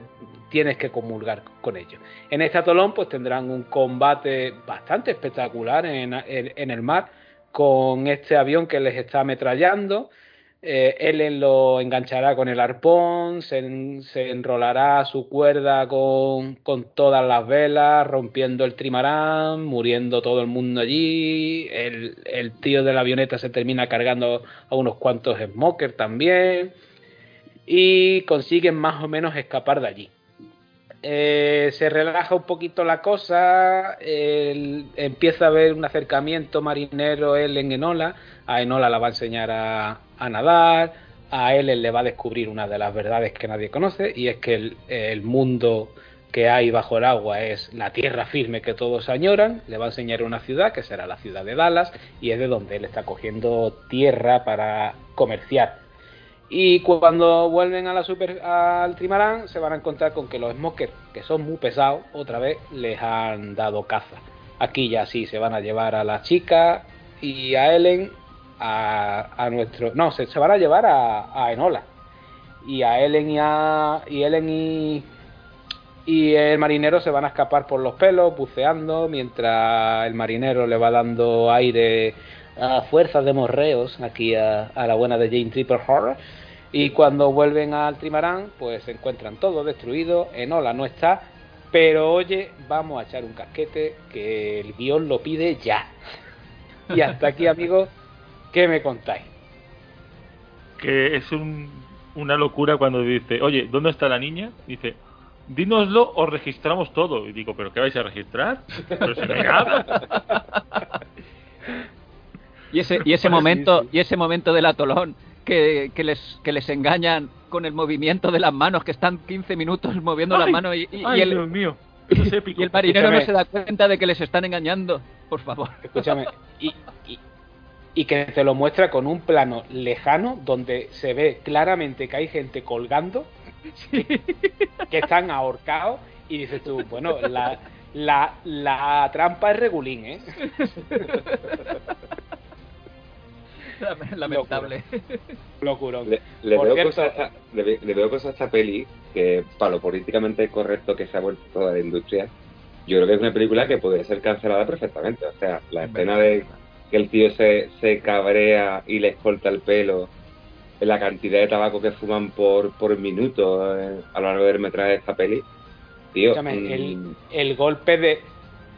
tienes que comulgar con ellos. En este atolón pues tendrán un combate bastante espectacular en, en el mar con este avión que les está ametrallando eh, Ellen lo enganchará con el arpón, se, enrolará su cuerda con, todas las velas, rompiendo el trimarán, muriendo todo el mundo allí. El, tío de la avioneta se termina cargando a unos cuantos smokers también. Y consiguen más o menos escapar de allí. Eh, se relaja un poquito la cosa, empieza a haber un acercamiento marinero él en Enola, a Enola la va a enseñar a, nadar, a él le va a descubrir una de las verdades que nadie conoce y es que el, mundo que hay bajo el agua es la tierra firme que todos añoran, le va a enseñar una ciudad que será la ciudad de Dallas y es de donde él está cogiendo tierra para comerciar y cuando vuelven a la super, al trimarán, se van a encontrar con que los smokers, que son muy pesados, otra vez les han dado caza. Aquí ya sí se van a llevar a la chica y a Ellen, a, nuestro. No, se, se, van a llevar a, Enola. Y a Ellen y a. Y Ellen y. Y el marinero se van a escapar por los pelos, buceando, mientras el marinero le va dando aire a fuerzas de morreos aquí a, la buena de Jane Triple Horror. Y cuando vuelven al trimarán, pues se encuentran todo destruido. Enola no está, pero oye, vamos a echar un casquete que el guion lo pide ya. Y hasta aquí, amigos, ¿qué me contáis? Que es una locura cuando dice, oye, ¿dónde está la niña? Dice, dínoslo o registramos todo. Y digo, ¿pero qué vais a registrar? Pero si no hay nada. Y ese, y ese momento, y ese momento del atolón que, que, les, que les engañan con el movimiento de las manos, que están 15 minutos moviendo las manos y, el, Dios mío. y el marinero no se da cuenta de que les están engañando, por favor. Escúchame, y, y, que te lo muestra con un plano lejano donde se ve claramente que hay gente colgando, que están ahorcados, y dices tú, bueno, la, la, la trampa es regulín, ¿eh? Lamentable. Locura. Le, veo cosas a, le, veo cosas a esta peli que, para lo políticamente correcto que se ha vuelto toda la industria, yo creo que es una película que podría ser cancelada perfectamente. O sea, la escena de que el tío se, se cabrea y le escolta el pelo, la cantidad de tabaco que fuman por, por minuto eh, a lo largo del metraje de esta peli. Tío, el, mm. el, golpe de,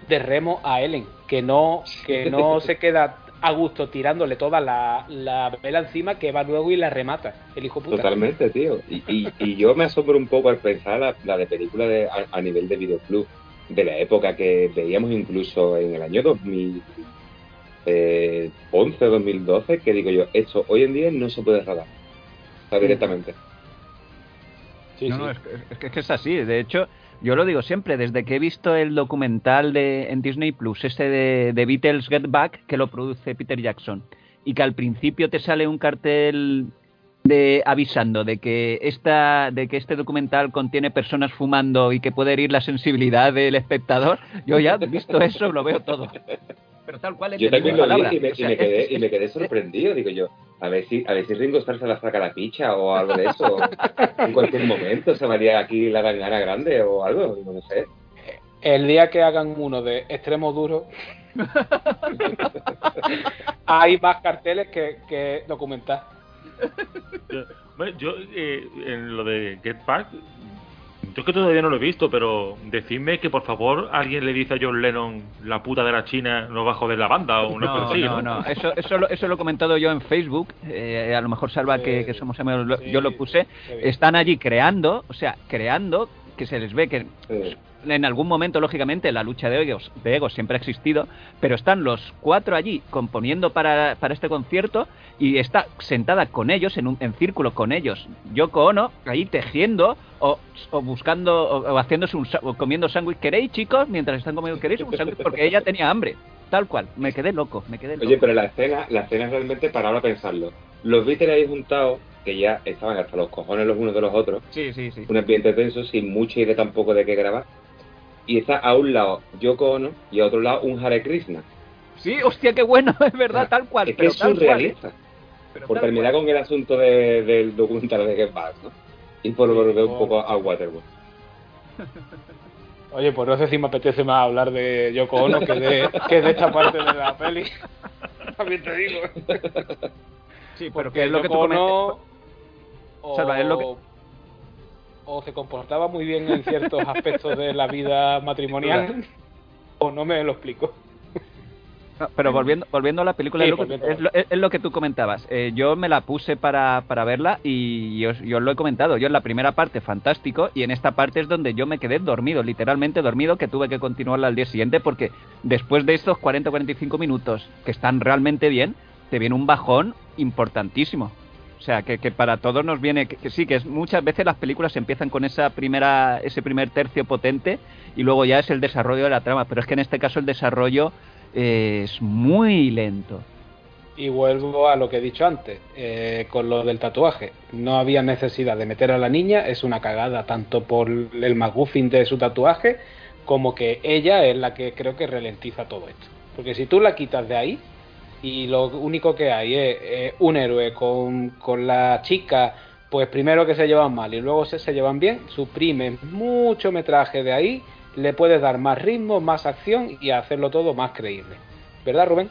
de remo a Ellen, que no, que no se queda a gusto tirándole toda la, vela encima que va luego y la remata, el hijo puta. Totalmente, tío. Y, y, yo me asombro un poco al pensar la, de película de, a, nivel de videoclub de la época que veíamos incluso en el año 2011, 2012, eh, que digo yo, esto hoy en día no se puede rodar. O directamente. no, no, es, que, es que es así. De hecho, yo lo digo siempre, desde que he visto el documental de, en Disney Plus, este de, Beatles Get Back, que lo produce Peter Jackson, y que al principio te sale un cartel de avisando de que esta de que este documental contiene personas fumando y que puede herir la sensibilidad del espectador, yo ya visto eso lo veo todo. Pero tal cual Yo también lo vi y me, quedé, y me quedé sorprendido, digo yo, a ver si, a ver si Ringo Starr se la saca la picha o algo de eso. en cualquier momento se varía aquí la gangana grande o algo, no sé. El día que hagan uno de extremo duro, hay más carteles que, que documentar. Bueno, yo eh, en lo de Get Back yo que todavía no lo he visto, pero decidme que por favor alguien le dice a John Lennon la puta de la China no va a joder la banda o una no, así, no, no, Eso, eso, lo, eso lo he comentado yo en Facebook. Eh, a lo mejor salva que, somos amigos, yo lo puse. Están allí creando, o sea, creando que se les ve que en algún momento, lógicamente, la lucha de egos, de egos siempre ha existido, pero están los cuatro allí componiendo para, para este concierto y está sentada con ellos, en un en círculo con ellos, Yoko Ono, ahí tejiendo o, o buscando o, o haciéndose un, o comiendo sándwich. ¿Queréis, chicos? Mientras están comiendo, ¿queréis un sándwich? Porque ella tenía hambre. Tal cual. Me quedé loco, me quedé loco. Oye, pero la escena, la escena es realmente para ahora pensarlo. Los Beatles ahí juntados, que ya estaban hasta los cojones los unos de los otros, Sí, sí, sí. un ambiente tenso, sin mucha idea tampoco de qué grabar. Y está a un lado Yoko Ono y a otro lado un Hare Krishna. Sí, hostia, qué bueno, es verdad, tal cual. es que pero es cual, ¿eh? surrealista. Por terminar cual. con el asunto de- del documental de Get Back, ¿no? Y por volver un poco a Waterworld. Oye, pues no sé si me apetece más hablar de Yoko Ono que de, que de esta parte de la peli. También te digo. Sí, pero que es lo que tú. Ono o, Salva, es lo que- o se comportaba muy bien en ciertos aspectos de la vida matrimonial o no me lo explico. No, pero volviendo, volviendo a la película, Sí, es, lo que, volviendo. es, lo, es- es lo que tú comentabas. Eh, yo me la puse para, para verla y yo, yo lo he comentado. Yo en la primera parte fantástico y en esta parte es donde yo me quedé dormido, literalmente dormido, que tuve que continuarla al día siguiente porque después de estos 40-45 minutos que están realmente bien, te viene un bajón importantísimo. O sea, que, que para todos nos viene, que, sí, que es, muchas veces las películas empiezan con esa primera, ese primer tercio potente y luego ya es el desarrollo de la trama, pero es que en este caso el desarrollo eh, es muy lento. Y vuelvo a lo que he dicho antes, eh, con lo del tatuaje. No había necesidad de meter a la niña, es una cagada tanto por el McGuffin de su tatuaje como que ella es la que creo que ralentiza todo esto. Porque si tú la quitas de ahí y lo único que hay es un héroe con, con la chica, pues primero que se llevan mal y luego se, se llevan bien, suprime mucho metraje de ahí, le puedes dar más ritmo, más acción y hacerlo todo más creíble. ¿Verdad, Rubén?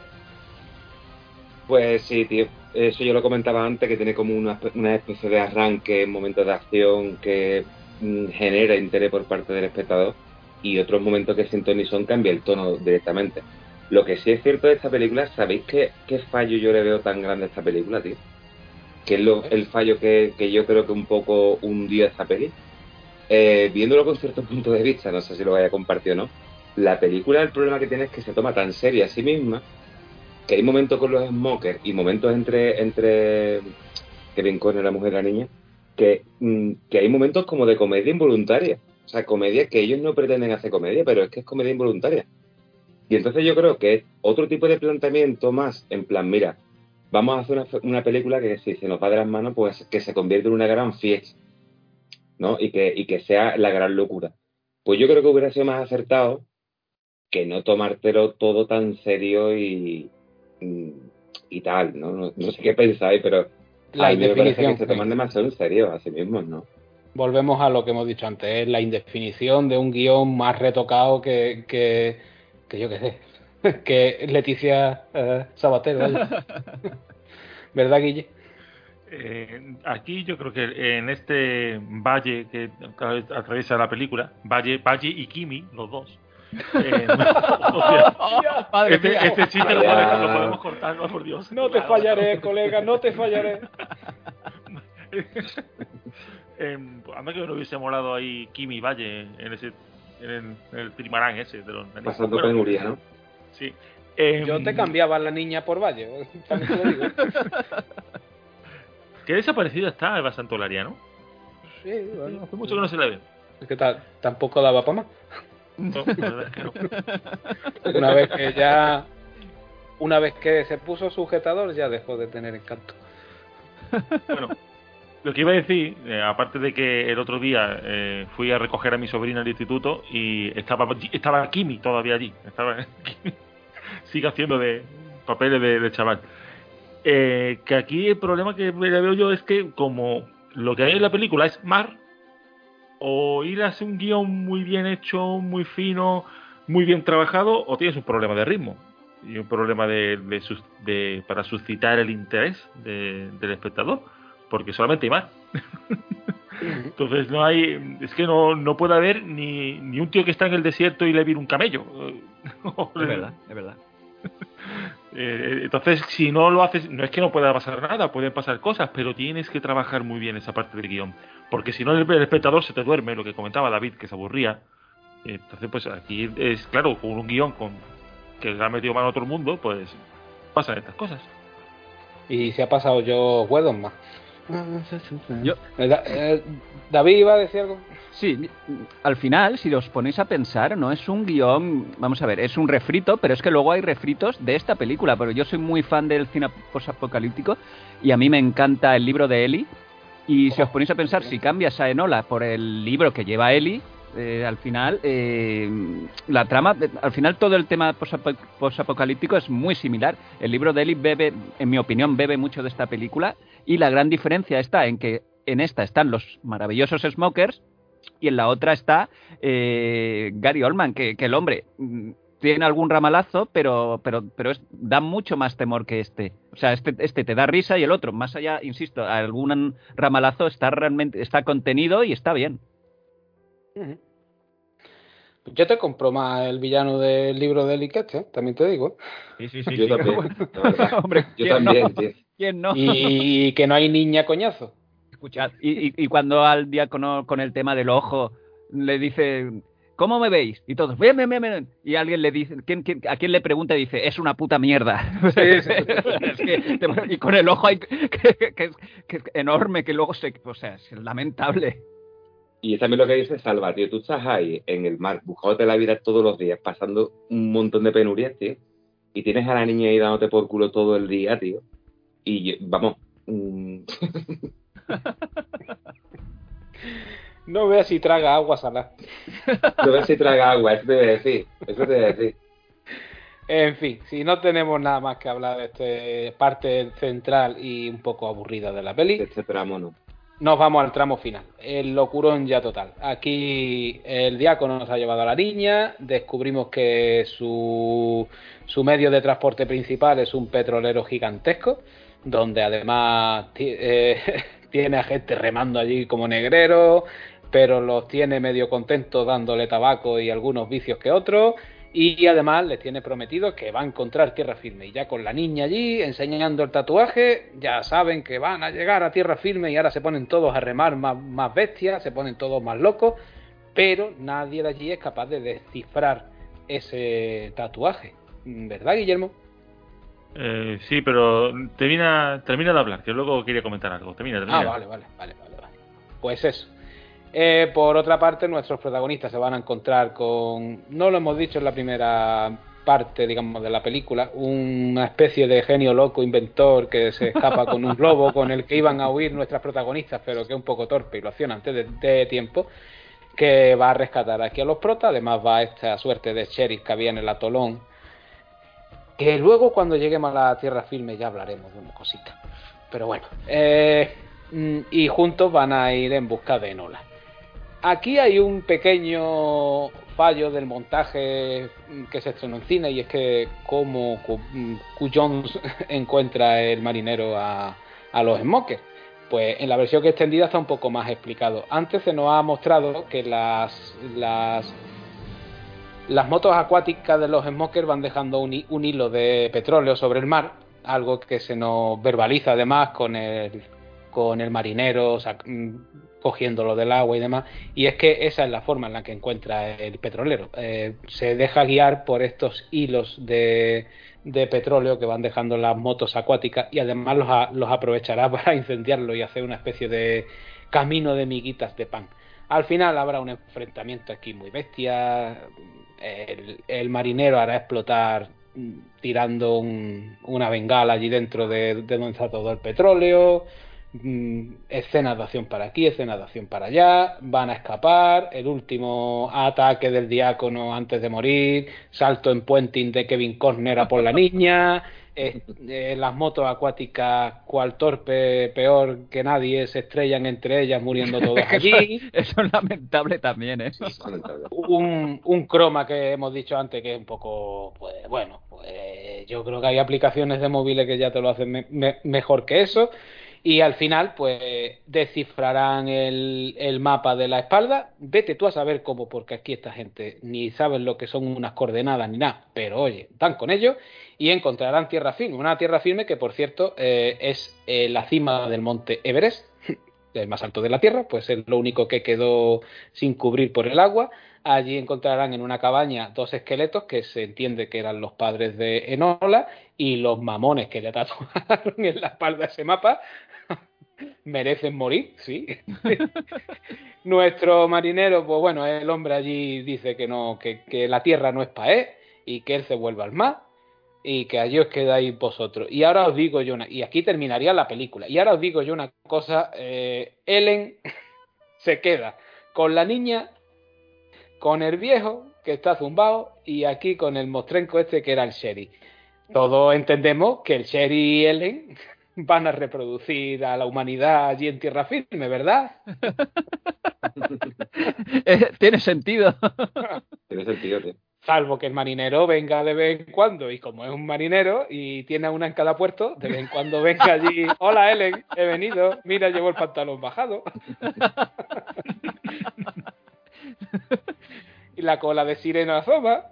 Pues sí, tío. Eso yo lo comentaba antes, que tiene como una, una especie de arranque en momentos de acción que mm, genera interés por parte del espectador y otros momentos que sin ton ni son cambia el tono directamente. Lo que sí es cierto de esta película, ¿sabéis qué, qué fallo yo le veo tan grande a esta película, tío? Que es lo- el fallo que, que yo creo que un poco hundió esta peli. Eh, viéndolo con cierto punto de vista, no sé si lo vaya a compartir o no, la película el problema que tiene es que se toma tan seria a sí misma que hay momentos con los smokers y momentos entre entre Kevin Conner, la mujer y la niña, que, mm, que hay momentos como de comedia involuntaria. O sea, comedia que ellos no pretenden hacer comedia, pero es que es comedia involuntaria. Y entonces yo creo que es otro tipo de planteamiento más, en plan, mira, vamos a hacer una, una película que si se nos va de las manos, pues que se convierta en una gran fiesta, ¿no? Y que, y que sea la gran locura. Pues yo creo que hubiera sido más acertado que no tomártelo todo tan serio y, y tal, ¿no? No, no sé qué pensáis, pero La a mí me parece que se toman demasiado en serio a sí mismos, ¿no? Volvemos a lo que hemos dicho antes, es la indefinición de un guion más retocado que, que, que yo qué sé, que Leticia eh, Sabater, vaya. ¿Verdad, Guille? Eh, aquí yo creo que en este valle que atraviesa la película, Valle, Valle y Kimi, los dos. eh, hostia, Madre este, mía. este chiste lo podemos, lo podemos cortar, no por Dios. No te fallaré, colega, no te fallaré. Em, pues, anda que no hubiese molado ahí Kimi Valle en ese en el, en el trimarán ese de los nanistas. Pasando Bueno, penuria, ¿no? Sí. Em, Yo te cambiaba la niña por Valle, también te lo digo. Qué desaparecida está Eva Santolaria, ¿no? Sí, bueno. Hace mucho que no se la ve. Es que ta- tampoco daba para más. No, la verdad es que no. Una vez que ya. Una vez que se puso sujetador, ya dejó de tener encanto. Bueno, lo que iba a decir, eh, aparte de que el otro día eh, fui a recoger a mi sobrina al instituto y estaba estaba Kimi todavía allí. Estaba. Sigue haciendo de papeles de, chaval. Eh, que aquí el problema que veo yo es que como lo que hay en la película es mar, o ir a un guion muy bien hecho, muy fino, muy bien trabajado, o tienes un problema de ritmo y un problema de, para suscitar el interés de- del espectador, porque solamente hay mar. Entonces no hay, es que no, no puede haber ni, ni un tío que está en el desierto y le viene un camello. Es verdad, es verdad. Eh, entonces, si no lo haces, no es que no pueda pasar nada, pueden pasar cosas, pero tienes que trabajar muy bien esa parte del guion. Porque si no, el, el espectador se te duerme, lo que comentaba David, que se aburría. Entonces, pues aquí es claro, con un guion con que le ha metido mano a todo el mundo, pues pasan estas cosas. Y se ha pasado yo Wedon más. Yo- Eh, Da- eh, David iba a decir algo. Sí, al final, si os ponéis a pensar, no es un guion, vamos a ver, es un refrito, pero es que luego hay refritos de esta película, pero yo soy muy fan del cine posapocalíptico y a mí me encanta el libro de Eli. Y si os ponéis a pensar, si cambias a Enola por el libro que lleva Eli, eh, al final, eh, la trama, eh, al final todo el tema posapo- posapocalíptico es muy similar. El libro de Eli bebe, en mi opinión, bebe mucho de esta película y la gran diferencia está en que en esta están los maravillosos smokers y en la otra está eh, Gary Oldman, que, que el hombre mm, tiene algún ramalazo, pero, pero, pero es- da mucho más temor que este. O sea, este, este te da risa y el otro, más allá, insisto, algún ramalazo está realmente está contenido y está bien. Yo te compro más el villano del libro de Eli que este, también te digo. Sí, sí, Yo también, la verdad. Hombre, Yo ¿quién también, no? tío. ¿Quién no? Y que no hay niña coñazo. Escuchad, y, y- y cuando al diácono con el tema del ojo le dice, ¿cómo me veis? Y todos, bien, bien, bien, bien. Y alguien le dice, ¿quién, quién- a quién le pregunta y dice, es una puta mierda. Sí, sí. Es que te- y con el ojo ahí, que, que- que es, que es enorme, que luego se... O sea, es lamentable. Y es también lo que dice Salva, tío. Tú estás ahí en el mar, buscándote la vida todos los días, pasando un montón de penurias, tío. Y tienes a la niña ahí dándote por culo todo el día, tío. Y yo- vamos. mm, No veas si traga agua salada. no ver si traga agua, eso te voy a decir. Eso te voy a decir. En fin, si no tenemos nada más que hablar de esta parte central y un poco aburrida de la peli, este tramo no. Nos vamos al tramo final. El locurón ya total. Aquí el diácono nos ha llevado a la niña, descubrimos que su, su medio de transporte principal es un petrolero gigantesco, donde además eh, tiene a gente remando allí como negrero, pero los tiene medio contentos dándole tabaco y algunos vicios que otros. Y además les tiene prometido que va a encontrar tierra firme. Y ya con la niña allí enseñando el tatuaje, ya saben que van a llegar a tierra firme y ahora se ponen todos a remar más, más bestias, se ponen todos más locos. Pero nadie de allí es capaz de descifrar ese tatuaje. ¿Verdad, Guillermo? Eh, sí, pero termina, termina de hablar, que luego quería comentar algo. Termina, termina. Ah, vale, vale, vale, vale, vale. Pues eso. Eh, por otra parte, nuestros protagonistas se van a encontrar con, no lo hemos dicho en la primera parte, digamos, de la película, una especie de genio loco inventor que se escapa con un globo con el que iban a huir nuestras protagonistas, pero que es un poco torpe y lo hacían antes de, de tiempo, que va a rescatar aquí a los protas. Además va esta suerte de sheriff que había en el atolón, que luego cuando lleguemos a la tierra firme ya hablaremos de una cosita. Pero bueno, eh, mm, y juntos van a ir en busca de Enola. Aquí hay un pequeño fallo del montaje que se estrenó en cine y es que como Q-. Jones encuentra el marinero a, los smokers. Pues en la versión que extendida está un poco más explicado. Antes se nos ha mostrado que las, motos acuáticas de los smokers van dejando un, hi- un hilo de petróleo sobre el mar, algo que se nos verbaliza además con el, con el marinero cogiéndolo del agua y demás. Y es que esa es la forma en la que encuentra el petrolero. Eh, se deja guiar por estos hilos de, petróleo que van dejando las motos acuáticas y además los, aprovechará para incendiarlo y hacer una especie de camino de miguitas de pan. Al final habrá un enfrentamiento aquí muy bestia. El, marinero hará explotar tirando un- una bengala allí dentro de, de donde está todo el petróleo. Mm, Escenas de acción para aquí, escenas de acción para allá. Van a escapar. El último ataque del diácono antes de morir. Salto en puenting de Kevin Costner a por la niña. eh, eh, las motos acuáticas, cual torpe, peor que nadie, se estrellan entre ellas, muriendo todas allí. Eso es lamentable también, ¿eh? Lamentable. un, un croma que hemos dicho antes que es un poco, pues bueno, pues yo creo que hay aplicaciones de móviles que ya te lo hacen me- me- mejor que eso. Y al final, pues descifrarán el, mapa de la espalda. Vete tú a saber cómo, porque aquí esta gente ni saben lo que son unas coordenadas ni nada, pero oye, dan con ello y encontrarán tierra firme. Una tierra firme que, por cierto, eh, es eh, la cima del monte Everest, el más alto de la Tierra, pues es lo único que quedó sin cubrir por el agua. Allí encontrarán en una cabaña dos esqueletos que se entiende que eran los padres de Enola y los mamones que le tatuaron en la espalda ese mapa merecen morir, sí. Nuestro marinero, pues bueno, el hombre allí dice que no, que, la tierra no es para él y que él se vuelva al mar y que allí os quedáis vosotros. Y ahora os digo yo una, y aquí terminaría la película. Y ahora os digo yo una cosa, eh, Ellen se queda con la niña, con el viejo que está zumbado y aquí con el mostrenco este que era el Sherry. Todos entendemos que el Sherry y Ellen van a reproducir a la humanidad allí en tierra firme, ¿verdad? Eh, Tiene sentido. Tiene sentido, tío. Salvo que el marinero venga de vez en cuando, y como es un marinero y tiene una en cada puerto, de vez en cuando venga allí, hola Ellen, he venido, mira, llevo el pantalón bajado. y la cola de sirena asoma.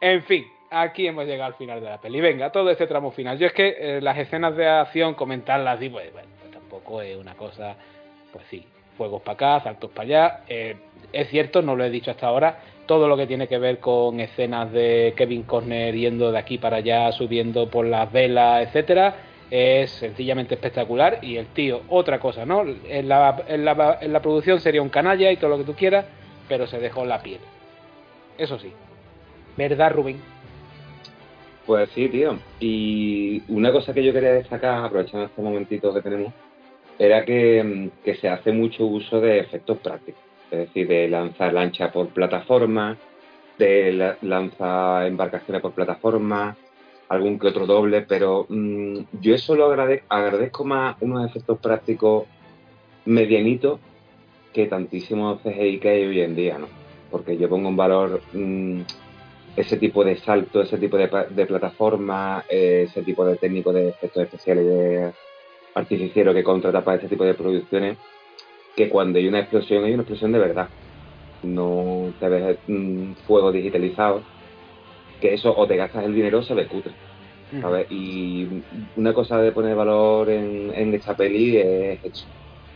en fin, aquí hemos llegado al final de la peli. Venga, todo este tramo final. Yo es que eh, las escenas de acción, comentarlas, digo, pues, bueno, pues tampoco es una cosa, pues sí, fuegos para acá, saltos para allá. Eh, es cierto, no lo he dicho hasta ahora, todo lo que tiene que ver con escenas de Kevin Costner yendo de aquí para allá, subiendo por las velas, etcétera, es sencillamente espectacular. Y el tío, otra cosa, ¿no? En la, en la, en la producción sería un canalla y todo lo que tú quieras, pero se dejó la piel. Eso sí. ¿Verdad, Rubén? Pues sí, tío. Y una cosa que yo quería destacar, aprovechando este momentito que tenemos, era que, mm, que se hace mucho uso de efectos prácticos. Es decir, de lanzar lancha por plataforma, de la- lanzar embarcaciones por plataforma, algún que otro doble, pero mm, yo eso lo agrade- agradezco más unos efectos prácticos medianitos que tantísimos CGI que hay hoy en día, ¿no? Porque yo pongo en valor mm, ese tipo de salto, ese tipo de, de plataforma, eh, ese tipo de técnico de efectos especiales y de artificiero que contrata para ese tipo de producciones, que cuando hay una explosión hay una explosión de verdad. No te ves mm, fuego digitalizado, que eso o te gastas el dinero o se ve cutre. ¿sabes? Y una cosa de poner valor en, en esta peli es eso,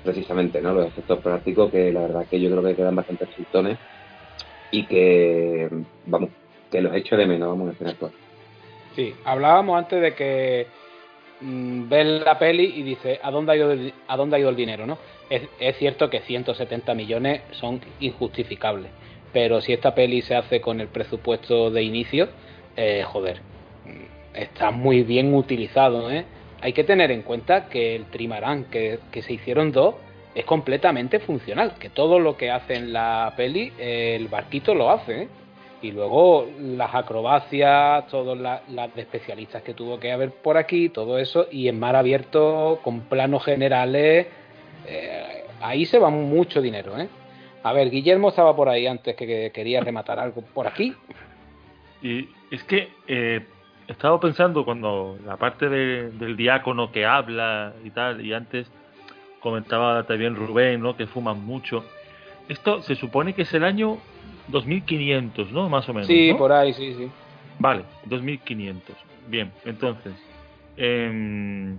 precisamente, ¿no? Los efectos prácticos que la verdad que yo creo que quedan bastante resultones y que, vamos, que los echo de menos, vamos a decir actual. Sí, hablábamos antes de que mm, ves la peli y dices, ¿a dónde ha ido el, a dónde ha ido el dinero? ¿no? Es, es cierto que 170 millones son injustificables, pero si esta peli se hace con el presupuesto de inicio, eh, joder, mm, está muy bien utilizado. ¿eh? Hay que tener en cuenta que el trimarán, que, que se hicieron dos, es completamente funcional, que todo lo que hace en la peli, eh, el barquito lo hace. ¿eh? Y luego las acrobacias, todas las, las especialistas que tuvo que haber por aquí, todo eso, y en mar abierto, con planos generales, eh, ahí se va mucho dinero, ¿eh? A ver, Guillermo estaba por ahí antes que, que quería rematar algo por aquí. Y es que eh, he estado pensando cuando la parte de- del diácono que habla y tal, y antes comentaba también Rubén, ¿no? Que fuman mucho. Esto se supone que es el año 2500, ¿no? Más o menos. Sí, ¿no? por ahí, sí, sí. Vale, 2500. Bien, entonces, em,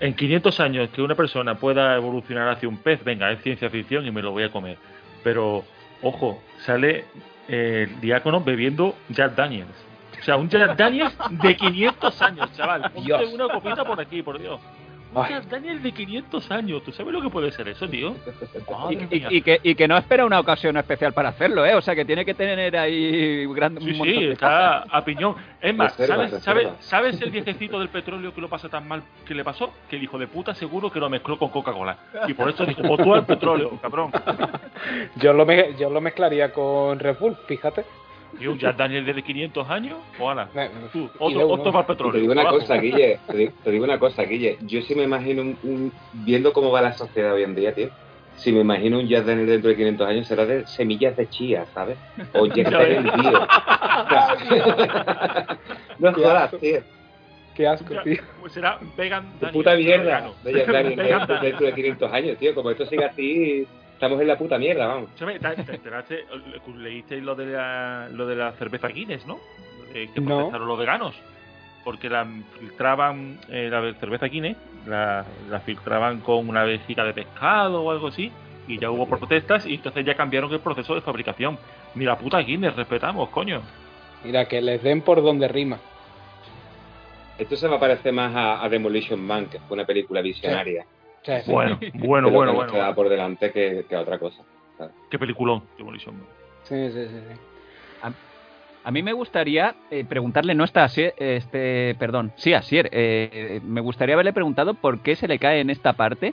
en 500 años que una persona pueda evolucionar hacia un pez, venga, es ciencia ficción y me lo voy a comer. Pero, ojo, sale eh, el diácono bebiendo Jack Daniels. O sea, un Jack Daniels de 500 años, chaval. Ponte Dios. una copita por aquí, por Dios. Ay. Daniels de 500 años. ¿Tú sabes lo que puede ser eso, tío? Y, que, y que no espera una ocasión especial para hacerlo, ¿eh? O sea, que tiene que tener ahí gran, un Sí, montón sí, de está a piñón. Es más, Reserva, ¿sabes, reserva. ¿sabes, ¿sabes el viejecito del petróleo que lo pasa tan mal que le pasó? Que el hijo de puta seguro que lo mezcló con Coca-Cola. Y por eso dijo, pues tú al petróleo, cabrón. Yo lo, me- yo lo mezclaría con Red Bull, fíjate. Y un Jack Daniel de 500 años, o ala, Eh, tú, otro, para el Te petróleo. digo una abajo. cosa, Guille, te digo, te digo una cosa, Guille. Yo sí me imagino un, un- viendo cómo va la sociedad hoy en día, tío. Si me imagino un Jack Daniel dentro de 500 años, será de semillas de chía, ¿sabes? O Jack Daniel tío. no jodas, tío. Qué asco, tío. pues será vegan Daniel. puta mierda vegano. de Jack Daniel dentro de 500 años, tío. Como esto sigue así, estamos en la puta mierda, vamos. ¿te- te enteraste? leísteis lo de la, lo de la cerveza Guinness, ¿no? Eh, que No. protestaron los veganos. Porque la filtraban, eh, la cerveza Guinness, la, la filtraban con una vejiga de pescado o algo así, y ya hubo protestas y entonces ya cambiaron el proceso de fabricación. Ni la puta Guinness, respetamos, coño. Mira, que les den por donde rima. Esto se me parece más a, a Demolition Man, que fue una película visionaria. Sí, sí. Bueno, bueno, bueno, que nos bueno. queda bueno. por delante que, que otra cosa. Qué peliculón, Demolition Man. Sí, sí, sí, sí. A mí me gustaría eh, preguntarle, no está Asier, este, perdón, sí, Asier, eh, me gustaría haberle preguntado por qué se le cae en esta parte,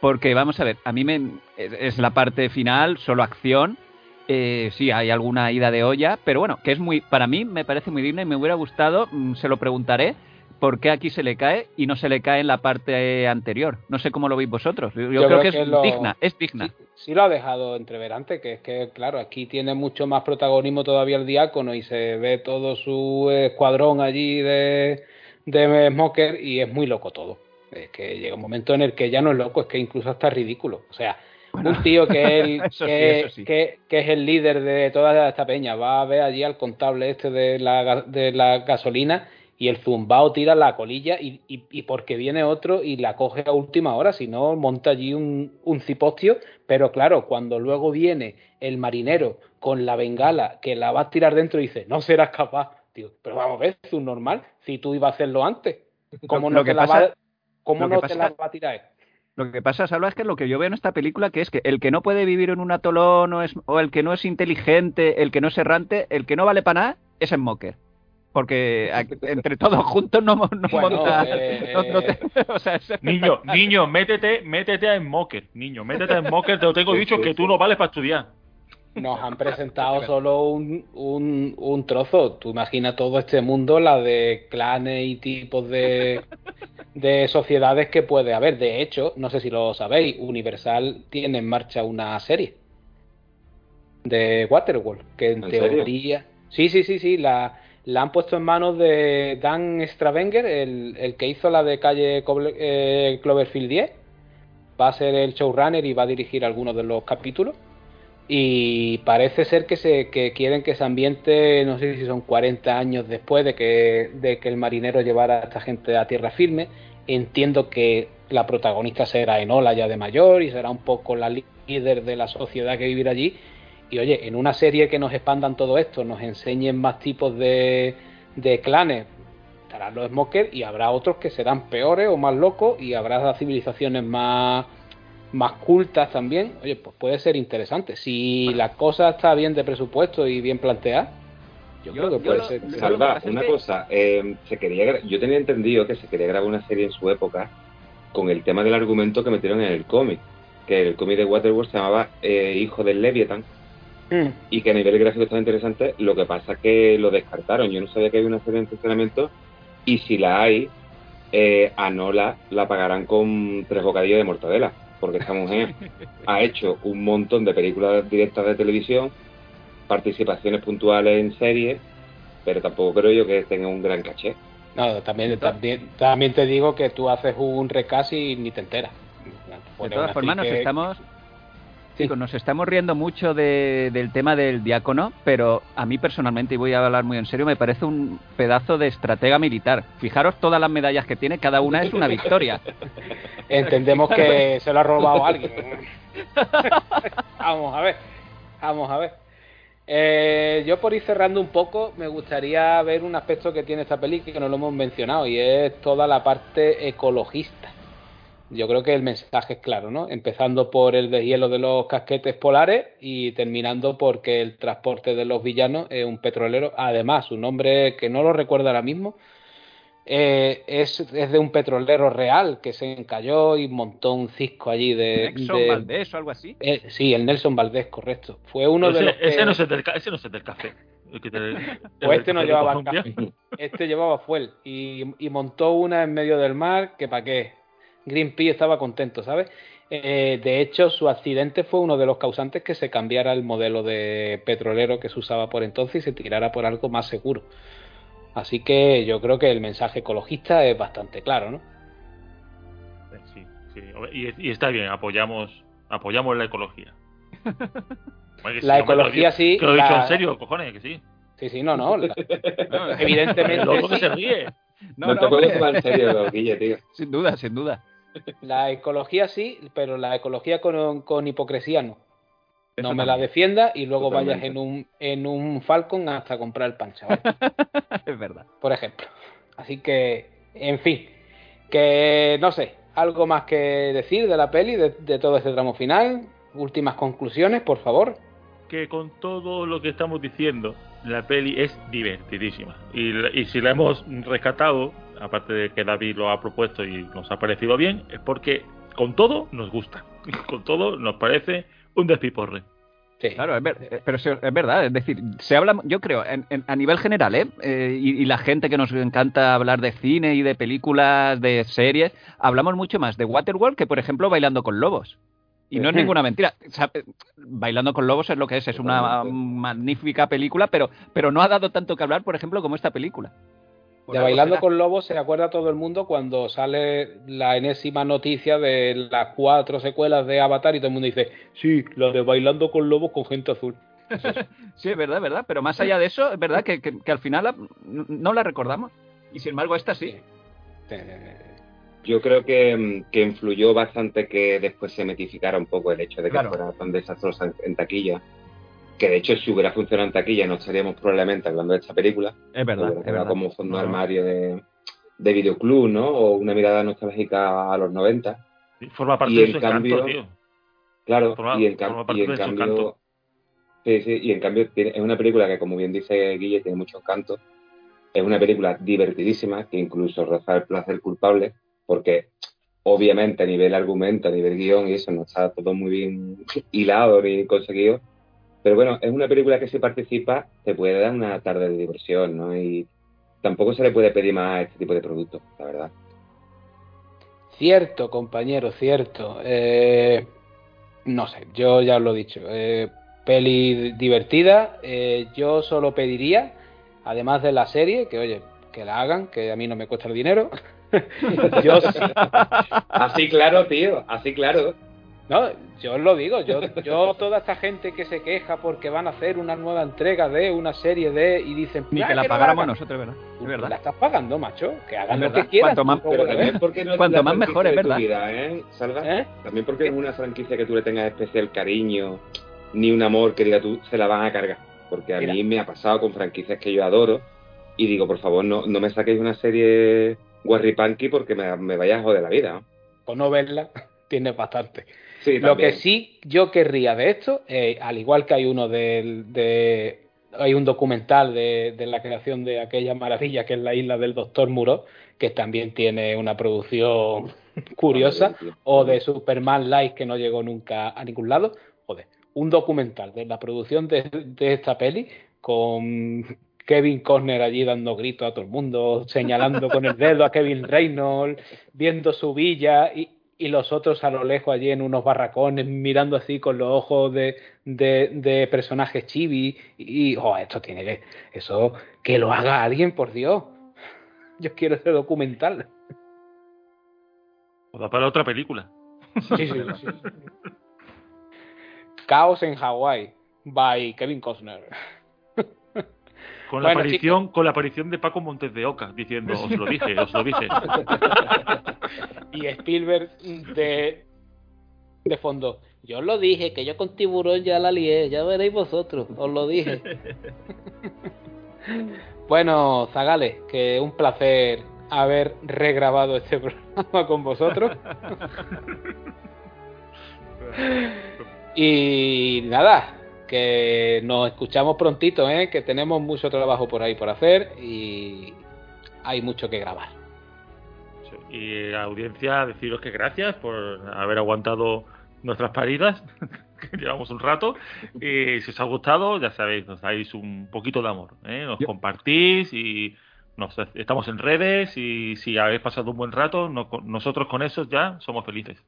porque vamos a ver, a mí me, es, es la parte final, solo acción, eh, sí, hay alguna ida de olla, pero bueno, que es muy, para mí me parece muy digna y me hubiera gustado, mm, se lo preguntaré, por qué aquí se le cae y no se le cae en la parte anterior. No sé cómo lo veis vosotros. Yo, creo, creo que es lo- digna, es digna. Sí, sí lo ha dejado entrever antes, que es que, claro, aquí tiene mucho más protagonismo todavía el diácono y se ve todo su escuadrón allí de, de Smoker y es muy loco todo. Es que llega un momento en el que ya no es loco, es que incluso hasta es ridículo. O sea, un tío que, sí, que, eso sí. que- que es el líder de toda esta peña va a ver allí al contable este de la, de la gasolina y el zumbao tira la colilla y, y, y porque viene otro y la coge a última hora, si no monta allí un, un cipostio, pero claro, cuando luego viene el marinero con la bengala que la va a tirar dentro y dice, no serás capaz, tío, pero vamos a ver, es un normal, si tú ibas a hacerlo antes, ¿cómo Lo no, que te, la pasa- va, cómo no pasa- te la va a tirar? Lo que pasa, Salva, es que lo que yo veo en esta película que es que el que no puede vivir en un atolón o, es, o el que no es inteligente, el que no es errante, el que no vale para nada es Smoker. Porque entre todos juntos no, no Bueno, monta... eh, no- no te- o sea, es Niño, niño, métete, métete a Smoker. Niño, métete a Smoker, te lo tengo dicho que tú no vales para estudiar. Nos han presentado solo un, un, un trozo. Tú imaginas todo este mundo, la de clanes y tipos de, de sociedades que puede haber. De hecho, no sé si lo sabéis, Universal tiene en marcha una serie de Waterworld, que en, ¿En serio? teoría... Sí, sí, sí, sí, la, la han puesto en manos de Dan Stravenger, el, el que hizo la de calle eh, Cloverfield 10. Va a ser el showrunner y va a dirigir algunos de los capítulos. Y parece ser que se que quieren que se ambiente no sé si son 40 años después de que de que el marinero llevara a esta gente a tierra firme. Entiendo que la protagonista será Enola ya de mayor y será un poco la líder de la sociedad que vivirá allí y oye en una serie que nos expandan todo esto nos enseñen más tipos de, de clanes estarán los smokers y habrá otros que serán peores o más locos y habrá civilizaciones más más cultas también, oye, pues puede ser interesante. Si la cosa está bien de presupuesto y bien planteada, yo, Yo- creo que yo puede lo- ser. Salva, una que- cosa, eh, se quería gra- yo tenía entendido que se quería grabar una serie en su época con el tema del argumento que metieron en el cómic, que el cómic de Waterworld se llamaba eh, Hijo del Leviathan Mm. y que a nivel gráfico estaba interesante, lo que pasa que lo descartaron, yo no sabía que había una serie en funcionamiento y si la hay, eh, a Nola la pagarán con tres bocadillos de mortadela, porque esta mujer ha hecho un montón de películas directas de televisión, participaciones puntuales en series, pero tampoco creo yo que tenga un gran caché. No, también, también, también te digo que tú haces un recast y ni te enteras. De todas formas, nos estamos. Chicos, nos estamos riendo mucho de- del tema del diácono, pero a mí personalmente, y voy a hablar muy en serio, me parece un pedazo de estratega militar. Fijaros todas las medallas que tiene, cada una es una victoria. Entendemos que se lo ha robado alguien. vamos a ver, vamos a ver. Eh, yo por ir cerrando un poco, me gustaría ver un aspecto que tiene esta película que no lo hemos mencionado y es toda la parte ecologista. Yo creo que el mensaje es claro, ¿no? Empezando por el deshielo de los casquetes polares y terminando porque el transporte de los villanos es un petrolero. Además, su nombre, que no lo recuerdo ahora mismo, eh, es, es de un petrolero real que se encalló y montó un cisco allí de. Exxon de- Valdés o algo así. eh, sí, el Nelson Valdés, correcto. Fue uno de ese, los que. ese no es el del, ese no es el del café. El que te- el Pues este no de llevaba café. Este llevaba fuel y, y montó una en medio del mar que para qué. Greenpeace estaba contento, ¿sabes? Eh, de hecho, su accidente fue uno de los causantes que se cambiara el modelo de petrolero que se usaba por entonces y se tirara por algo más seguro. Así que yo creo que el mensaje ecologista es bastante claro, ¿no? Sí, sí. Y, y está bien, apoyamos, apoyamos la ecología. La ecología sí, Que lo he dicho en serio, cojones, que sí. Sí, sí, no, no. la- evidentemente. loco que sí. se ríe. No, No, te no, puedes hombre, tomar en serio, Guille, tío. sin duda, sin duda. La ecología sí, pero la ecología con, con hipocresía no. No me la defienda y luego vayas en un, en un Falcon hasta comprar el pan, chaval. es verdad. Por ejemplo. Así que, en fin, que no sé, algo más que decir de la peli, de, de todo este tramo final. Últimas conclusiones, por favor. Que con todo lo que estamos diciendo, la peli es divertidísima. Y, y si la hemos rescatado, aparte de que David lo ha propuesto y nos ha parecido bien, es porque con todo nos gusta. Con todo nos parece un despiporre. Sí. Claro, es ver, pero es verdad, es decir, se habla, yo creo, en, en, a nivel general, ¿eh? Eh, y, y, la gente que nos encanta hablar de cine y de películas, de series, hablamos mucho más de Waterworld que, por ejemplo, Bailando con Lobos. Y no es ninguna mentira. O sea, Bailando con Lobos es lo que es, es una magnífica película, pero, pero no ha dado tanto que hablar, por ejemplo, como esta película. De Bailando con Lobos se acuerda todo el mundo cuando sale la enésima noticia de las cuatro secuelas de Avatar y todo el mundo dice, sí, la de Bailando con Lobos con gente azul. sí, es verdad, es verdad, pero más allá de eso, es verdad que, que, que al final la, no la recordamos. Y sin embargo, esta sí. Yo creo que, que, influyó bastante que después se metificara un poco el hecho de que claro. fuera tan desastrosa en taquilla que de hecho si hubiera funcionado en taquilla no estaríamos probablemente hablando de esta película. Es verdad. Era verdad. como fondo no. armario de, de videoclub, ¿no? O una mirada nostálgica a los 90. Sí, forma parte y de su cambio, encanto, tío. Claro, forma, y en, cam y en cambio... Sí, sí, y en cambio tiene, es una película que, como bien dice Guille, tiene mucho encanto. Es una película divertidísima, que incluso roza el placer culpable, porque obviamente a nivel argumento, a nivel guion y eso, no está todo muy bien hilado ni conseguido, pero bueno, es una película que si participa te puede dar una tarde de diversión, ¿no? Y tampoco se le puede pedir más a este tipo de productos, la verdad. Cierto, compañero, cierto. Eh, no sé, yo ya os lo he dicho. Eh, peli divertida. Eh, yo solo pediría, además de la serie, que oye, que la hagan, que a mí no me cuesta el dinero. yo. Así claro, tío, así claro. No, yo os lo digo, yo, yo toda esta gente que se queja porque van a hacer una nueva entrega de una serie de y dicen ni que la pagáramos nosotros, ¿verdad? Es verdad. La estás pagando, macho, que hagan lo que quieran. Cuanto más, pero también porque no cuanto más mejor, es verdad. Vida, ¿eh? ¿Salva? ¿Eh? También porque es una franquicia que tú le tengas especial cariño, ni un amor que diga tú, se la van a cargar. Porque a Mira. mí me ha pasado con franquicias que yo adoro y digo, por favor, no, no me saquéis una serie guarripanqui porque me, me vaya a joder la vida. O no verla, tienes bastante. Sí, Lo que sí yo querría de esto, eh, al igual que hay uno de, de hay un documental de, de, la creación de aquella maravilla que es la isla del Doctor Muro, que también tiene una producción curiosa, o de Superman Live que no llegó nunca a ningún lado, joder, un documental de la producción de, de esta peli con Kevin Costner allí dando gritos a todo el mundo, señalando con el dedo a Kevin Reynolds, viendo su villa y, y los otros a lo lejos allí en unos barracones mirando así con los ojos de, de, de personajes chibi y oh, esto tiene que eso que lo haga alguien por Dios. Yo quiero ese documental. O da para otra película. Sí, sí, sí. Caos en Hawái by Kevin Costner con la, bueno, aparición, chicos. con la aparición de Paco Montes de Oca diciendo, os lo dije, os lo dije. y Spielberg de, de fondo, yo os lo dije, que yo con tiburón ya la lié, ya veréis vosotros, os lo dije. bueno, Zagales, que un placer haber regrabado este programa con vosotros. y nada, que nos escuchamos prontito, ¿eh? que tenemos mucho trabajo por ahí por hacer y hay mucho que grabar. Y audiencia, deciros que gracias por haber aguantado nuestras paridas, que llevamos un rato. Y si os ha gustado, ya sabéis, nos dais un poquito de amor. ¿eh? Nos Yo... compartís y nos, estamos en redes. Y si habéis pasado un buen rato, no, nosotros con eso ya somos felices.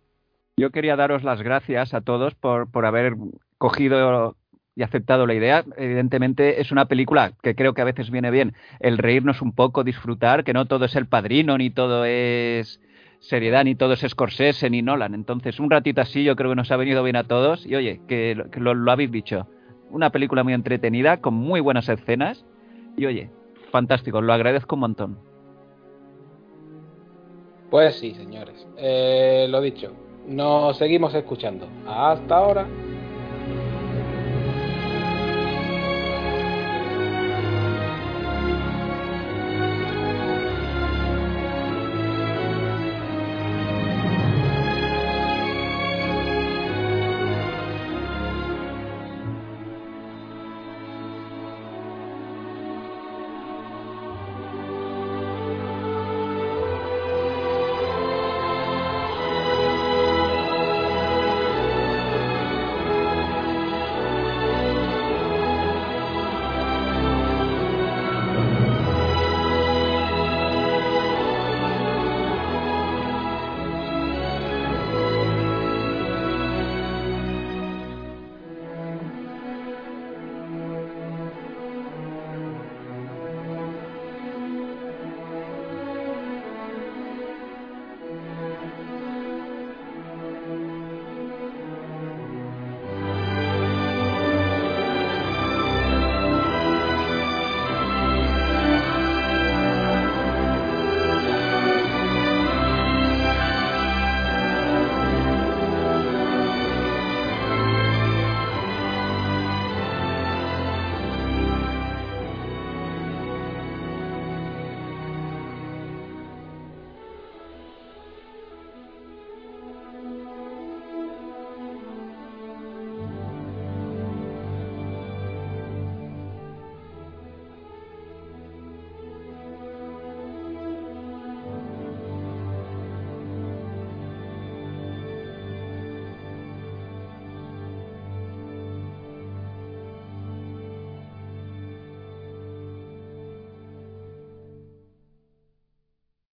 Yo quería daros las gracias a todos por, por haber cogido y aceptado la idea. Evidentemente es una película que creo que a veces viene bien el reírnos un poco, disfrutar, que no todo es el padrino, ni todo es seriedad, ni todo es Scorsese, ni Nolan. Entonces un ratito así yo creo que nos ha venido bien a todos y oye, que, lo habéis dicho. Una película muy entretenida, con muy buenas escenas y oye, fantástico, lo agradezco un montón. Pues sí, señores. Eh, lo dicho, nos seguimos escuchando. Hasta ahora.